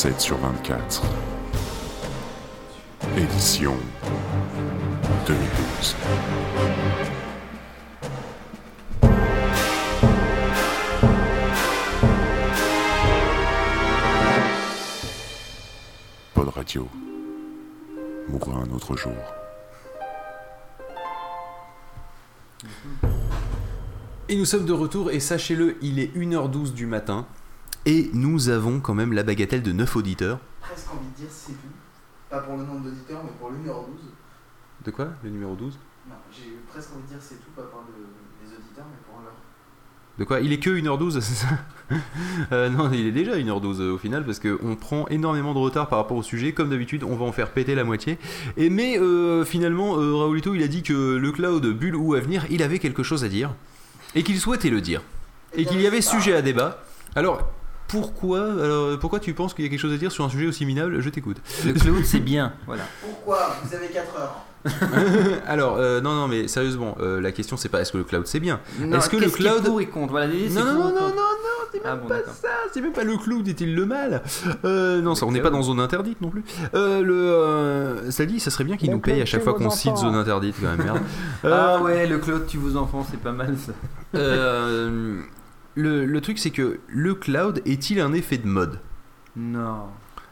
7 sur 24. Édition 2012. Pod Radio mourra un autre jour. Et nous sommes de retour et sachez-le, il est 1h12 du matin et nous avons quand même la bagatelle de 9 auditeurs. Presque envie de dire c'est tout. Pas pour le nombre d'auditeurs, mais pour le numéro 12. De quoi? Le numéro 12 Non, j'ai presque envie de dire c'est tout, pas pour le- les auditeurs, mais pour leur. De quoi? Il est que 1h12, c'est ça? Euh, Non, il est déjà 1h12 euh, au final parce qu'on prend énormément de retard par rapport au sujet. Comme d'habitude, on va en faire péter la moitié. Et mais euh, finalement, Raoulito, il a dit que le cloud, bulle ou avenir, il avait quelque chose à dire et qu'il souhaitait le dire et qu'il y avait sujet à débat. Alors. Pourquoi, alors, pourquoi tu penses qu'il y a quelque chose à dire sur un sujet aussi minable? Je t'écoute. Le cloud, c'est bien. Voilà. Pourquoi? Vous avez 4 heures. Alors, euh, non, non, mais sérieusement, euh, la question c'est pas est-ce que le cloud c'est bien? Non, Est-ce que le qu'est-ce qui est cloud. pour et contre? Voilà, Non, non, non, non, non, non, c'est même Ah bon, pas ça, c'est même pas le cloud est-il le mal? Euh, Non, ça, on n'est pas dans zone interdite non plus. Euh, le, euh, ça dit, ça serait bien qu'ils Le nous payent à cloud chaque fois qu'on cite zone interdite quand même, merde. Ah ouais, le cloud tue vos enfants, c'est pas mal ça. Le, le truc c'est que le cloud est-il un effet de mode? Non.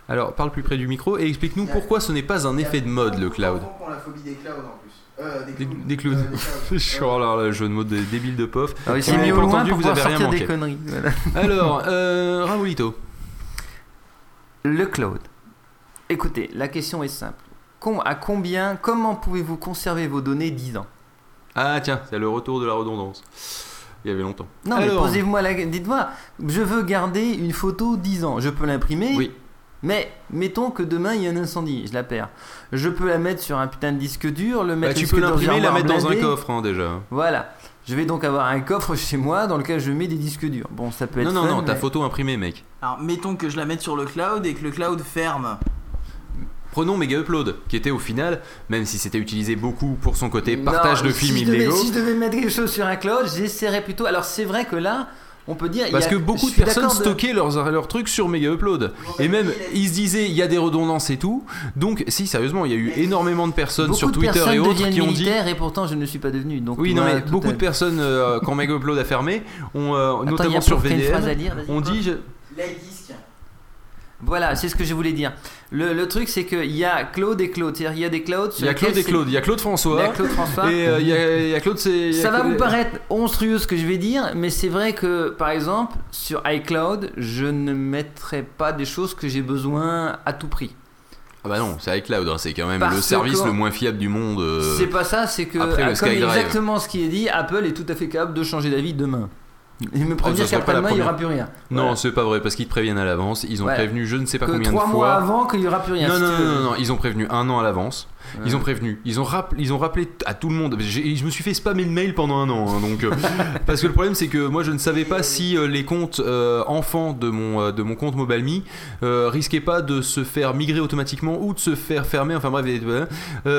Alors, parle plus près du micro et explique-nous pourquoi ce n'est pas un effet de mode le cloud. Pour la phobie des clouds en plus. Euh, des clowns. des clowns. Euh, des clowns. oh là là, le jeu de mots de débile de pof. Ah Si loin entendu, pour vous pouvoir avez rien sortir manqué. des conneries. voilà. Alors, euh, Raoulito. Le cloud. Écoutez, la question est simple. Com- à combien, comment pouvez-vous conserver vos données 10 ans? Ah tiens, c'est le retour de la redondance. Il y avait longtemps. Non, mais posez-moi la. Dites-moi, je veux garder une photo 10 ans. Je peux l'imprimer Oui. Mais mettons que demain il y a un incendie, je la perds. Je peux la mettre sur un putain de disque dur, le bah, mettre tu jusque peux dans l'imprimer et la mettre dans un coffre hein, déjà. Voilà. Je vais donc avoir un coffre chez moi dans lequel je mets des disques durs. Bon, ça peut être. Non, non, fun, non, ta mais- photo imprimée, mec. Alors, mettons que je la mette sur le cloud et que le cloud ferme. Prenons Mega Upload, qui était au final, même si c'était utilisé beaucoup pour son côté Non, partage de si films devais- illégaux, si je devais mettre quelque chose sur un cloud, j'essaierais plutôt. Alors c'est vrai que là, on peut dire. parce a- que beaucoup de personnes de- stockaient leurs, leurs trucs sur Mega Upload. Et même, ils se disaient, il y a des redondances et tout. Donc, si, sérieusement, il y a eu énormément de personnes Beaucoup sur de Twitter personnes et autres qui ont dit. et pourtant je ne suis pas devenu. Donc Oui, non, mais beaucoup de personnes, euh, quand Mega Upload a fermé, ont, euh, Attends, notamment sur VDM, phrase à dire, vas-y, on Paul. dit. je-. Voilà, c'est ce que je voulais dire. Le, le truc, c'est qu'il y a Claude et Claude. C'est-à-dire, il y a des Claudes. sur Il y a Claude et Claude, il y a Claude François. Il y a Claude François. Et euh, il y, a, il y a Claude, c'est. Ça va vous paraître monstrueux ce que je vais dire, mais c'est vrai que par exemple sur iCloud, je ne mettrai pas des choses que j'ai besoin à tout prix. Ah bah non, c'est iCloud, hein, c'est quand même Parce le service que- le moins fiable du monde. euh, C'est pas ça, c'est que après le comme SkyDrive. exactement ce qui est dit, Apple est tout à fait capable de changer d'avis demain. Et me Ah, pas la qu'après-demain il n'y aura plus rien. Non, Voilà. c'est pas vrai parce qu'ils te préviennent à l'avance. Ils ont prévenu je ne sais pas Que combien de trois fois. mois avant qu'il n'y aura plus rien. Non, si non, non, non, non, ils ont prévenu un an à l'avance. Ouais. Ils ont prévenu, ils ont, rappelé, ils ont rappelé à tout le monde. Je me suis fait spammer de mail pendant un an. hein, donc, euh, parce que le problème, c'est que moi, je ne savais pas si euh, les comptes euh, enfants de mon, euh, de mon compte MobileMe risquaient pas de se faire migrer automatiquement ou de se faire fermer. Enfin bref,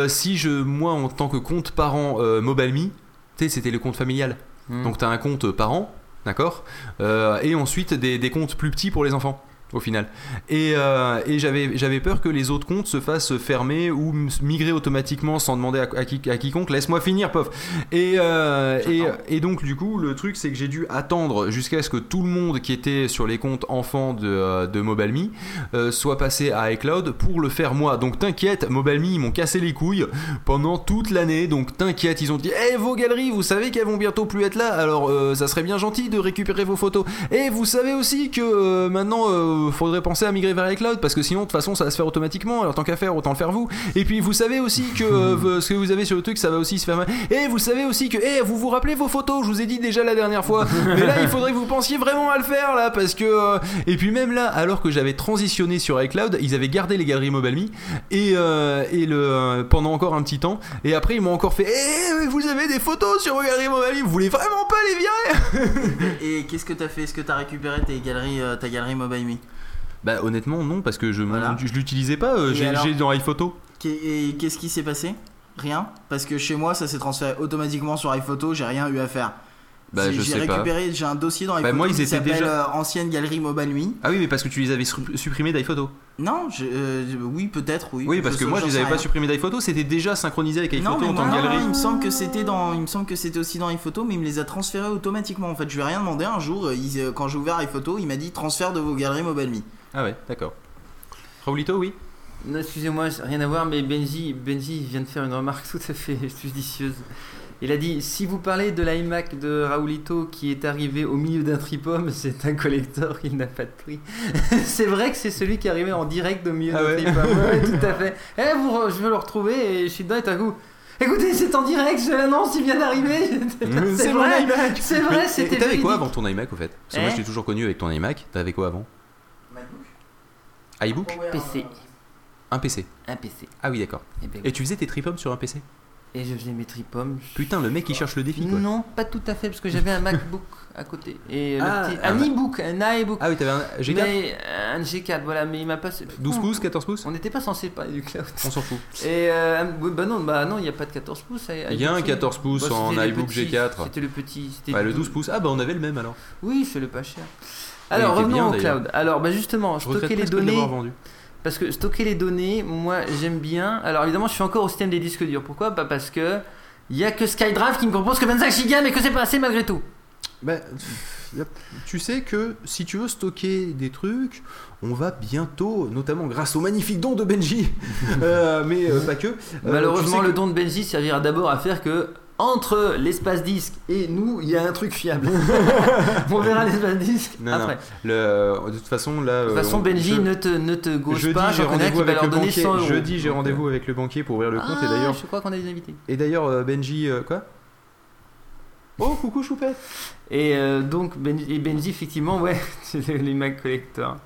si je, moi, en tant que compte parent MobileMe, tu sais, c'était le compte familial. Hmm. Donc, tu as un compte parent, d'accord? Euh, Et ensuite, des, des comptes plus petits pour les enfants au final. Et, euh, et j'avais, peur que les autres comptes se fassent fermer ou migrer automatiquement sans demander à, à qui- à quiconque. Laisse-moi finir, pof. Et, euh, et, et donc, du coup, le truc, c'est que j'ai dû attendre jusqu'à ce que tout le monde qui était sur les comptes enfants de, euh, de MobileMe euh, soit passé à iCloud pour le faire moi. Donc, t'inquiète, MobileMe, ils m'ont cassé les couilles pendant toute l'année. Donc, t'inquiète, ils ont dit Eh, vos galeries, vous savez qu'elles vont bientôt plus être là. Alors, ça serait bien gentil de récupérer vos photos. Et vous savez aussi que maintenant, euh, faudrait penser à migrer vers iCloud parce que sinon, de toute façon, ça va se faire automatiquement. Alors, tant qu'à faire, autant le faire vous. Et puis, vous savez aussi que euh, ce que vous avez sur le truc, ça va aussi se faire. Et vous savez aussi que, eh, vous vous rappelez vos photos, je vous ai dit déjà la dernière fois. Mais là, il faudrait que vous pensiez vraiment à le faire là parce que. euh, Et puis, même là, alors que j'avais transitionné sur iCloud, ils avaient gardé les galeries MobileMe et, euh, et le, euh, pendant encore un petit temps. Et après, ils m'ont encore fait, eh, vous avez des photos sur vos galeries MobileMe, vous voulez vraiment pas les virer? Et qu'est-ce que t'as fait? Est-ce que t'as récupéré tes galeries, euh, ta galerie MobileMe Bah, honnêtement, non, parce que je, Voilà. je l'utilisais pas. euh, J'ai alors j'ai dans iPhoto. Et qu'est-ce qui s'est passé? Rien Parce que chez moi, ça s'est transféré automatiquement sur iPhoto, j'ai rien eu à faire. Bah, J'ai- je J'ai sais pas. récupéré, j'ai un dossier dans Bah, photos moi, ils qui s'appelle déjà- euh, Ancienne Galerie Mobile Nuit. Ah oui, mais parce que tu les avais su- supprimés d'iPhoto. Non, je- euh, oui, peut-être, oui. Oui, parce que moi, je les avais pas supprimés d'iPhoto, c'était déjà synchronisé avec Non, iPhoto mais en tant que non, galerie. il me semble que c'était dans, il me semble que c'était aussi dans iPhoto, mais il me les a transférés automatiquement. En fait, je lui ai rien demandé. Un jour, il- quand j'ai ouvert iPhoto, il m'a dit transfert de vos galeries Mobile Me. Ah ouais, d'accord. Raoulito, oui? Non, excusez-moi, rien à voir, mais Benji, Benji vient de faire une remarque tout à fait judicieuse. Il a dit si vous parlez de l'iMac de Raoulito qui est arrivé au milieu d'un tripome, c'est un collector, il n'a pas de prix. c'est vrai que c'est celui qui est arrivé en direct au milieu Ah d'un ouais tripome. Ouais, tout à fait. Eh, vous, je veux le retrouver et je suis dedans et tout à coup. Écoutez, c'est en direct, je l'annonce, il vient d'arriver. C'est mon vrai, iMac C'est Mais- vrai, et c'était T'avais quoi avant ton iMac au fait? Parce que moi je t'ai toujours connu avec ton iMac. T'avais quoi avant? iBook PC. Un PC. Un PC. Ah oui, d'accord. Eh ben, Et tu faisais tes tripomes sur un PC Et je faisais mes tripomes. Putain, le mec il cherche le défi quoi. Non, pas tout à fait, parce que j'avais un MacBook à côté. Et le Ah, petit- un bah. e-book, un iBook. Ah oui, t'avais un G4 Mais un G4, voilà, mais il m'a pas. 12 pouces, 14 pouces? On n'était pas censé parler du cloud. On s'en fout. Et euh, bah non, bah non, il n'y a pas de 14 pouces. Il y a un 14 pouces en c'était le iBook petit, G4. C'était le petit. du le 12 pouces. Ah bah on avait le même alors. Oui, c'est le pas cher. Il Alors revenons bien, au cloud. Alors bah justement, Je stocker les données. Parce que stocker les données, moi j'aime bien. Alors évidemment, je suis encore au système des disques durs. Pourquoi? Pas parce que il y a que SkyDrive qui me propose que 25 Go, mais que c'est pas assez malgré tout. Bah, a- tu sais que si tu veux stocker des trucs, on va bientôt, notamment grâce au magnifique don de Benji, euh, mais euh, pas que. euh, Malheureusement, tu sais le que- don de Benji servira d'abord à faire que entre l'espace disque et nous, il y a un truc fiable. on verra l'espace disque Non, après. non. Le- de toute façon, là. De toute façon, Benji, ne te, ne te gauche Jeudi, pas. j'ai rendez-vous avec leur le donner banquier. 100 euros. Jeudi, j'ai rendez-vous avec le banquier pour ouvrir le compte. et Ah, d'ailleurs, je crois qu'on a des invités. et d'ailleurs, euh, Benji, euh, quoi? Oh, coucou Choupette Et euh, donc, Benji, et Benji, effectivement, ouais, c'est les Mac Collector.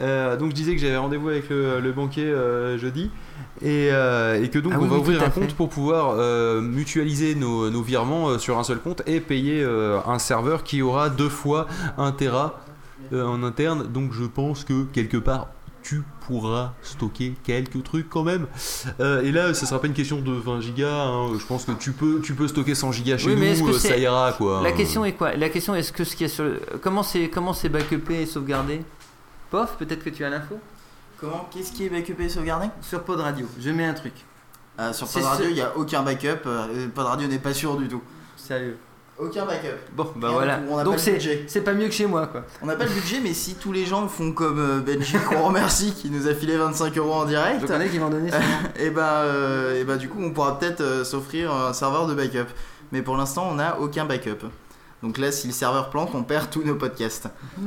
Euh, donc je disais que j'avais rendez-vous avec le, le banquier euh, jeudi et, euh, et que donc Ah on oui, va oui, ouvrir un fait. compte pour pouvoir euh, mutualiser nos, nos virements euh, sur un seul compte et payer un serveur qui aura deux fois un Tera en interne. Donc je pense que quelque part tu pourras stocker quelques trucs quand même. Euh, et là, ça sera pas une question de 20 gigas. hein. Je pense que tu peux, tu peux stocker 100 gigas chez Oui, mais nous, ça ira quoi. La question est quoi? La question est-ce que ce qu'il y a sur le... Comment c'est comment c'est backupé et sauvegardé? Pof, peut-être que tu as l'info? Comment Qu'est-ce qui est backupé et sauvegardé Sur Pod Radio, je mets un truc. Euh, Sur Pod Radio, il n'y a aucun backup. euh, Pod Radio n'est pas sûr du tout. Sérieux. Aucun backup. Bon, bah voilà. on n'a Donc pas le c'est budget. c'est pas mieux que chez moi, quoi. On n'a pas le budget, mais si tous les gens font comme euh, Benji, qu'on remercie, qui nous a filé 25 euros en direct, Je connais qui m'en donné ça. et bah, euh, et du coup, on pourra peut-être euh, s'offrir un serveur de backup. Mais pour l'instant, on n'a aucun backup. Donc là, si le serveur plante, on perd tous nos podcasts.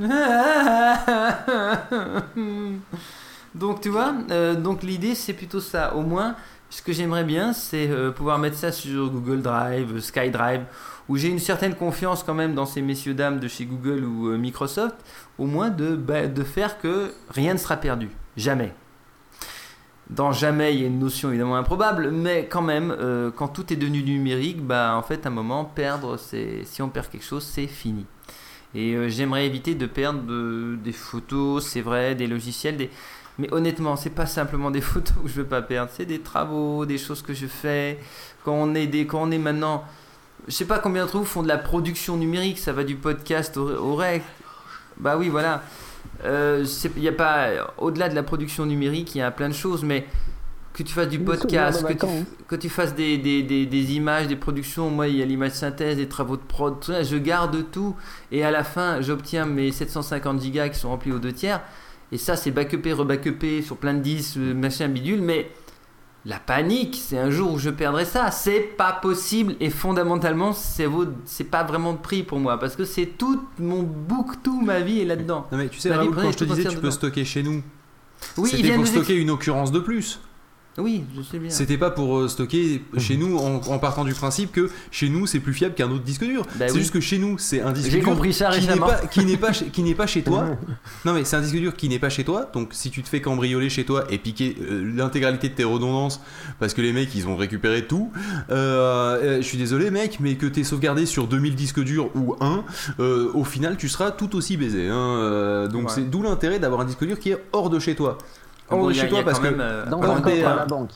donc tu vois, euh, donc l'idée c'est plutôt ça. Au moins, ce que j'aimerais bien, c'est euh, pouvoir mettre ça sur Google Drive, SkyDrive, où j'ai une certaine confiance quand même dans ces messieurs dames de chez Google ou euh, Microsoft, au moins de, bah, de faire que rien ne sera perdu, jamais. Dans jamais, il y a une notion évidemment improbable, mais quand même, euh, quand tout est devenu numérique, bah en fait, à un moment, perdre, c'est si on perd quelque chose, c'est fini. Et euh, j'aimerais éviter de perdre de- des photos, c'est vrai, des logiciels, des... mais honnêtement, c'est pas simplement des photos que je veux pas perdre, c'est des travaux, des choses que je fais. Quand on est, des... Quand on est maintenant, je sais pas combien d'entre vous font de la production numérique, ça va du podcast au, au rec. Bah oui, voilà. Euh, y a pas, au-delà de la production numérique, il y a plein de choses, mais que tu fasses du podcast, que tu, vacances. que tu fasses des, des, des, des images, des productions, moi il y a l'image synthèse, des travaux de prod, tout ça, je garde tout et à la fin j'obtiens mes 750 gigas qui sont remplis aux deux tiers et ça c'est backupé, rebackupé sur plein de disques, euh, machin bidule, mais la panique c'est un jour où je perdrai ça, c'est pas possible et fondamentalement c'est c'est pas vraiment de prix pour moi parce que c'est tout mon book, tout ma vie est là-dedans. Non mais tu sais, Raoul, quand je te disais tu peux stocker chez nous, Oui, c'était pour stocker une occurrence de plus. Oui, je sais bien. C'était pas pour euh, stocker chez nous en, en partant du principe que chez nous c'est plus fiable qu'un autre disque dur. Bah c'est oui. juste que chez nous c'est un disque J'ai dur compris ça qui n'est récemment. pas qui n'est pas chez- qui n'est pas chez toi. Non mais c'est un disque dur qui n'est pas chez toi. Donc si tu te fais cambrioler chez toi et piquer euh, l'intégralité de tes redondances parce que les mecs ils ont récupéré tout. euh, je suis désolé mec, mais que t'es sauvegardé sur 2000 disques durs ou un, au final tu seras tout aussi baisé. hein. Donc Ouais. c'est d'où l'intérêt d'avoir un disque dur qui est hors de chez toi. Hors Bon, de il y a- chez toi parce que euh, Dans quand un t'es, coffre à euh, la banque.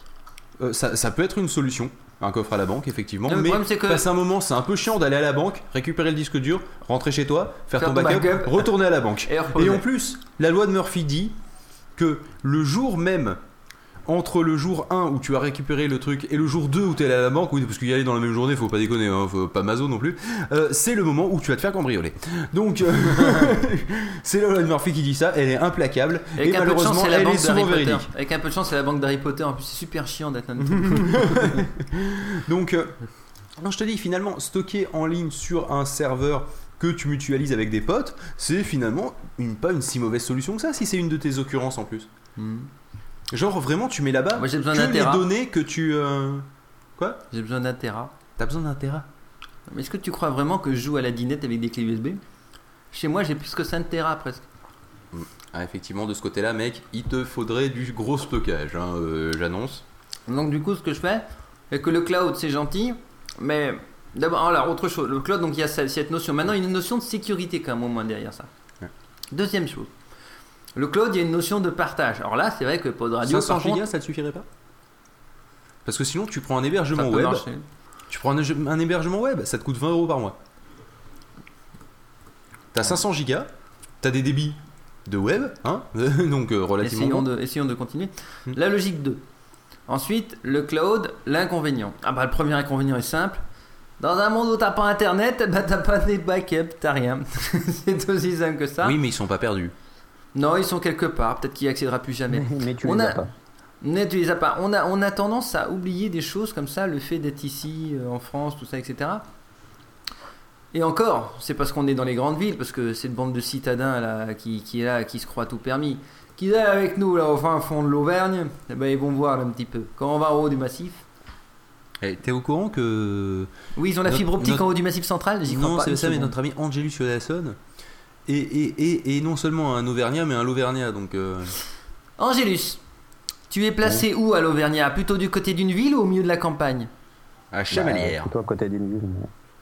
euh, ça, ça peut être une solution. Un coffre à la banque, effectivement. Le mais problème, c'est que- passer un moment, c'est un peu chiant d'aller à la banque, récupérer le disque dur, rentrer chez toi, faire, Faire ton ton backup, backup. retourner à la banque. Et en plus, la loi de Murphy dit que le jour même, entre le jour 1 où tu as récupéré le truc et le jour 2 où tu es allé à la banque, oui, parce qu'y aller dans la même journée, faut pas déconner, hein, faut pas mazo non plus, euh, c'est le moment où tu vas te faire cambrioler. Donc, euh, c'est la loi de Murphy qui dit ça, elle est implacable, Avec et un peu de chance, malheureusement, c'est la elle est banque d'Harry souvent Potter. véridique. Avec un peu de chance, c'est la banque d'Harry Potter. En plus, c'est super chiant d'être un. Donc, euh, non, je te dis, finalement, stocker en ligne sur un serveur que tu mutualises avec des potes, c'est finalement une, pas une si mauvaise solution que ça, si c'est une de tes occurrences en plus. Genre, vraiment, tu mets là-bas Moi, j'ai besoin que d'un les Tera. données que tu... euh, Quoi J'ai besoin d'un Tera. T'as besoin d'un Tera Mais est-ce que tu crois vraiment que je joue à la dinette avec des clés USB Chez moi, j'ai plus que 5 Tera presque. Ah, effectivement, de ce côté-là, mec, il te faudrait du gros stockage, hein, euh, j'annonce. Donc du coup, ce que je fais, c'est que le cloud, c'est gentil, mais d'abord, alors autre chose, le cloud, donc il y a cette cette notion. Maintenant, il y a une notion de sécurité quand même au moins derrière ça. Deuxième chose, le cloud, il y a une notion de partage. Alors là, c'est vrai que Pod Radio, 500 par contre, gigas, ça te suffirait pas? Parce que sinon, tu prends un hébergement web. marcher. Tu prends un, un hébergement web, ça te coûte 20 euros par mois. T'as 500 gigas, t'as des débits de web, hein donc euh, relativement. essayons de, essayons de continuer. La logique 2. Ensuite, le cloud, l'inconvénient. Ah bah le premier inconvénient est simple. Dans un monde où t'as pas internet, bah t'as pas des backups, t'as rien. c'est aussi simple que ça. Oui, mais ils sont pas perdus. Non, ils sont quelque part. Peut-être qu'il y accédera plus jamais. Mais tu On les a- as pas. Mais tu les as pas. On a, on a tendance à oublier des choses comme ça, le fait d'être ici, euh, en France, tout ça, etc. Et encore, c'est parce qu'on est dans les grandes villes, parce que cette bande de citadins là, qui, qui est là, qui se croit tout permis, qui est avec nous là au fin fond de l'Auvergne, eh ben, ils vont voir un petit peu. Quand on va en haut du massif, Eh, T'es au courant que. oui, ils ont la Notre- fibre optique notre- en haut du massif central, j'y crois Non, pas. c'est une ça, mais notre ami Angelus Yodasson est non seulement un Auvergnat, mais un Lauvergnat, donc. euh, Angélus, tu es placé où à l'Auvergnat? Plutôt du côté d'une ville ou au milieu de la campagne? À Bah, plutôt à côté d'une ville.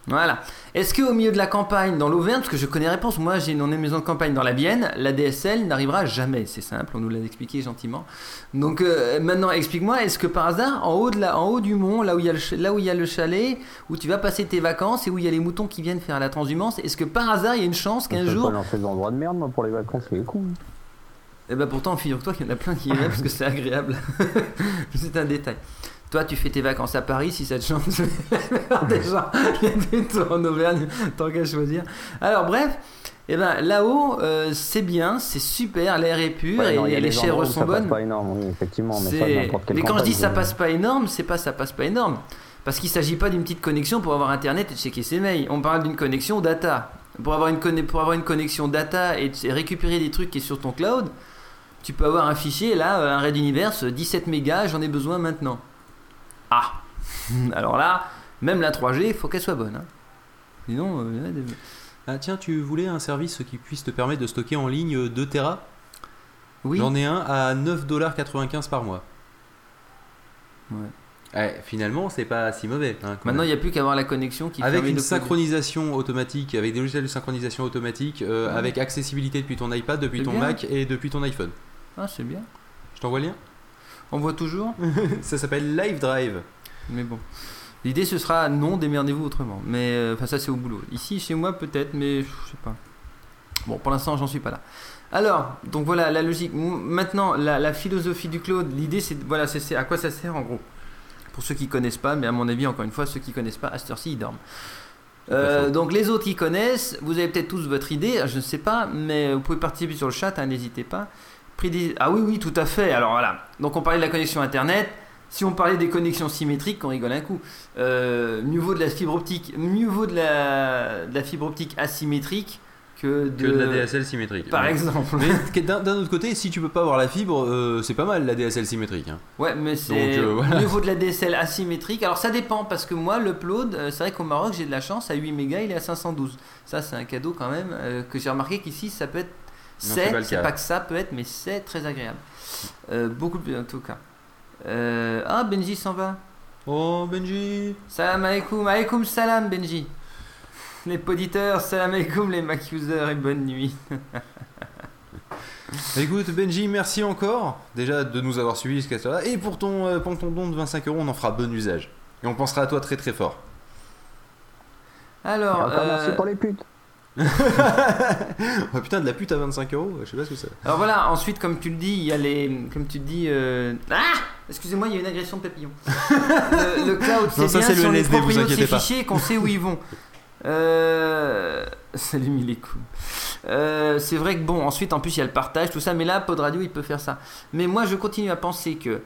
Voilà. Est-ce qu'au milieu de la campagne, dans l'Auvergne, parce que je connais la réponse, moi j'ai une maison de campagne dans la Vienne, la DSL n'arrivera jamais, c'est simple, on nous l'a expliqué gentiment. Donc euh, maintenant explique-moi, est-ce que par hasard, en haut, de la, en haut du mont, là où, il y a le, là où il y a le chalet, où tu vas passer tes vacances et où il y a les moutons qui viennent faire la transhumance, est-ce que par hasard il y a une chance qu'un Je jour... pas dans ces endroits de merde, moi, pour les vacances, c'est cool. Eh ben pourtant, figure-toi qu'il y en a plein qui aiment parce que c'est agréable. c'est un détail. Toi, tu fais tes vacances à Paris, si ça te chante. des gens viennent plutôt en Auvergne, tant qu'à choisir. Alors, bref, eh ben, là-haut, euh, c'est bien, c'est super, l'air est pur Ouais, et non, il y a les chèvres sont ça passe bonnes. pas énorme, oui, effectivement, mais ça, quelle Mais quand je dis ça passe pas énorme, c'est pas ça passe pas énorme. Parce qu'il s'agit pas d'une petite connexion pour avoir internet et checker ses mails. On parle d'une connexion data. Pour avoir une, conne- pour avoir une connexion data et récupérer des trucs qui est sur ton cloud, tu peux avoir un fichier là, euh, un RAID Universe, 17 mégas, j'en ai besoin maintenant. Ah Alors là, même la 3G, il faut qu'elle soit bonne. hein. Sinon, euh, des- Ah tiens, tu voulais un service qui puisse te permettre de stocker en ligne 2 Tera? Oui. J'en ai un à 9,95$ par mois. Ouais. Ouais, finalement, c'est pas si mauvais. hein, Maintenant, il n'y a plus qu'à avoir la connexion qui avec une synchronisation automatique, avec des logiciels de synchronisation automatique, euh, Ouais. avec accessibilité depuis ton iPad, depuis ton bien. Mac et depuis ton iPhone. Ah, c'est bien. Je t'envoie le lien? On voit toujours Ça s'appelle Live Drive. Mais bon. L'idée ce sera non, démerdez-vous autrement. Mais euh, enfin, ça c'est au boulot. Ici, chez moi, peut-être, mais je sais pas. Bon, pour l'instant, j'en suis pas là. Alors, donc voilà la logique. Maintenant, la, la philosophie du cloud, l'idée c'est voilà, c'est à quoi ça sert en gros? Pour ceux qui connaissent pas, mais à mon avis, encore une fois, ceux qui connaissent pas, à cette heure-ci, ils dorment. Euh, donc les autres qui connaissent, vous avez peut-être tous votre idée, je ne sais pas, mais vous pouvez participer sur le chat, hein, n'hésitez pas. Pris des- Ah oui, oui, tout à fait. Alors voilà. Donc on parlait de la connexion Internet. Si on parlait des connexions symétriques, on rigole un coup. Euh, mieux vaut de la fibre optique, mieux vaut de la, de la fibre optique asymétrique que de, Que de la DSL symétrique. Par Ouais. exemple. Mais d'un autre côté, si tu peux pas avoir la fibre, euh, c'est pas mal la DSL symétrique. hein. Ouais, mais c'est euh, voilà. mieux vaut de la DSL asymétrique. Alors ça dépend parce que moi, l'upload, euh, c'est vrai qu'au Maroc, j'ai de la chance, à 8 mégas, il est à 512. Ça, c'est un cadeau quand même euh, que j'ai remarqué qu'ici, ça peut être. C'est pas que ça peut être, mais c'est très agréable. Euh, beaucoup plus en tout cas. Euh, ah, Benji s'en va. Oh, Benji. Salam alaikum. Alaikum salam, Benji. Les poditeurs, salam alaikum, les Mac users et bonne nuit. Écoute, Benji, merci encore déjà de nous avoir suivis jusqu'à cela. Et pour ton, euh, pour ton don de 25 euros, on en fera bon usage. Et on pensera à toi très très fort. Alors, Encore merci euh, pour les putes. oh, putain, de la pute à 25 euros, je sais pas ce que c'est. alors voilà, ensuite, comme tu le dis, il y a les. Comme tu dis. euh, Ah Excusez-moi, il y a une agression de papillon. le, le cloud, c'est bien c'est si le on est LSD, vous propriétaire de ces fichiers qu'on sait où ils vont. Euh... Salut mille coups. Euh, c'est vrai que bon, ensuite en plus il y a le partage, tout ça, mais là, Pod Radio il peut faire ça. Mais moi je continue à penser que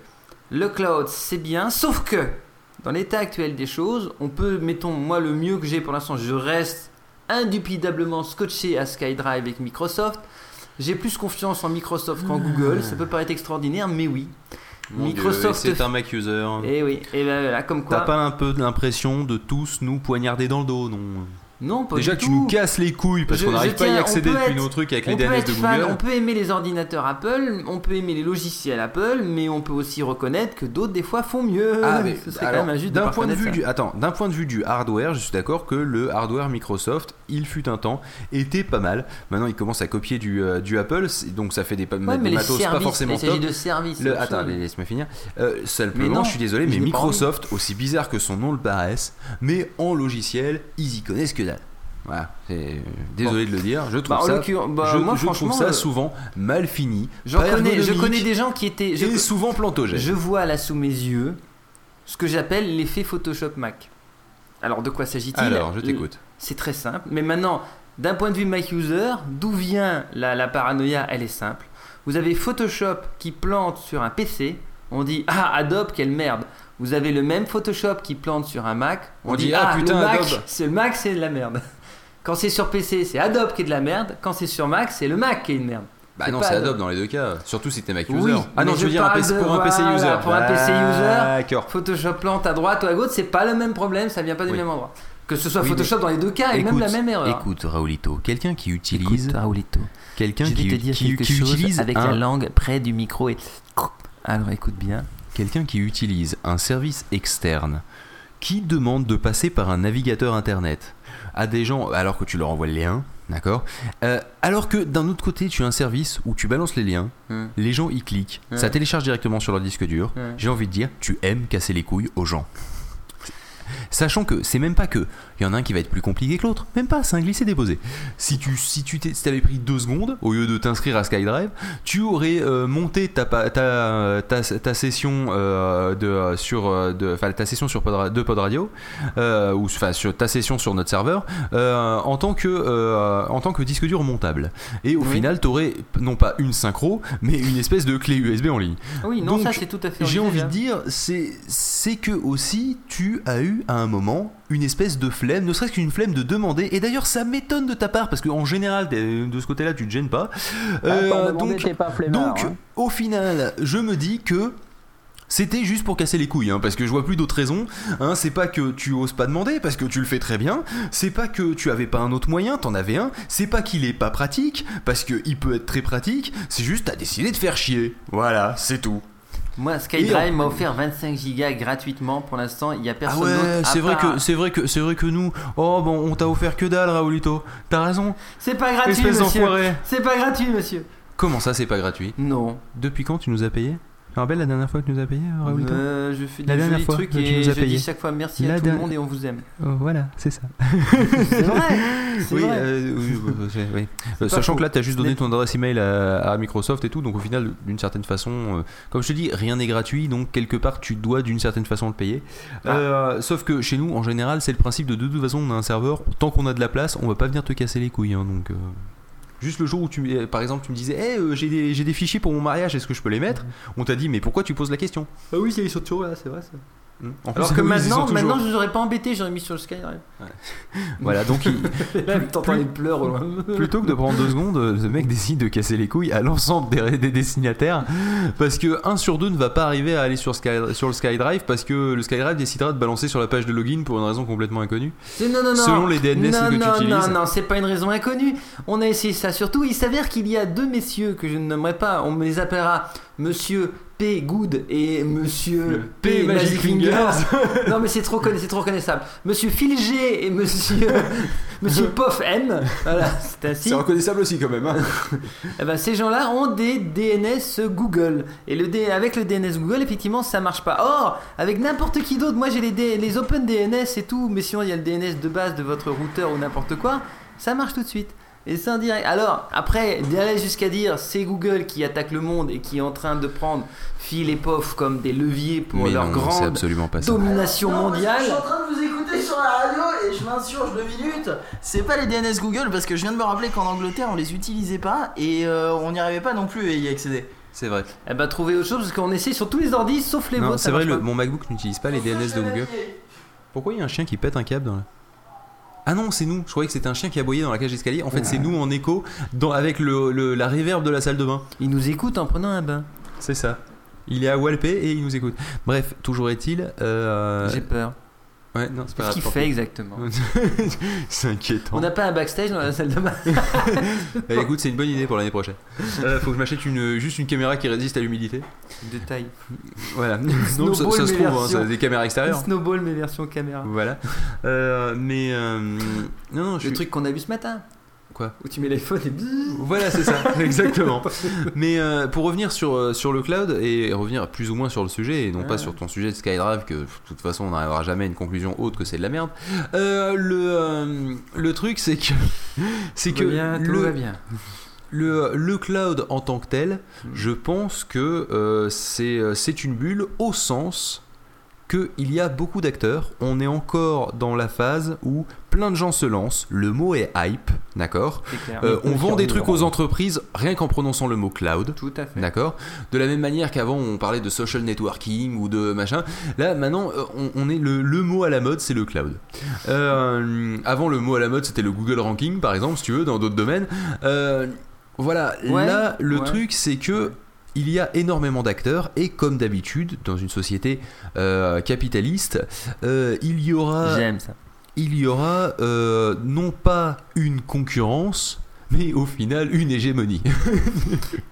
le cloud c'est bien, sauf que dans l'état actuel des choses, on peut, mettons, moi le mieux que j'ai pour l'instant, je reste indubitablement scotché à SkyDrive avec Microsoft. J'ai plus confiance en Microsoft qu'en Google, ça peut paraître extraordinaire, mais oui. Mon Microsoft. c'est un Mac user. Et oui, et ben voilà, comme quoi. T'as pas un peu l'impression de tous nous poignarder dans le dos, non? Non, pas Déjà du que tu tout. nous casses les couilles parce qu'on n'arrive pas à y accéder depuis être- nos trucs avec les DNS de fan, Google. on peut aimer les ordinateurs Apple, on peut aimer les logiciels Apple, mais on peut aussi reconnaître que d'autres des fois font mieux. Ah, mais Ce serait alors, quand même injuste d'un pas point de vue ça. du attends d'un point de vue du hardware je suis d'accord que le hardware Microsoft il fut un temps était pas mal maintenant il commence à copier du, euh, du Apple donc ça fait des, Ouais, des mais les matos pas services, forcément il s'agit top de services, Le- attends laisse-moi finir Euh, Mais simplement non, je suis désolé mais pas Microsoft aussi bizarre que son nom le paraisse mais en logiciel ils y connaissent que voilà, c'est désolé de le dire. Je trouve Bah, ça, bah, je, moi, je trouve franchement, ça euh, souvent mal fini. J'en pas connais, je connais des gens qui étaient. Je, et souvent plantogènes. je vois là sous mes yeux ce que j'appelle l'effet Photoshop Mac. Alors de quoi s'agit-il Alors, je t'écoute. C'est très simple. Mais maintenant, d'un point de vue Mac user, d'où vient la, la paranoïa? Elle est simple. Vous avez Photoshop qui plante sur un PC. On dit ah Adobe quelle merde. Vous avez le même Photoshop qui plante sur un Mac. On dit, ah, putain, le Mac, Adobe. c'est le Mac c'est de la merde. Quand c'est sur PC, c'est Adobe qui est de la merde. Quand c'est sur Mac, c'est le Mac qui est une merde. Bah non, c'est Adobe dans les deux cas. Surtout si t'es Mac user. Oui, ah non, je veux dire un parle PC, de- pour un PC user. Pour un PC user. Photoshop plante à droite ou à gauche, c'est pas le même problème, ça vient pas du Oui. même endroit. Que ce soit Oui, Photoshop dans les deux cas et même la même erreur. Écoute, Raoulito, quelqu'un qui utilise. Écoute, Raoulito, Quelqu'un qui, te dire qui- qui chose utilise avec un, la langue près du micro et. Alors écoute bien. quelqu'un qui utilise un service externe qui demande de passer par un navigateur internet à des gens alors que tu leur envoies le lien, d'accord Euh, Alors que d'un autre côté, tu as un service où tu balances les liens, Hmm. les gens y cliquent, Ouais. ça télécharge directement sur leur disque dur. Ouais. J'ai envie de dire, tu aimes casser les couilles aux gens. Sachant que c'est même pas que il y en a un qui va être plus compliqué que l'autre, même pas, c'est un glisser déposé. Si tu si tu si t'avais pris deux secondes au lieu de t'inscrire à SkyDrive, tu aurais euh, monté ta, pa- ta, ta, ta session euh, de sur de ta session sur Pod, de Pod Radio euh, ou enfin sur ta session sur notre serveur euh, en tant que en tant que disque dur montable. Et au Oui. final, t'aurais non pas une synchro, mais une espèce de clé USB en ligne. Oui, non, Donc, ça c'est tout à fait. J'ai envie de envisageable. dire, c'est c'est que aussi tu as eu à un moment une espèce de flemme, ne serait-ce qu'une flemme de demander. Et d'ailleurs, ça m'étonne de ta part parce qu'en général, t'es- de ce côté-là, tu te gênes pas. Euh, pour demander, donc, t'es pas flemmard, donc hein. au final, je me dis que. C'était juste pour casser les couilles, hein, parce que je vois plus d'autres raisons. Hein, c'est pas que tu oses pas demander, parce que tu le fais très bien. C'est pas que tu avais pas un autre moyen, t'en avais un. C'est pas qu'il est pas pratique, parce qu'il peut être très pratique. C'est juste t'as décidé de faire chier. Voilà, c'est tout. Moi, SkyDrive m'a offert 25 gigas gratuitement pour l'instant. Il y a Ah personne ouais, d'autre. à c'est vrai part- que c'est vrai que c'est vrai que nous, oh bon, on t'a offert que dalle, Raoulito. T'as raison. C'est pas gratuit, Espèce monsieur. C'est pas gratuit, monsieur. Comment ça, c'est pas gratuit? Non. Depuis quand tu nous as payé Tu te rappelles la dernière fois que tu nous as payé, Raoulito Euh, je fais La des dernière jolis fois trucs que tu et nous as je payé. dis chaque fois merci La à tout le monde et on vous aime. Oh, Voilà, c'est ça. C'est vrai. C'est Oui, vrai. euh, oui, oui, oui, Euh, sachant que là, tu as juste donné ton adresse email à, à Microsoft et tout, donc au final, d'une certaine façon, euh, comme je te dis, rien n'est gratuit, donc quelque part, tu dois d'une certaine façon le payer. Ah. Euh, sauf que chez nous, en général, c'est le principe de de toute façon, on a un serveur, tant qu'on a de la place, on va pas venir te casser les couilles, hein, donc. Juste le jour où tu, euh, par exemple, tu me disais, hey, euh, j'ai des, j'ai des fichiers pour mon mariage, est-ce que je peux les mettre? On t'a dit, mais pourquoi tu poses la question? Ah oui, ils sont toujours là, c'est vrai ça. En Alors plus, que maintenant, maintenant je vous aurais pas embêté, j'aurais mis sur le SkyDrive. Voilà, donc il- là, t'entends les pleurs au loin. Plutôt que de prendre deux secondes, euh, ce mec décide de casser les couilles à l'ensemble des, des destinataires parce que un sur deux ne va pas arriver à aller sur, Sky, sur le SkyDrive parce que le SkyDrive décidera de balancer sur la page de login pour une raison complètement inconnue. C'est- Non, non, non. Selon les DNS non, que tu non, utilises. Non, non, c'est pas une raison inconnue. On a essayé ça. Surtout, il s'avère qu'il y a deux messieurs que je ne nommerai pas. On me les appellera Monsieur P. Good et Monsieur P. P. Magic Fingers. non, mais c'est trop, c'est trop reconnaissable. Monsieur Phil G et Monsieur Monsieur Pof M, voilà, c'est ainsi. C'est reconnaissable aussi quand même. hein. Eh ben, ces gens-là ont des DNS Google. Et le D- avec le DNS Google, effectivement, ça marche pas. Or, avec n'importe qui d'autre, moi j'ai les, D- les Open DNS et tout, mais sinon il y a le DNS de base de votre routeur ou n'importe quoi, ça marche tout de suite. Et c'est en direct. Alors, après, d'aller jusqu'à dire c'est Google qui attaque le monde et qui est en train de prendre fil et pof comme des leviers pour Mais leur non, c'est grande absolument pas ça. domination Non, mondiale. Je suis en train de vous écouter sur la radio et je m'insurge deux minutes. C'est pas les DNS Google parce que je viens de me rappeler qu'en Angleterre on les utilisait pas et euh, on n'y arrivait pas non plus à y accéder. C'est vrai. Eh ben, trouver autre chose parce qu'on essaie sur tous les ordis sauf les Non, vôtres. c'est vrai, le- mon MacBook n'utilise pas les DNS de Google. Pourquoi il y a un chien qui pète un câble dans la... Ah non, c'est nous. Je croyais que c'était un chien qui aboyait dans la cage d'escalier. En fait, c'est nous en écho dans, avec le, le- la reverb de la salle de bain. Il nous écoute en prenant un bain. C'est ça. Il est à Walpé et il nous écoute. Bref, toujours est-il. euh, J'ai peur. Ouais, non, c'est pas Qu'est-ce qu'il fait exactement c'est inquiétant. On n'a pas un backstage dans la salle de bain. Eh, écoute, c'est une bonne idée pour l'année prochaine. Euh, faut que je m'achète une, juste une caméra qui résiste à l'humidité. Détail. Voilà. Donc ça, Snowball, ça se mais trouve, hein, version- ça, des caméras extérieures. Snowball, mais version caméra. Voilà. Euh, mais euh, non, non, je Le suis- truc qu'on a vu ce matin. Quoi Où tu mets l'iPhone et. Voilà, c'est ça, exactement. Mais euh, pour revenir sur, euh, sur le cloud et revenir plus ou moins sur le sujet, et non pas sur ton sujet de SkyDrive, que de toute façon on n'arrivera jamais à une conclusion autre que c'est de la merde. Euh, le, le truc, c'est que. C'est que. Bien, tout le, va bien. Le, le cloud en tant que tel, je pense que euh, c'est une bulle au sens qu'il y a beaucoup d'acteurs. On est encore dans la phase où plein de gens se lancent. Le mot est hype, d'accord. Euh, On vend des trucs aux entreprises rien qu'en prononçant le mot cloud. Tout à fait. D'accord De la même manière qu'avant on parlait de social networking ou de machin, là maintenant euh, on, on est le, le mot à la mode c'est le cloud. Euh, avant le mot à la mode c'était le Google Ranking par exemple si tu veux dans d'autres domaines. Euh, voilà, Ouais, là le ouais. truc c'est que il y a énormément d'acteurs et comme d'habitude dans une société euh, capitaliste, euh, il y aura J'aime ça. il y aura euh, non pas une concurrence mais au final une hégémonie.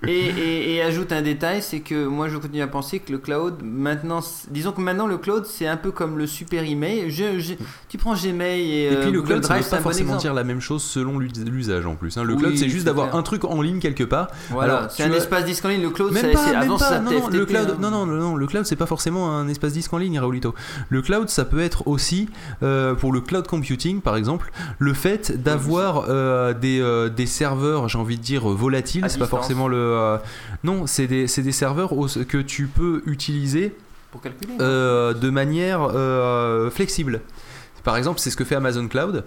Et, et- et ajoute un détail, c'est que moi je continue à penser que le cloud, maintenant, disons que maintenant le cloud c'est un peu comme le super email. Je, je- tu prends Gmail et, Et euh, puis le Google cloud, ça Drive, veut c'est pas bon forcément dire la même chose selon l'us- l'usage en plus. hein. Le Oui, cloud, c'est juste d'avoir un truc en ligne quelque part. Voilà, c'est un as- espace disque en ligne. Le cloud, c'est ça Non, non, le cloud, hein. non, non, non, non, le cloud, c'est pas forcément un espace disque en ligne, Raoulito. Le cloud, ça peut être aussi, euh, pour le cloud computing, par exemple, le fait d'avoir euh, des, euh, des serveurs, j'ai envie de dire, volatiles. À C'est pas forcément le. euh, non, c'est des, des serveurs que tu peux utiliser Pour calculer. euh, de manière euh, flexible. Par exemple, c'est ce que fait Amazon Cloud.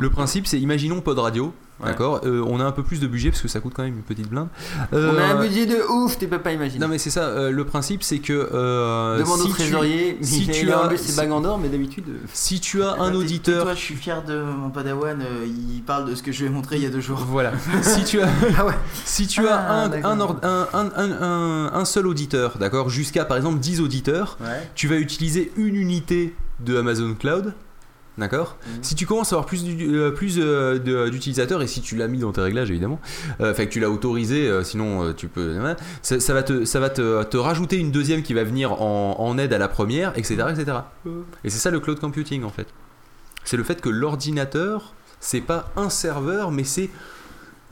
Le principe, c'est imaginons Pod Radio. Ouais. D'accord Euh, On a un peu plus de budget parce que ça coûte quand même une petite blinde. On a un Euh, budget de ouf, tu peux pas imaginer. Non, mais c'est ça. euh, le principe, c'est que. euh, Demande si au tu- trésorier, si tu as- enlevé ses bagues en or, mais d'habitude. euh, Si tu as un T'es- auditeur. Toi, je suis fier de mon padawan. euh, il parle de ce que je lui ai montré il y a deux jours. Voilà. si tu as, si tu as Ah, un, seul auditeur, d'accord, jusqu'à par exemple 10 auditeurs, Ouais. tu vas utiliser une unité de Amazon Cloud. D'accord Si tu commences à avoir plus, euh, plus euh, de- d'utilisateurs, et si tu l'as mis dans tes réglages évidemment, euh, enfin que tu l'as autorisé, euh, sinon euh, tu peux. hein, ça, ça va, te, ça va te, te rajouter une deuxième qui va venir en, en aide à la première, etc. etc. Et c'est ça le cloud computing en fait. C'est le fait que l'ordinateur, c'est pas un serveur, mais c'est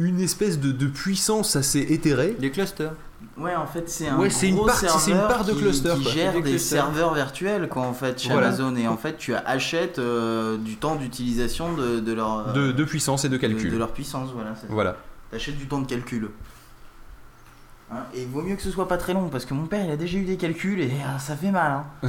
une espèce de, de puissance assez éthérée. Des clusters. Ouais, en fait, c'est un Ouais, c'est une gros une serveur part de qui- cluster, qui gère Des serveurs virtuels, quoi, en fait, chez Voilà. Amazon. Et en fait, tu achètes euh, du temps d'utilisation de, de leur euh, De, de puissance et de calcul. de, de leur puissance, voilà. Voilà. T'achètes du temps de calcul. Hein, et il vaut mieux que ce soit pas très long parce que mon père il a déjà eu des calculs et ah, ça fait mal. Hein.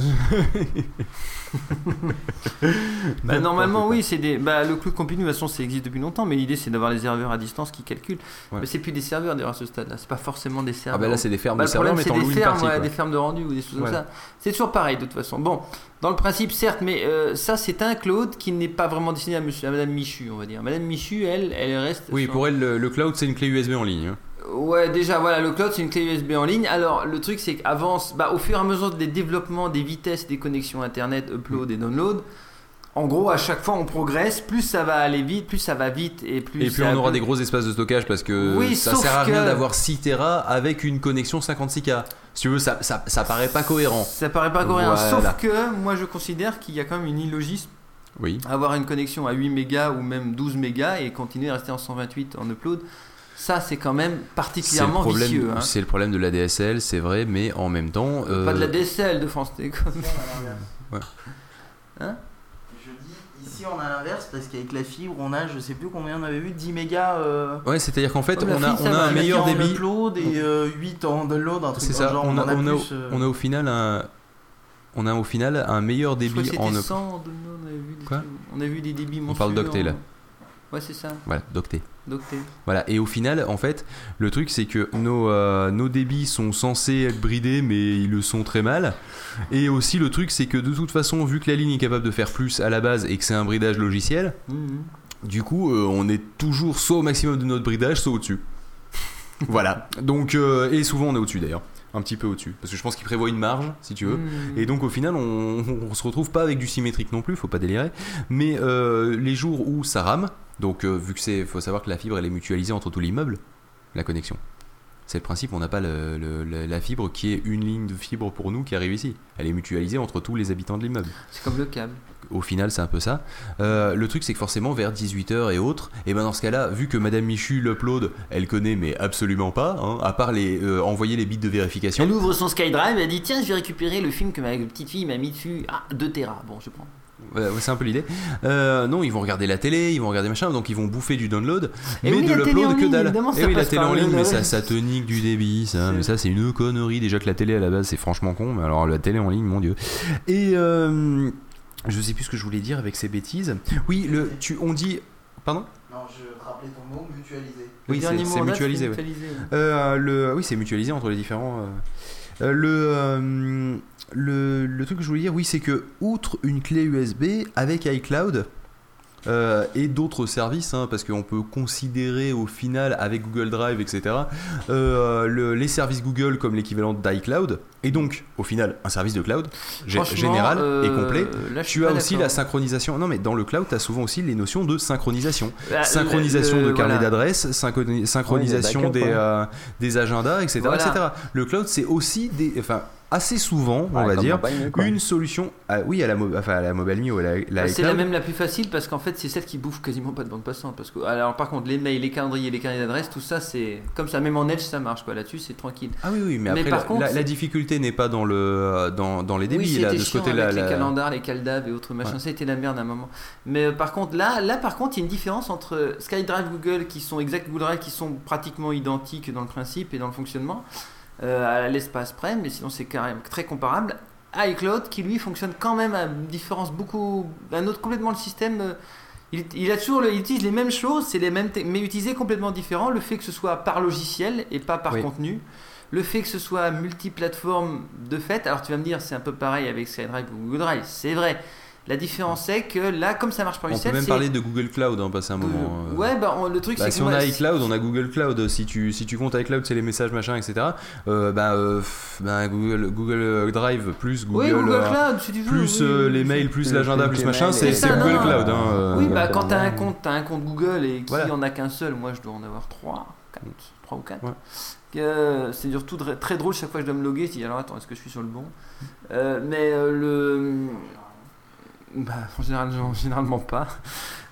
Bah, normalement, oui, c'est des. Bah, le cloud computing, de toute façon, ça existe depuis longtemps, mais l'idée, c'est d'avoir les serveurs à distance qui calculent. Ouais. Mais c'est plus des serveurs d'ailleurs à ce stade-là, c'est pas forcément des serveurs. bah là, c'est des fermes Bah, de le serveurs, problème, mais c'est t'en des loues une fermes, partie, ouais, quoi. des fermes de rendu ou des choses comme ça. C'est toujours pareil de toute façon. Bon, dans le principe, certes, mais euh, ça, c'est un cloud qui n'est pas vraiment destiné à, monsieur, à Madame Michu, on va dire. Madame Michu, elle, elle reste. Oui, sur- pour elle, le, le cloud, c'est une clé USB en ligne. hein. Ouais, déjà, voilà, le cloud, c'est une clé USB en ligne. Alors, le truc, c'est qu'avance, bah, au fur et à mesure des développements, des vitesses, des connexions Internet, upload et download, en gros, à chaque fois, on progresse, plus ça va aller vite, plus ça va vite, et plus. Et puis on aura des gros espaces de stockage parce que Oui, ça sert à rien que- d'avoir 6 Tera avec une connexion 56K. Si tu veux, ça, ça, ça paraît pas cohérent. Ça paraît pas cohérent. Voilà. Sauf que moi, je considère qu'il y a quand même une illogisme Oui. avoir une connexion à 8 mégas ou même 12 mégas et continuer à rester en 128 en upload, ça c'est quand même C'est particulièrement problème, vicieux. hein. c'est le problème de la DSL, c'est vrai, mais en même temps. euh, Pas de la DSL de France Télécom. Ouais. Hein Je dis, ici on a l'inverse parce qu'avec la fibre, on a, je sais plus combien on avait vu, 10 mégas. Euh... Ouais, c'est-à-dire qu'en fait, Oh, on a, on a un meilleur fibre en débit. upload et euh, 8 en download, un truc C'est ça, genre. on a, en a on, a, plus, euh, on a au final un. On a au final un meilleur Je crois que débit en up- 100 downloads, on avait vu des Quoi On a vu des débits On parle d'octets là. Ouais, c'est ça. Voilà, d'octets. Voilà, et au final, en fait, le truc c'est que nos, euh, nos débits sont censés être bridés, mais ils le sont très mal. Et aussi, le truc c'est que de toute façon, vu que la ligne est capable de faire plus à la base et que c'est un bridage logiciel, Mhm. du coup, euh, on est toujours soit au maximum de notre bridage, soit au-dessus. voilà, donc, euh, et souvent on est au-dessus d'ailleurs. Un petit peu au-dessus, parce que je pense qu'il prévoit une marge, si tu veux. Mhm. Et donc au final, on, on se retrouve pas avec du symétrique non plus, faut pas délirer. Mais euh, les jours où ça rame, donc euh, vu que c'est, faut savoir que la fibre elle est mutualisée entre tout l'immeuble, la connexion. C'est le principe, on n'a pas le- la fibre qui est une ligne de fibre pour nous qui arrive ici. Elle est mutualisée entre tous les habitants de l'immeuble. C'est comme le câble. Au final, c'est un peu ça. Euh, le truc, c'est que forcément, vers 18h et autres, et ben dans ce cas-là, vu que Madame Michu l'upload, elle connaît mais absolument pas, hein, à part les, euh, envoyer les bits de vérification. Elle ouvre son SkyDrive, elle dit Tiens, je vais récupérer le film que ma petite fille m'a mis dessus. Ah, 2 Tera. Bon, je prends. C'est un peu l'idée. Euh, non, ils vont regarder la télé, ils vont regarder machin, donc ils vont bouffer du download, Et mais oui, de la télé en l'upload que ligne, dalle. Et ça oui, la télé en le- ligne, mais le- ça, ça te nique du débit, ça. Mais ça, c'est une connerie. Déjà que la télé à la base, c'est franchement con, mais alors la télé en ligne, mon dieu. Et euh, je sais plus ce que je voulais dire avec ces bêtises. Oui, le, tu, on dit. Pardon? Non, je rappelais ton mot, mutualisé. Oui, c'est mutualisé. ouais. Euh, le, oui, c'est mutualisé entre les différents. Euh, le, euh, le, le truc que je voulais dire, oui, c'est que outre une clé USB avec iCloud euh, et d'autres services, hein, parce qu'on peut considérer au final avec Google Drive, etc., euh, le- les services Google comme l'équivalent d'iCloud, et donc au final un service de cloud général et euh, complet. là, tu as aussi la synchronisation. Non, mais dans le cloud, tu as souvent aussi les notions de synchronisation. Bah, synchronisation le- de carnet voilà. d'adresses, synchroni- synchronisation backups, des, agendas, etc., Voilà. etc. Le cloud, c'est aussi des, enfin, assez souvent, on Ouais, va dire, une solution, à, oui, à la, mo- enfin, à la mobile me ou à la, la Bah, c'est la même la plus facile parce qu'en fait c'est celle qui bouffe quasiment pas de bande passante parce que alors par contre les mails, les calendriers, les carnets d'adresse, tout ça c'est comme ça même en Edge ça marche quoi là-dessus c'est tranquille. Ah oui, oui, mais, Mais après, par la, contre, la- difficulté n'est pas dans, le, dans, dans les débits, oui, là, de ce avec la- les calendars, les caldaves et autres machins, Ouais. ça a été la merde à un moment. Mais euh, par contre là, là par contre il y a une différence entre SkyDrive Google qui sont exact Google Drive qui sont pratiquement identiques dans le principe et dans le fonctionnement à l'espace près, mais sinon c'est quand même très comparable. iCloud qui lui fonctionne quand même à une différence beaucoup, un autre complètement le système. euh, il, il a toujours, il utilise les mêmes choses, c'est les mêmes, mais utilisé complètement différent. Le fait que ce soit par logiciel et pas par Oui. contenu. Le fait que ce soit multiplateforme de fait, alors tu vas me dire c'est un peu pareil avec SkyDrive ou Google Drive, c'est vrai. La différence c'est que là, comme ça marche par On peut même parler de Google Cloud, hein, passer un moment. euh. Ouais, bah on- le truc Bah, c'est si que on moi, a iCloud, on a Google Cloud. Si tu, si tu comptes iCloud, c'est les messages, machin, etc. Euh, bah, euh, bah, Google, Google Drive plus Google, Oui, Google euh, Cloud, si tu veux, plus oui, euh, oui, les mails, plus l'agenda, plus machin, c'est Google non. Cloud. hein, euh. Oui, bah quand t'as un Drive. compte, t'as un compte Google et qui Voilà. en a qu'un seul, moi je dois en avoir 3, 4, 3 ou 4. Ouais. c'est surtout très drôle chaque fois que je dois me loguer, je dis alors attends, est-ce que je suis sur le bon? Euh, Mais euh, le. Bah, en général, non, généralement pas.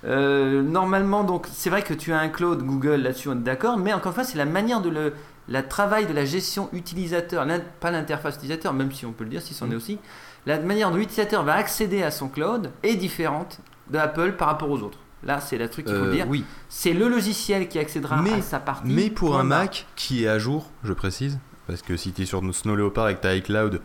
Euh, normalement, donc, c'est vrai que tu as un cloud Google là-dessus, on est d'accord, mais encore une fois, c'est la manière de le. La travail de la gestion utilisateur, pas l'interface utilisateur, même si on peut le dire, si c'en est aussi, la manière dont l'utilisateur va accéder à son cloud est différente de Apple par rapport aux autres. Là, c'est le truc qu'il faut Euh, dire. oui. C'est le logiciel qui accédera Mais- à sa partie. Mais pour un. Mac qui est à jour, je précise, parce que si tu es sur Snow Leopard avec ta iCloud,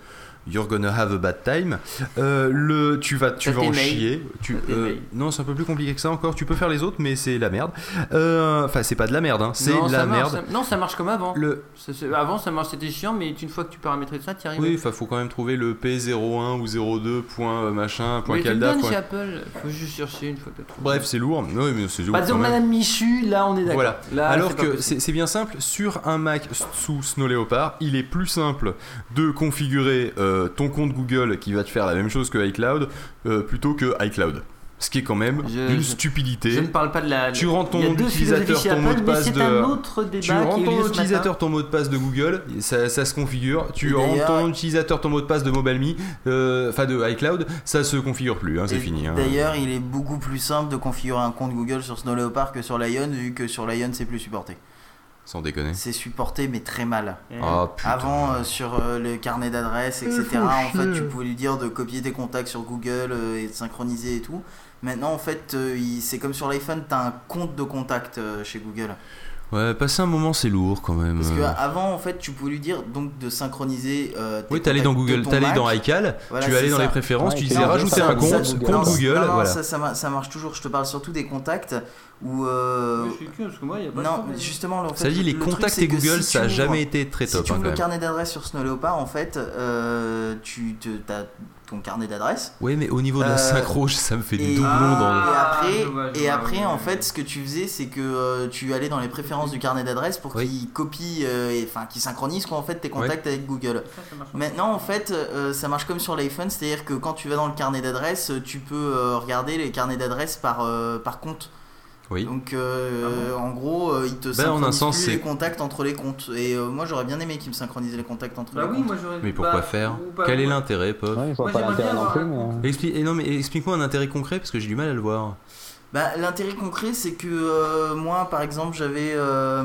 you're gonna have a bad time. Euh, le, tu vas, tu vas en chier. Tu, euh, non, c'est un peu plus compliqué que ça encore. Tu peux faire les autres, mais c'est la merde. Euh, Enfin, c'est pas de la merde, hein, c'est Non, la ça marche, merde. ça- Non, ça marche comme avant. Le, Ça, avant, ça marche, c'était chiant, mais une fois que tu paramétrais ça, tu y arrives. oui, il faut quand même trouver le P01 ou 02 point machin point mais tu calda. donnes point- chez Apple, faut juste chercher une fois que. Bref, c'est lourd. Oui, mais c'est lourd. Bah. Madame Michu, là on est d'accord. Voilà. Là, Alors que c'est c'est bien simple, sur un Mac sous Snow Leopard, il est plus simple de configurer euh, ton compte Google qui va te faire la même chose que iCloud euh, plutôt que iCloud. Ce qui est quand même Je- une stupidité. Je ne parle pas de la. Tu rentres ton utilisateur, ton mot de passe de. un autre débat tu lieu ton utilisateur, ton mot de passe de Google, ça, ça se configure. Tu d'ailleurs- ton utilisateur, ton mot de passe de MobileMe, euh, enfin de iCloud, ça se configure plus, hein, c'est fini. hein. D'ailleurs, il est beaucoup plus simple de configurer un compte Google sur Snow Leopard que sur Lion, vu que sur Lion c'est plus supporté. Sans déconner. C'est supporté, mais très mal. Ah putain. Avant, euh, sur euh, le carnet d'adresses, etc., en fait, tu pouvais lui dire de copier tes contacts sur Google euh, et de synchroniser et tout. Maintenant, en fait, euh, il- c'est comme sur l'iPhone, tu as un compte de contact euh, chez Google. Ouais, passer un moment, c'est lourd quand même. Parce que euh. avant, en fait, tu pouvais lui dire donc de synchroniser. euh, tes Oui, t'allais dans Google, t'allais dans iCal, Voilà, tu allais dans ça. les préférences, Ouais, tu disais rajouter un compte, compte Google, non, non, voilà. ça marche toujours. Je te parle surtout des contacts où. euh, curieux, parce que moi, y a pas de non, problème. justement, en fait, Ça dit, le- les le contacts et Google, si ça a tu jamais été très Si top. tu hein, ouvres le carnet d'adresse sur Snow Leopard, en fait, euh, tu as ton carnet d'adresse. Oui, mais au niveau de la Euh, synchro, ça me fait des doublons dans le. et après, vois, je et après ouais, en ouais. fait, ce que tu faisais, c'est que euh, tu allais dans les préférences du carnet d'adresse pour Oui. qu'il copie, euh, et- enfin, qu'il synchronise quoi, en fait tes contacts avec Google. Ça, ça marche. Maintenant, en fait, euh, ça marche comme sur l'iPhone, c'est-à-dire que quand tu vas dans le carnet d'adresse, tu peux euh, regarder les carnets d'adresse par, euh, par compte. Oui. Donc, euh, en gros, euh, il te Ben, en un synchronise sens, plus c'est- les contacts entre les comptes. Et euh, moi, j'aurais bien aimé qu'il me synchronise les contacts entre Bah les oui, comptes. moi. Mais pourquoi bah, faire pas- Quel est l'intérêt, Pop Ouais, je vois Moi, pas j'aimerais l'intérêt bien non plus, avoir mais. Expli- et non, mais explique-moi un intérêt concret parce que j'ai du mal à le voir. Bah, L'intérêt concret, c'est que euh, moi, par exemple, j'avais euh,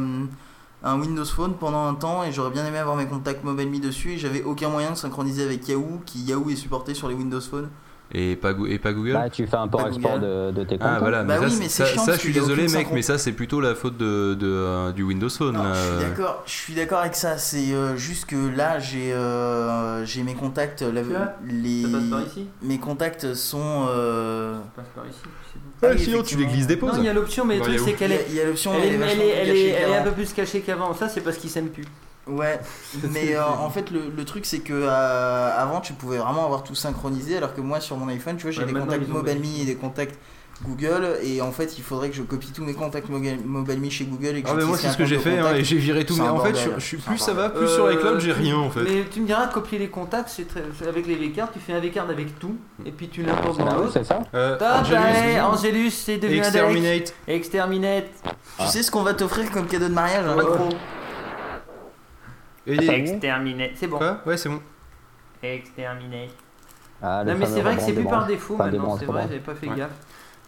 un Windows Phone pendant un temps et j'aurais bien aimé avoir mes contacts MobileMe dessus et j'avais aucun moyen de synchroniser avec Yahoo, qui Yahoo est supporté sur les Windows Phone. Et pas, et pas Google Bah, tu fais un port-export de, de tes comptes. Ah voilà, Bah mais oui, ça, mais ça- c'est chiant ça, je suis désolé mec, mais ça c'est plutôt la faute de, de, euh, du Windows Phone. Non, je euh. suis d'accord, je suis d'accord avec ça. C'est euh, juste que là, j'ai euh, j'ai mes contacts, la- les Ça passe par ici mes contacts sont. euh, Ça passe par ici. Ah, oui, sinon tu les glisses des Non, pauses. il y a l'option, mais le Dans truc c'est qu'elle est. il y a l'option, Elle est, elle elle elle un peu plus cachée qu'avant. Ça, c'est parce qu'ils s'aiment plus. Ouais, mais euh, en fait, le, le truc c'est que euh, avant tu pouvais vraiment avoir tout synchronisé, alors que moi sur mon iPhone, tu vois, j'ai Ouais, des contacts MobileMe et des contacts Google, et en fait, il faudrait que je copie tous mes contacts MobileMe chez Google. Et que Ah mais moi c'est ce que j'ai fait hein, et j'ai viré tout. Mais en fait, je, je suis plus ça va, plus sur Euh, iCloud, j'ai tu- rien en fait. Mais tu me diras, copier les contacts, c'est très... avec les V-cards, tu fais un V-card avec tout, et puis tu l'importes dans Ah l'autre. c'est ça Euh, Top, Angelus, allez, Angelus, c'est devenu. Exterminate. Exterminate. Tu sais ce qu'on va t'offrir comme cadeau de mariage Un Ouais. micro. Exterminate. C'est bon. Quoi Ouais, c'est bon. Exterminate. Ah, Non, mais c'est vrai que c'est plus par défaut Enfin, maintenant, c'est vrai, j'avais pas fait Ouais. gaffe.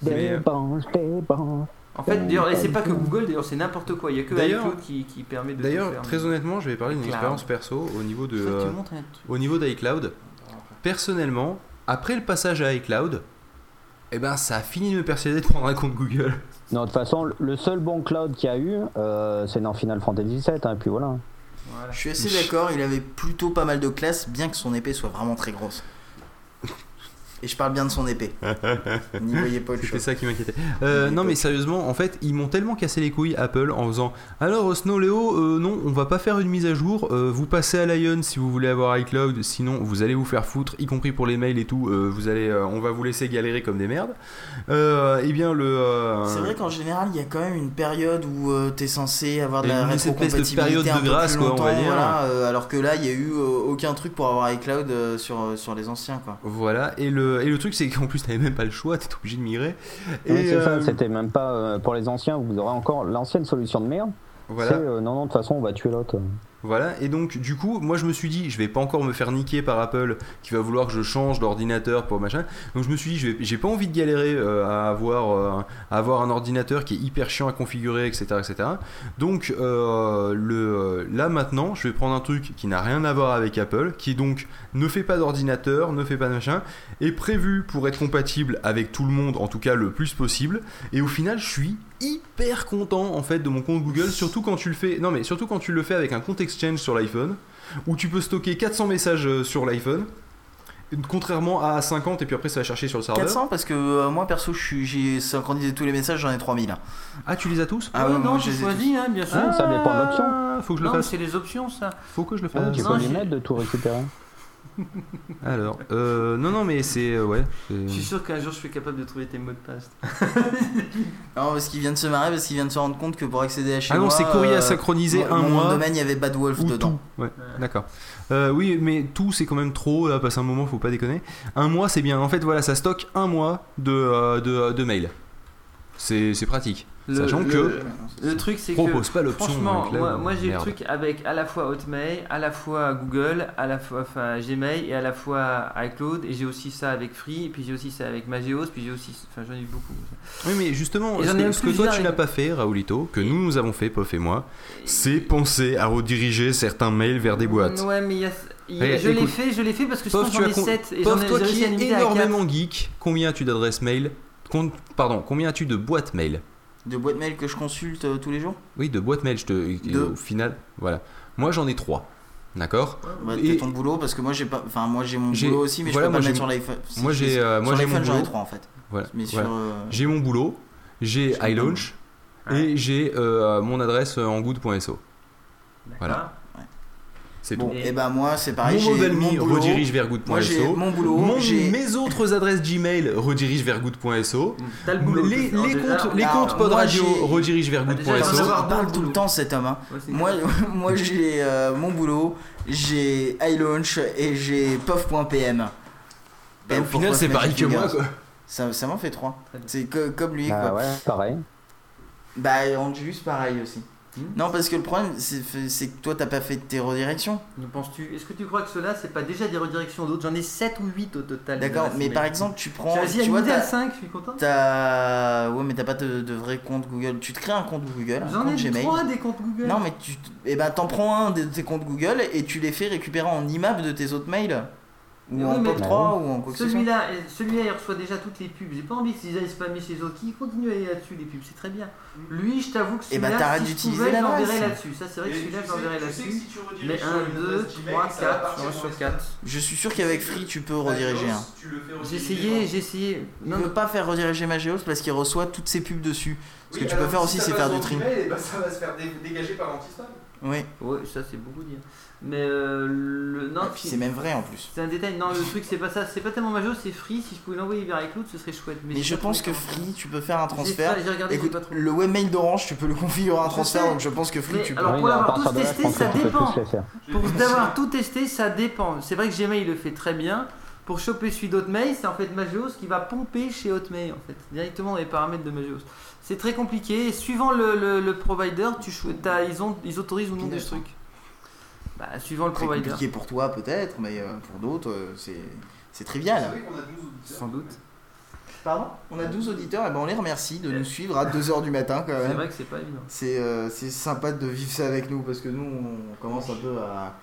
Mais, euh, Des branches, des branches. En fait, d'ailleurs, et c'est pas que Google, d'ailleurs, c'est n'importe quoi. Il y a que D'ailleurs- iCloud qui, qui permet de D'ailleurs, très honnêtement, je vais parler d'une expérience perso au niveau de, euh, au niveau d'iCloud. Personnellement, après le passage à iCloud, eh ben ça a fini de me persuader de prendre un compte Google. Non, de toute façon, le seul bon cloud qu'il y a eu, euh, c'est dans Final Fantasy VII, hein, et puis voilà. Voilà. Je suis assez d'accord, il avait plutôt pas mal de classe, bien que son épée soit vraiment très grosse. Et je parle bien de son épée. N'y voyez pas C'était ça qui m'inquiétait. Euh, non, mais sérieusement, en fait, ils m'ont tellement cassé les couilles Apple en faisant Alors, Snow Leo, euh, non, on va pas faire une mise à jour. euh, vous passez à Lion si vous voulez avoir iCloud, sinon vous allez vous faire foutre, y compris pour les mails et tout. euh, vous allez, euh, on va vous laisser galérer comme des merdes. Euh, eh bien, le. euh, C'est vrai qu'en général, il y a quand même une période où euh, t'es censé avoir de la une espèce de rétrocompatibilité période de grâce, quoi, on va dire. voilà, euh, alors que là, il y a eu euh, aucun truc pour avoir iCloud euh, sur, euh, sur les anciens, quoi. Voilà, et le, et le truc, c'est qu'en plus, t'avais même pas le choix, t'étais obligé de migrer. Et c'est euh, ça, c'était même pas euh, pour les anciens, vous aurez encore l'ancienne solution de merde. Voilà. C'est euh, non, non, de toute façon, on va tuer l'autre. Voilà, et donc du coup, moi je me suis dit, je vais pas encore me faire niquer par Apple qui va vouloir que je change d'ordinateur pour machin. Donc je me suis dit, j'ai pas envie de galérer euh, à, avoir, euh, à avoir un ordinateur qui est hyper chiant à configurer, etc. etc. Donc euh, là maintenant, je vais prendre un truc qui n'a rien à voir avec Apple, qui donc ne fait pas d'ordinateur, ne fait pas de machin, est prévu pour être compatible avec tout le monde, en tout cas le plus possible. Et au final, je suis hyper content en fait de mon compte Google, surtout quand tu le fais. Non mais surtout quand tu le fais avec un compte Exchange sur l'iPhone, où tu peux stocker 400 messages euh, sur l'iPhone, contrairement à 50 et puis après ça va chercher sur le serveur. 400 parce que euh, moi perso, je suis- j'ai synchronisé tous les messages, j'en ai 3000. hein. Ah tu les as tous Ah Ouais, non, moi, tu je les ai choisis, hein, bien sûr. Ah, ça dépend de l'option. Ah, faut que je le Non, mais fasse. c'est les options, ça. Faut que je le Ah, fasse. tu non, peux j'ai- mettre de tout récupérer. Alors, euh, non, non, mais c'est. euh, ouais. Je suis sûr qu'un jour je suis capable de trouver tes mots de passe. Non, parce qu'il vient de se marrer, parce qu'il vient de se rendre compte que pour accéder à chez Ah non, moi, c'est courrier à euh, synchroniser mon- un mon mois. domaine, il y avait Bad Wolf ou dedans. tout. Ouais, d'accord. Euh, oui, mais tout c'est quand même trop. Là, passe un moment, faut pas déconner. Un mois, c'est bien. En fait, voilà, ça stocke un mois de, euh, de, de mails. C'est c'est pratique. Le- Sachant le- que. Le truc, c'est que. propose pas l'option. Franchement, la- moi, moi, j'ai le truc avec à la fois Hotmail, à la fois Google, à la fois enfin, Gmail et à la fois iCloud. Et j'ai aussi ça avec Free, et puis j'ai aussi ça avec Magios, puis j'ai aussi. Enfin, j'en ai eu beaucoup. Oui, mais justement, ce que, ce que toi tu n'as pas fait, Raoulito, que nous nous avons fait, Pof et moi, c'est penser à rediriger certains mails vers des boîtes. Ouais, mais il y a. Eh, je l'ai fait, je l'ai fait parce que Pof, sinon j'en ai tu as con- 7 et Pof, j'en ai toi j'ai qui réussi à es limiter à 4. énormément geek, combien as-tu d'adresses mail Con- Pardon, combien as-tu de boîtes mail De boîtes mail que je consulte euh, tous les jours Oui, de boîtes mail, je te, Deux. au final, voilà. Moi j'en ai trois. D'accord Bah, Et- t'as ton boulot parce que moi j'ai pas enfin moi j'ai mon J'ai- boulot aussi mais voilà, je peux pas moi, le mettre j'ai- sur l'iPhone Si, moi j'ai euh, moi sur j'ai mon l'iPhone j'en ai boulot. trois en fait Voilà, mais voilà. sur euh, J'ai mon boulot, j'ai J'ai iLaunch et j'ai euh, mon adresse en good.so. Voilà. C'est bon tout. et bah moi c'est pareil mon me boulot redirige vers moi j'ai good.so. mon boulot Mon- mes autres adresses Gmail redirigent vers good.so. T'as le boulot. Les, les comptes, les alors, comptes Pod Radio redirigent vers Ah, good.so. parle tout le temps cet homme hein. Ouais, moi moi j'ai euh, mon boulot j'ai iLaunch et j'ai puff.pm Bah, au final, c'est pareil que moi, quoi. ça, ça m'en fait trois c'est comme lui Ah quoi ouais, pareil. bah on juste pareil aussi Hmm. non parce que le problème c'est que toi t'as pas fait tes redirections penses-tu Est-ce que tu crois que cela c'est pas déjà des redirections d'autres? J'en ai 7 ou 8 au total. D'accord, mais par exemple, tu prends. À Tu vois, t'as. 5, je suis content. t'as- Ouais, mais t'as pas de, de vrai compte Google. Tu te crées un compte Google, J'en ai Gmail. 3 des comptes Google. Non, mais tu. Et ben, t'en prends un de tes comptes Google et tu les fais récupérer en IMAP de tes autres mails. Ou en oui, mais- POP3 ou en quoi que ce soit. Celui-là, euh, celui-là, il reçoit déjà toutes les pubs. J'ai pas envie qu'ils aillent spammer chez les autres. Qui continue à aller là-dessus, les pubs, c'est très bien. Lui, je t'avoue que Eh ben, celui-là, t'arrêtes si je d'utiliser pouvais, j'enverrais là-dessus. Ça, c'est vrai que celui-là, j'enverrais là-dessus. Mais 1, 2, 3, 4, sur 4. Je suis sûr qu'avec Free, tu peux rediriger. Hein. J'ai essayé, j'ai essayé. Ne pas faire rediriger Magios parce qu'il reçoit toutes ses pubs dessus. Ce que tu peux faire aussi, c'est faire du trim. ça va se faire dégager par l'anti-spam. Oui, Ouais, ça c'est beaucoup dire. Mais euh, le. Non, puis c'est même vrai en plus. c'est un détail. Non, le truc, c'est pas ça. C'est pas tellement majeur, c'est free. Si je pouvais l'envoyer vers iCloud, ce serait chouette. Mais je pense que. Free, tu peux faire un transfert. J'ai regardé, Écoute, le webmail d'Orange, tu peux le configurer un transfert, sais. donc je pense que Free, Mais tu peux. alors, pour l'avoir tous là, testé, ça dépend. les. Pour d'avoir tout testé, ça dépend. C'est vrai que Gmail le fait très bien. Pour choper celui d'Hotmail, c'est en fait Magios qui va pomper chez Hotmail en fait, directement dans les paramètres de Magios. C'est très compliqué. Et suivant le, le, le provider, tu ils, ont, ils autorisent ou non des trucs. Bah, suivant le provider, compliqué pour toi peut-être, mais euh, pour d'autres, euh, c'est c'est trivial. sans doute. Pardon? On a 12 auditeurs, et ben on les remercie de nous suivre à 2h du matin quand C'est même. vrai que c'est pas évident. C'est euh, c'est sympa de vivre ça avec nous parce que nous on commence un peu à.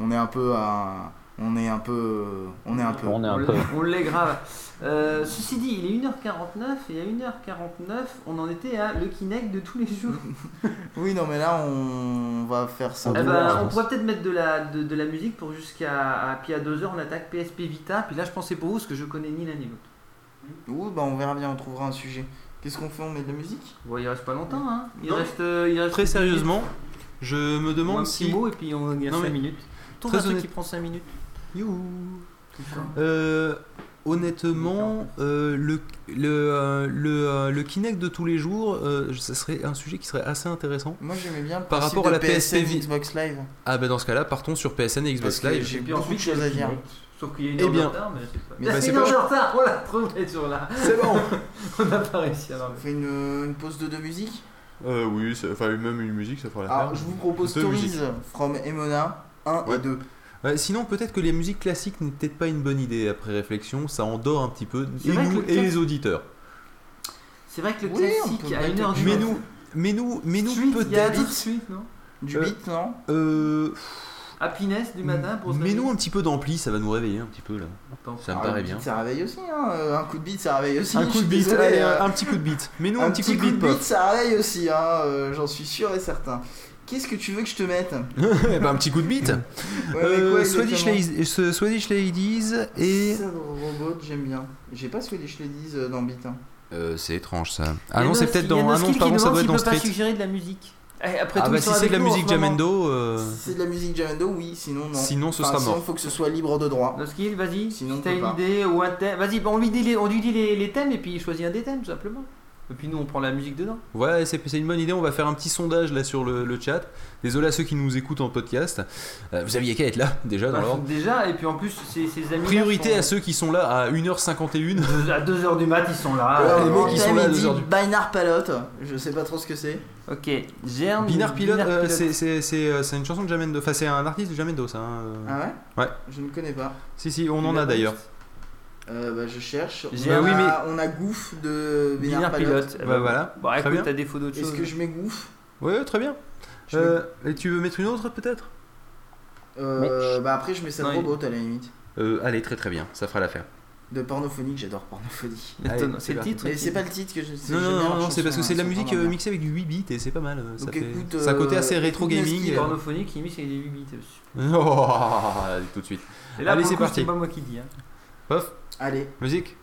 On est un peu à. On est un peu. On est un peu. On est un peu. l'est- On l'est grave. Euh, ceci dit, il est 1h49 et à 1h49, on en était à le Kinect de tous les jours. Oui, non, mais là on va faire ça. Eh ben, on pourrait peut-être mettre de la, de, de la musique pour jusqu'à. Puis à 2h, on attaque PSP Vita. Puis là, je pensais pour vous, parce que je connais ni l'un ni l'autre. Oui, bah on verra bien, on trouvera un sujet. Qu'est-ce qu'on fait On met de la musique? Bon, il reste pas longtemps, hein. Il Non, reste. euh, il reste Très sérieusement, je me demande de six si. mots et puis on gagne Non, 5 mais- minutes. Trouve très un truc qui prend 5 minutes. Youhou. Euh, honnêtement, euh, le, le, euh, le, euh, le Kinect de tous les jours, euh, ça serait un sujet qui serait assez intéressant. Moi j'aimais bien le Par rapport à la PSN PSP Xbox Live. Ah bah dans ce cas-là, partons sur PSN et Xbox Live. j'ai Et beaucoup de choses à dire. Kinect. Sauf qu'il y a une Eh heure bien. de retard, mais c'est pas. Mais bah, c'est pas heure de ch- retard, on l'a trouvé sur là. C'est bon On n'a pas réussi à On fait une, une pause de deux musiques euh, Oui, enfin même une musique, ça fera Alors je vous propose Stories musiques. from Emona 1 Ouais. et 2. Ouais, sinon, peut-être que les musiques classiques n'est peut-être pas une bonne idée après réflexion, ça endort un petit peu, et nous le et les auditeurs. C'est vrai que le Oui, classique à une heure du Mais matin. nous, mais nous, mais nous peut-être. Street, non? Du Euh, beat, non? Euh, Happiness du matin pour se mais nous un petit peu d'ampli, ça va nous réveiller un petit peu là. Attends. Ça me Ah, paraît bien. beat, Ça réveille aussi, hein. euh, Un coup de beat, ça réveille aussi. Un coup de beat, allez, euh, un, petit coup de beat. Mais nous un un, petit, petit coup de beat, beat, pof. ça réveille aussi, hein. euh, J'en suis sûr et certain. Qu'est-ce que tu veux que je te mette? Eh ben, un petit coup de. Ouais, mais Euh, quoi Swedish, Ladies, euh, Swedish Ladies et. Ça, le robot, j'aime bien. J'ai pas Swedish Ladies euh, dans Beat. hein. Euh, c'est étrange ça. Ah non, c'est peut-être dans. Ah non, pardon, ça doit être dans peut pas Street. suggérer de la musique. Eh, Après Ah tout, bah si c'est de la musique. Jamendo, euh, Si c'est de la musique Jamendo, oui, sinon non. Sinon, ce Enfin, sera sinon, mort. faut que ce soit libre de droit. Noskill, vas-y. Sinon, si t'as une idée ou un thème, vas-y, on lui dit les, on lui dit les, les thèmes et puis il choisit un des thèmes tout simplement. Et puis nous on prend la musique dedans. Ouais, c'est une bonne idée. On va faire un petit sondage là sur le, le chat. Désolé à ceux qui nous écoutent en podcast. Euh, vous aviez qu'à être là déjà dans Bah, l'ordre. Déjà, et puis en plus, ses, ses amis. Priorité à ceux qui sont là à 1h51. À 2h du mat, ils sont là. Ouais, les Alors, mecs, ils sont là à il 2 dit heures du- Binar Palette, je sais pas trop ce que c'est. Ok, Germe. Binar Pilote, Binar euh, Pilote. c'est- euh, une chanson de Jamendo. Enfin, c'est un artiste de Jamendo, ça. hein, euh. Ah ouais Ouais. Je ne connais pas. Si, si, on en a d'ailleurs. Euh, bah, je cherche. J'ai on, oui, a, on a Goof de Palette. Pilote. Bah, voilà. Bon, Très écoute, bien. t'as défaut d'autre chose. Est-ce que je mets Goof Ouais, très bien. Euh, et tu veux mettre une autre peut-être? Euh, Bah après, je mets celle Non, il- robot à la limite. euh, Allez, très très bien, ça fera l'affaire. De pornophonique, j'adore pornophonie. C'est le titre Mais c'est pas le titre que je. Non, non, non, c'est parce que chanson, c'est de la musique euh, mixée avec du 8 bits et c'est pas mal. Ça fait... un côté assez rétro gaming. Pornophonique qui mise avec des 8 bits dessus. Oh, tout de suite. Allez, c'est parti. C'est pas moi qui dis. Pof, Allez. musique.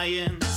dying.